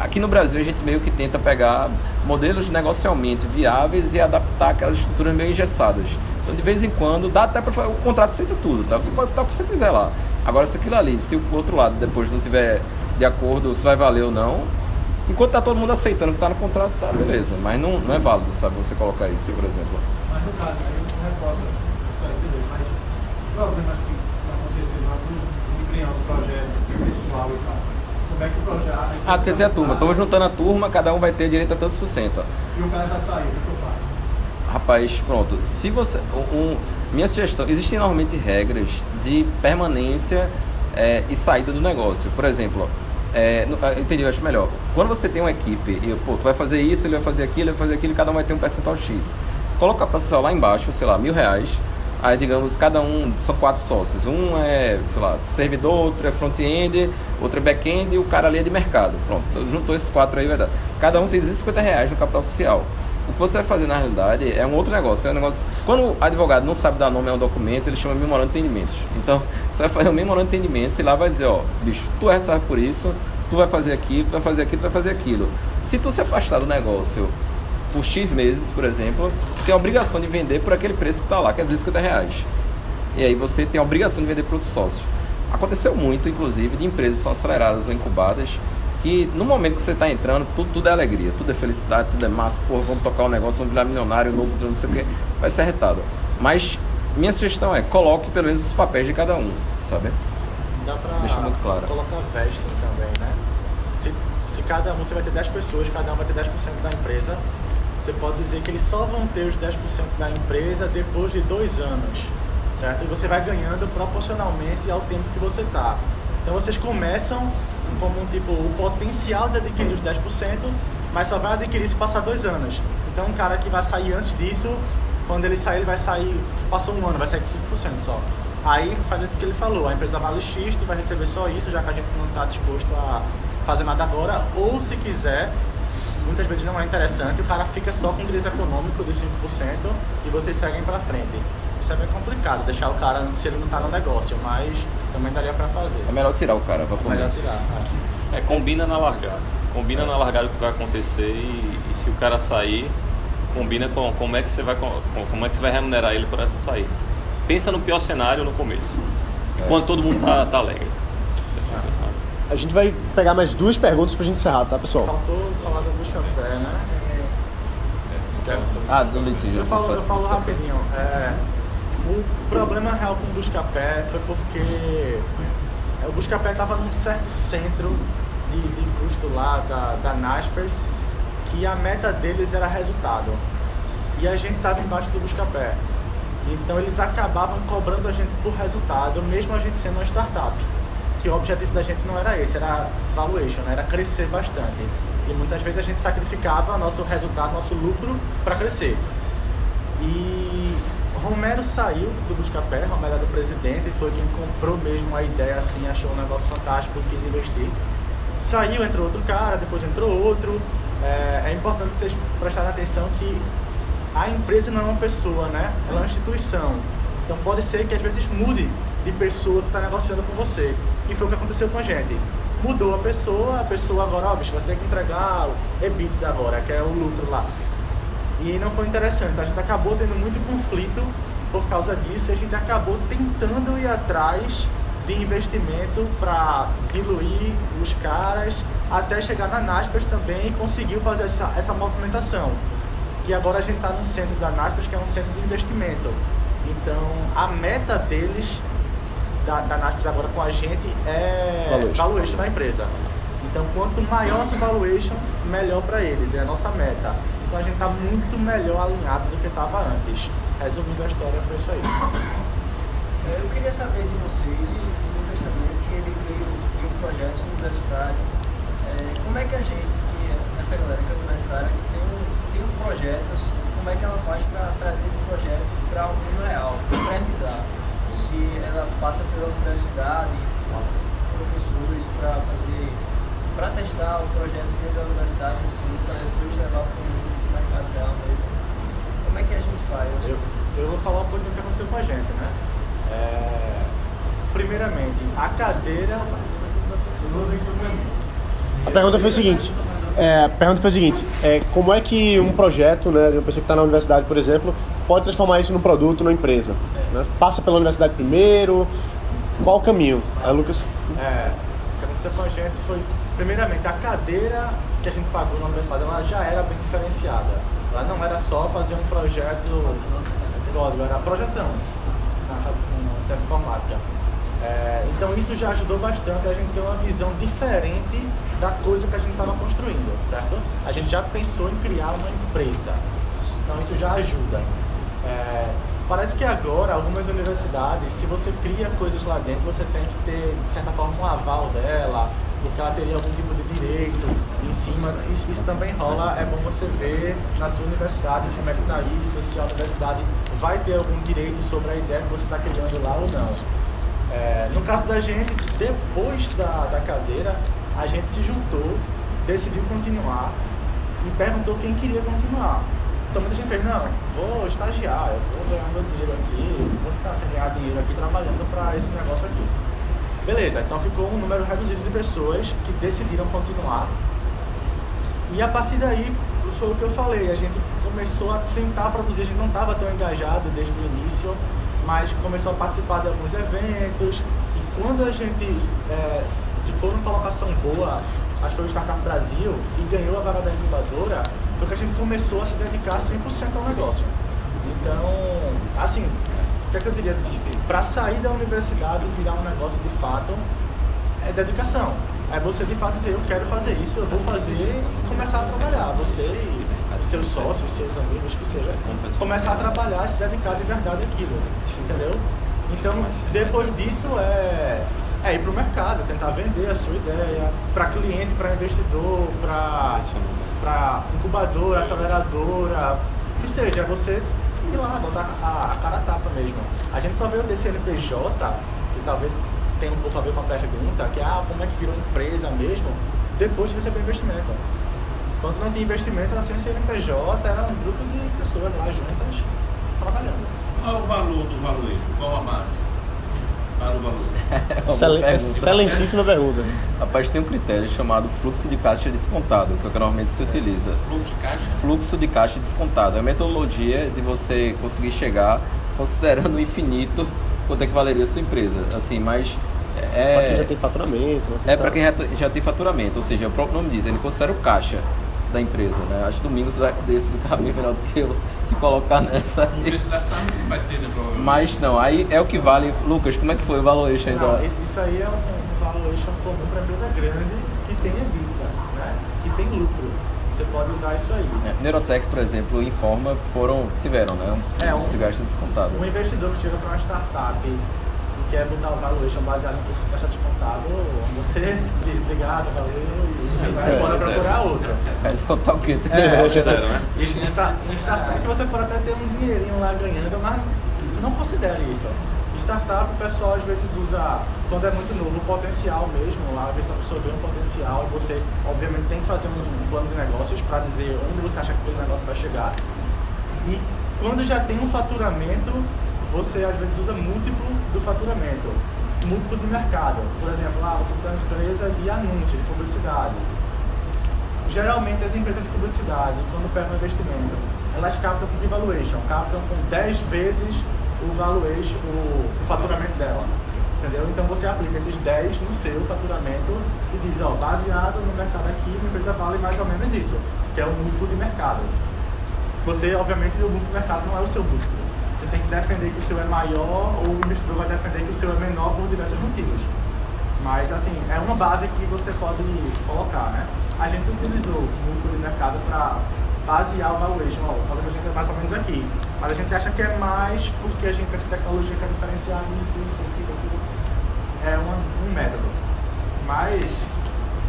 Aqui no Brasil a gente meio que tenta pegar modelos negocialmente viáveis e adaptar aquelas estruturas meio engessadas. Então de vez em quando dá até para o contrato aceita tudo, tá? Você pode botar o que você quiser lá. Agora se aquilo ali, se o outro lado depois não tiver de acordo se vai valer ou não, enquanto tá todo mundo aceitando que tá no contrato, tá beleza. Mas não, não é válido, sabe, você colocar isso, por exemplo. Mas no caso, aí eu reforço isso aí, beleza. Mas problemas que aconteceram lá no um projeto pessoal e tal. Como é que o projeto. Ah, tu quer dizer a turma, estamos juntando a turma, cada um vai ter direito a tantos por cento. ó. E o cara já saiu, o que eu faço? Rapaz, pronto. Se você. Um, minha sugestão, existem normalmente regras de permanência é, e saída do negócio. Por exemplo, é, ah, entendi, eu acho melhor. Quando você tem uma equipe e, pô, tu vai fazer isso, ele vai fazer aquilo, ele vai fazer aquilo, cada um vai ter um percentual X. Coloca a social lá embaixo, sei lá, mil reais. Aí, digamos, cada um são quatro sócios. Um é, sei lá, servidor, outro é front-end, outro é back-end e o cara ali é de mercado. Pronto, juntou esses quatro aí, verdade. Cada um tem 250 reais no capital social. O que você vai fazer na realidade é um outro negócio. É um negócio. Quando o advogado não sabe dar nome a um documento, ele chama de memorando de entendimentos. Então, você vai fazer um memorando de entendimentos e lá vai dizer, ó, bicho, tu é responsável por isso, tu vai fazer aquilo, tu vai fazer aquilo, tu vai fazer aquilo. Se tu se afastar do negócio por X meses, por exemplo, tem a obrigação de vender por aquele preço que está lá, que é 250 reais. E aí você tem a obrigação de vender para outros sócios. Aconteceu muito, inclusive, de empresas que são aceleradas ou incubadas, que no momento que você está entrando, tudo, tudo é alegria, tudo é felicidade, tudo é massa, pô, vamos tocar o um negócio, vamos virar milionário, novo, não sei o que, vai ser arretado. Mas minha sugestão é, coloque pelo menos os papéis de cada um, sabe? Dá pra Deixa muito claro. colocar vesting também, né? Se, se cada um, você vai ter 10 pessoas, cada um vai ter 10% da empresa, você pode dizer que eles só vão ter os 10% da empresa depois de dois anos, certo? E você vai ganhando proporcionalmente ao tempo que você está. Então vocês começam como tipo o potencial de adquirir os 10%, mas só vai adquirir se passar dois anos. Então um cara que vai sair antes disso, quando ele sair, ele vai sair, passou um ano, vai sair com 5% só. Aí faz isso que ele falou, a empresa vale X, tu vai receber só isso, já que a gente não está disposto a fazer nada agora, ou se quiser, muitas vezes não é interessante, o cara fica só com direito econômico dos 5% e vocês seguem para frente. Isso é bem complicado, deixar o cara, se ele não está no negócio, mas também daria para fazer. É melhor tirar o cara, vai por É melhor tirar. é. É, combina na largada. Combina na largada o que vai acontecer e, e se o cara sair, combina com como é que você vai com, como é que você vai remunerar ele por essa saída. Pensa no pior cenário no começo. Enquanto todo mundo tá, tá alegre. É. A gente vai pegar mais duas perguntas pra gente encerrar, tá, pessoal? Faltou falar da busca fé, né? Ah, do litígio. Eu falo, eu falo rapidinho. É, o problema real com o Buscapé foi porque é, o Buscapé estava num certo centro de, de custo lá da, da Naspers, que a meta deles era resultado. E a gente estava embaixo do Buscapé. Então eles acabavam cobrando a gente por resultado, mesmo a gente sendo uma startup. Que o objetivo da gente não era esse, era valuation, né? era crescer bastante. E muitas vezes a gente sacrificava nosso resultado, nosso lucro para crescer. E Romero saiu do Buscapé, Romero era o presidente, foi quem comprou mesmo a ideia assim, achou um negócio fantástico, quis investir. Saiu, entrou outro cara, depois entrou outro. É, é importante vocês prestarem atenção que a empresa não é uma pessoa, né? Ela é uma instituição. Então pode ser que às vezes mude de pessoa que está negociando com você. E foi o que aconteceu com a gente. Mudou a pessoa, a pessoa agora, ó, bicho, você tem que entregar o EBITDA agora, que é o lucro lá. E não foi interessante. A gente acabou tendo muito conflito por causa disso e a gente acabou tentando ir atrás de investimento para diluir os caras até chegar na Naspers também e conseguiu fazer essa, essa movimentação. Que agora a gente está no centro da Naspers, que é um centro de investimento. Então a meta deles, da, da agora com a gente, é Valuation. valuation da empresa. Então quanto maior nossa valuation, melhor para eles, é a nossa meta. Então a gente está muito melhor alinhado do que estava antes. Resumindo a história, foi isso aí. É, Eu queria saber de vocês e do investimento que ele veio de um projeto universitário. É, como é que a gente, que é- essa galera que é universitária, que tem um, tem um projeto, assim, como é que ela faz para trazer esse projeto para o mundo real, concretizar? Se ela passa pela universidade, professores para fazer, para testar o projeto dentro da universidade, assim, para depois levar para o mercado real mesmo. Como é que a gente faz? Eu, eu vou falar um pouquinho do que aconteceu com a gente, né? É, primeiramente, a cadeira. A pergunta foi o seguinte. É, a pergunta foi o seguinte: é, como é que um projeto, né, de uma pessoa que está na universidade, por exemplo, pode transformar isso num produto, numa empresa? né? Passa pela universidade primeiro? Qual o caminho? Aí, Lucas. É, o que aconteceu com a gente foi, primeiramente, a cadeira que a gente pagou na universidade ela já era bem diferenciada. Ela não era só fazer um projeto código, era projetão na certa informática. É, então isso já ajudou bastante a gente ter uma visão diferente da coisa que a gente estava construindo, certo? A gente já pensou em criar uma empresa. Então isso já ajuda. É, parece que agora algumas universidades, se você cria coisas lá dentro, você tem que ter, de certa forma, um aval dela, porque ela teria algum tipo de direito em cima, isso, isso também rola, é bom você ver na sua universidade como é que está isso, se a universidade vai ter algum direito sobre a ideia que você está criando lá ou não. É, no caso da gente, depois da, da cadeira, a gente se juntou, decidiu continuar e perguntou quem queria continuar. Então muita gente fez, não, vou estagiar, eu vou ganhar meu dinheiro aqui, vou ficar sem ganhar dinheiro aqui trabalhando para esse negócio aqui. Beleza, então ficou um número reduzido de pessoas que decidiram continuar. E a partir daí, foi o que eu falei, a gente começou a tentar produzir, a gente não estava tão engajado desde o início, mas começou a participar de alguns eventos. E quando a gente é, ficou numa colocação boa, acho que foi o Startup Brasil, e ganhou a vaga da incubadora, foi que a gente começou a se dedicar 100% ao negócio. Então, assim, o que, é que eu diria? Para sair da universidade e virar um negócio de fato, é dedicação. É você de fato dizer, eu quero fazer isso, eu vou fazer e começar a trabalhar. Você e seus sócios, seus amigos, que seja, começar a trabalhar e se dedicar de verdade àquilo. Entendeu? Então, depois disso é, é ir para o mercado, tentar vender a sua ideia para cliente, para investidor, para incubadora, aceleradora, que seja, é você ir lá, botar a, a cara a tapa mesmo. A gente só veio desse NPJ, que talvez tenha um pouco a ver com a pergunta, que é ah, como é que virou empresa mesmo, depois de receber investimento. Quando não tinha investimento, era sem CNPJ, era um grupo de pessoas lá juntas trabalhando. Qual o valor do valuation? Qual a base? Para o valor. Excelen- excelentíssima pergunta. Rapaz, tem um critério chamado fluxo de caixa descontado, que é o que normalmente se utiliza. Fluxo de caixa? Fluxo de caixa descontado. É a metodologia de você conseguir chegar, considerando o infinito, quanto é que valeria a sua empresa. Assim, mas é... Pra quem já tem faturamento. Tem É para quem já, já tem faturamento, ou seja, o próprio nome diz, ele considera o caixa da empresa, né? Acho que Domingos vai poder explicar bem melhor do que eu te colocar nessa. Mas não, aí é o que vale. Lucas, como é que foi o valuation Não, da... isso, isso aí é um, um valuation comum para empresa grande que tem EBITDA, né? que tem lucro. Você pode usar isso aí. É, Neurotech, por exemplo, Informa foram, tiveram, né? É, um- esse gasto descontado. Um investidor que chega para uma startup e quer botar o valuation baseado no fluxo de caixa descontado, você diz obrigado, valeu, e você vai É, embora zero. procurar outra. Vai descontar o quê? É, Zero, né? Em sta- em startup você pode até ter um dinheirinho lá ganhando, mas não considere isso. Startup o pessoal às vezes usa, quando é muito novo, o potencial mesmo, lá, às vezes a pessoa vê um potencial e você obviamente tem que fazer um plano de negócios para dizer onde você acha que aquele negócio vai chegar. E quando já tem um faturamento, você às vezes usa múltiplo do faturamento, múltiplo de mercado. Por exemplo, lá você tem uma empresa de anúncio, de publicidade. Geralmente as empresas de publicidade, quando pegam investimento, elas captam com valuation, captam com 10 vezes o valuation, o, o faturamento dela. Entendeu? Então você aplica esses 10 no seu faturamento e diz, ó, baseado no mercado aqui, uma empresa vale mais ou menos isso, que é o múltiplo de mercado. Você, obviamente, o múltiplo de mercado não é o seu múltiplo. Você tem que defender que o seu é maior ou o investidor vai defender que o seu é menor por diversos motivos. Mas, assim, é uma base que você pode colocar, né? A gente utilizou o múltiplo de mercado para basear o valuation. Ó, o valuation é mais ou menos aqui. Mas a gente acha que é mais porque a gente tem essa tecnologia que é diferenciar isso, isso, aquilo, aquilo. É uma, um método. Mas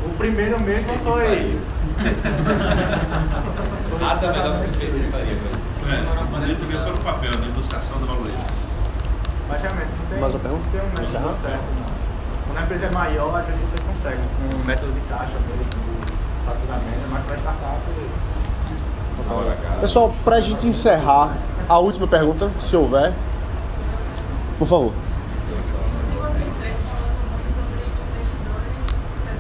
o primeiro mesmo foi... Nada melhor do que feitiçaria pra isso. É, bonito ver só no papel, na ilustração do valor. Mas realmente não tem, Mais uma pergunta? não tem um método certo, não. Quando a empresa é maior, às vezes você consegue com um método de caixa mesmo, de faturamento, mas para startup... Pessoal, pra gente encerrar, a última pergunta, se houver. Por favor. Vocês três falam um pouco sobre investidores,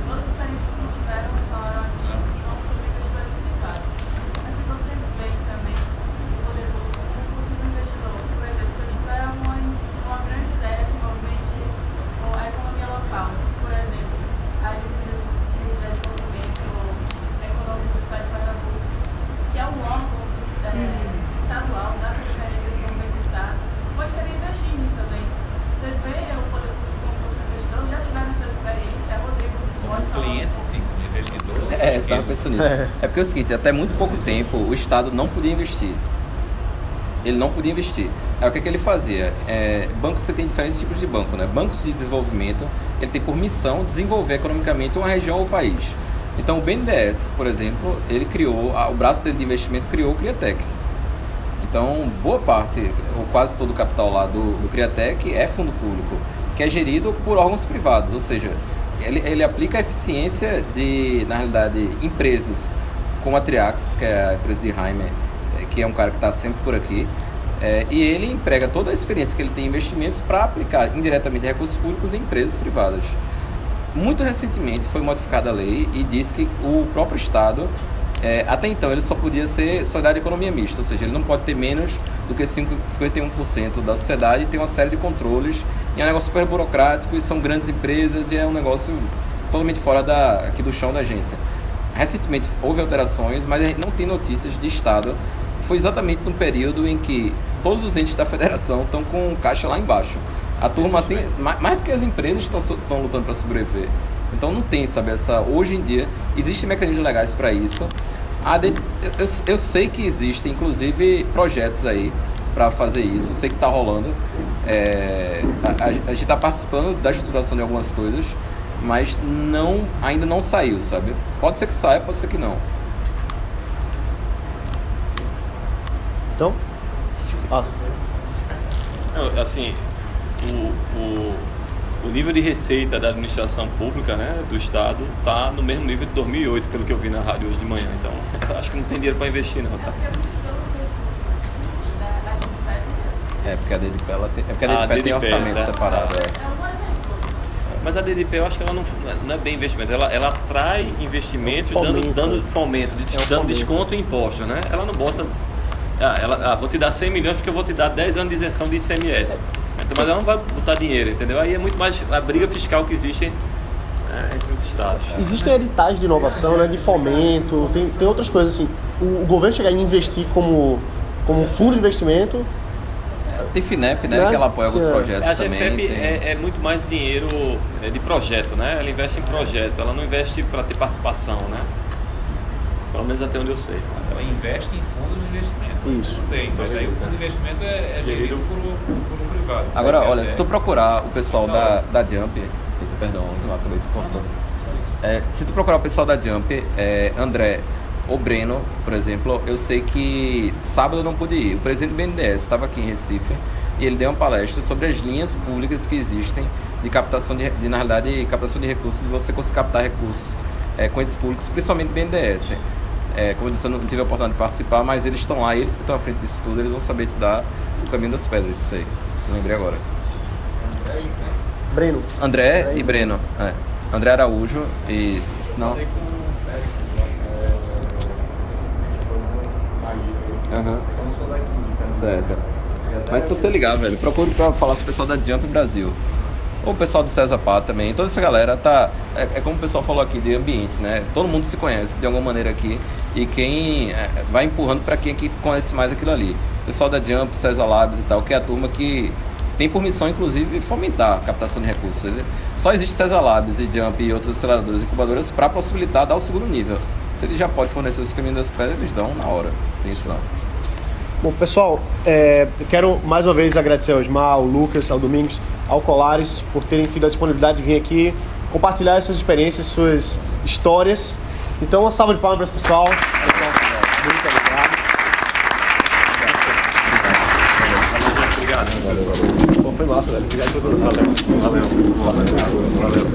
todas as experiências que tiveram falaram aqui são sobre investidores privados. Mas se vocês veem também sobre o um possível investidor, por exemplo, se eu tiver uma, uma grande ideia que movimente a economia local, por exemplo, a Agência de Desenvolvimento Econômico do Estado de Pernambuco, que é um órgão é, estadual da Secretaria de Desenvolvimento do Estado, pode querer investir em mim também. Vocês veem o poder público como possível investidor? Já tiveram essa experiência? Rodrigo, pode falar? Cliente, sim, como investidor. É, eu tava esqueço. pensando nisso. É. porque é o seguinte, até muito pouco tempo o Estado não podia investir. Ele não podia investir. Aí o que, é que ele fazia? É, bancos, você tem diferentes tipos de banco, né? Bancos de desenvolvimento, ele tem por missão desenvolver economicamente uma região ou país. Então o BNDES, por exemplo, ele criou, o braço dele de investimento criou o Criatec. Então, boa parte, ou quase todo o capital lá do, do Criatec é fundo público, que é gerido por órgãos privados, ou seja, ele, ele aplica a eficiência de, na realidade, empresas como a Triaxis, que é a empresa de Jaime, eh, que é um cara que está sempre por aqui, eh, e ele emprega toda a experiência que ele tem em investimentos para aplicar indiretamente recursos públicos em empresas privadas. Muito recentemente foi modificada a lei e diz que o próprio Estado, eh, até então, ele só podia ser sociedade de economia mista, ou seja, ele não pode ter menos do que 5 51% da sociedade e tem uma série de controles. E é um negócio super burocrático e são grandes empresas e é um negócio totalmente fora da, aqui do chão da gente. Recentemente houve alterações, mas a gente não tem notícias de Estado. Foi exatamente no período em que todos os entes da federação estão com caixa lá embaixo. A turma, assim, mais, do que as empresas estão, lutando para sobreviver. Então não tem, sabe, essa. Hoje em dia, existem mecanismos legais para isso. A de- eu, eu, eu sei que existem, inclusive, projetos aí para fazer isso. Sei que está rolando. É, a, a- a gente está participando da estruturação de algumas coisas, mas não, ainda não saiu, sabe? Pode ser que saia, pode ser que não. Então? Ah, Não, assim, o, o, o nível de receita da administração pública, né, do Estado, está no mesmo nível de 2008, pelo que eu vi na rádio hoje de manhã. Então, acho que não tem dinheiro para investir, não, tá? É, porque a DDP, ela tem, é porque a Ah, DDP tem DDP, orçamento né? separado. é. Mas a DDP eu acho que ela não, não é bem investimento, ela, ela atrai investimentos É um fomento. dando, dando fomento, de- É um dando fomento. desconto em impostos, né? Ela não bota. Ah, ela, ah, vou te dar 100 milhões porque eu vou te dar 10 anos de isenção de ICMS. Então, mas ela não vai botar dinheiro, entendeu? Aí é muito mais a briga fiscal que existe né, entre os estados. Existem editais de inovação, né, de fomento, tem, tem outras coisas assim. O, o governo chegar a investir como, como um fundo de investimento. Tem FINEP, né? Né? Que ela apoia alguns Sim, é. projetos A também. GFEP tem- é, é muito mais dinheiro é, de projeto, né? Ela investe em projeto, ela não investe para ter participação, né? Pelo menos até onde eu sei. Ela investe em fundos de investimento. Isso. Tudo bem, mas aí o fundo de investimento é, é gerido por, um- por um privado. Agora, É, olha, é- se tu procurar o pessoal da, da Jump, perdão, eu acabei te cortando. É, se tu procurar o pessoal da Jump, é, André ou Breno, por exemplo, eu sei que sábado eu não pude ir. O presidente do BNDES estava aqui em Recife e ele deu uma palestra sobre as linhas públicas que existem de captação de, de na realidade, captação de recursos, de você conseguir captar recursos é, com entes públicos, principalmente BNDES. É, como eu disse, eu não tive a oportunidade de participar, mas eles estão lá, eles que estão à frente disso tudo, eles vão saber te dar o caminho das pedras, isso aí. Eu lembrei agora. Breno. André e Breno. É. André Araújo e. Senão. Aham. Certo. Mas se você ligar, velho, procure pra falar com o pessoal da Jump Brasil. Ou o pessoal do César Pá também. Toda essa galera tá. É, é como o pessoal falou aqui de ambiente, né? Todo mundo se conhece de alguma maneira aqui. E quem é, vai empurrando pra quem aqui conhece mais aquilo ali. O pessoal da Jump, César Labs e tal, que é a turma que tem por missão, inclusive, fomentar a captação de recursos. Ele- Só existe César Labs e Jump e outras aceleradoras e incubadoras para possibilitar dar o segundo nível. Se ele já pode fornecer os caminhos das pedras, eles dão na hora. Não. Bom, pessoal, é, eu quero mais uma vez agradecer ao Osmar, ao Lucas, ao Domingos, ao Colares por terem tido a disponibilidade de vir aqui compartilhar essas experiências, suas histórias. Então, uma salva de palmas para esse pessoal. Muito obrigado. Obrigado. Pô, foi massa, velho. Obrigado por tudo. Valeu. Valeu. Valeu.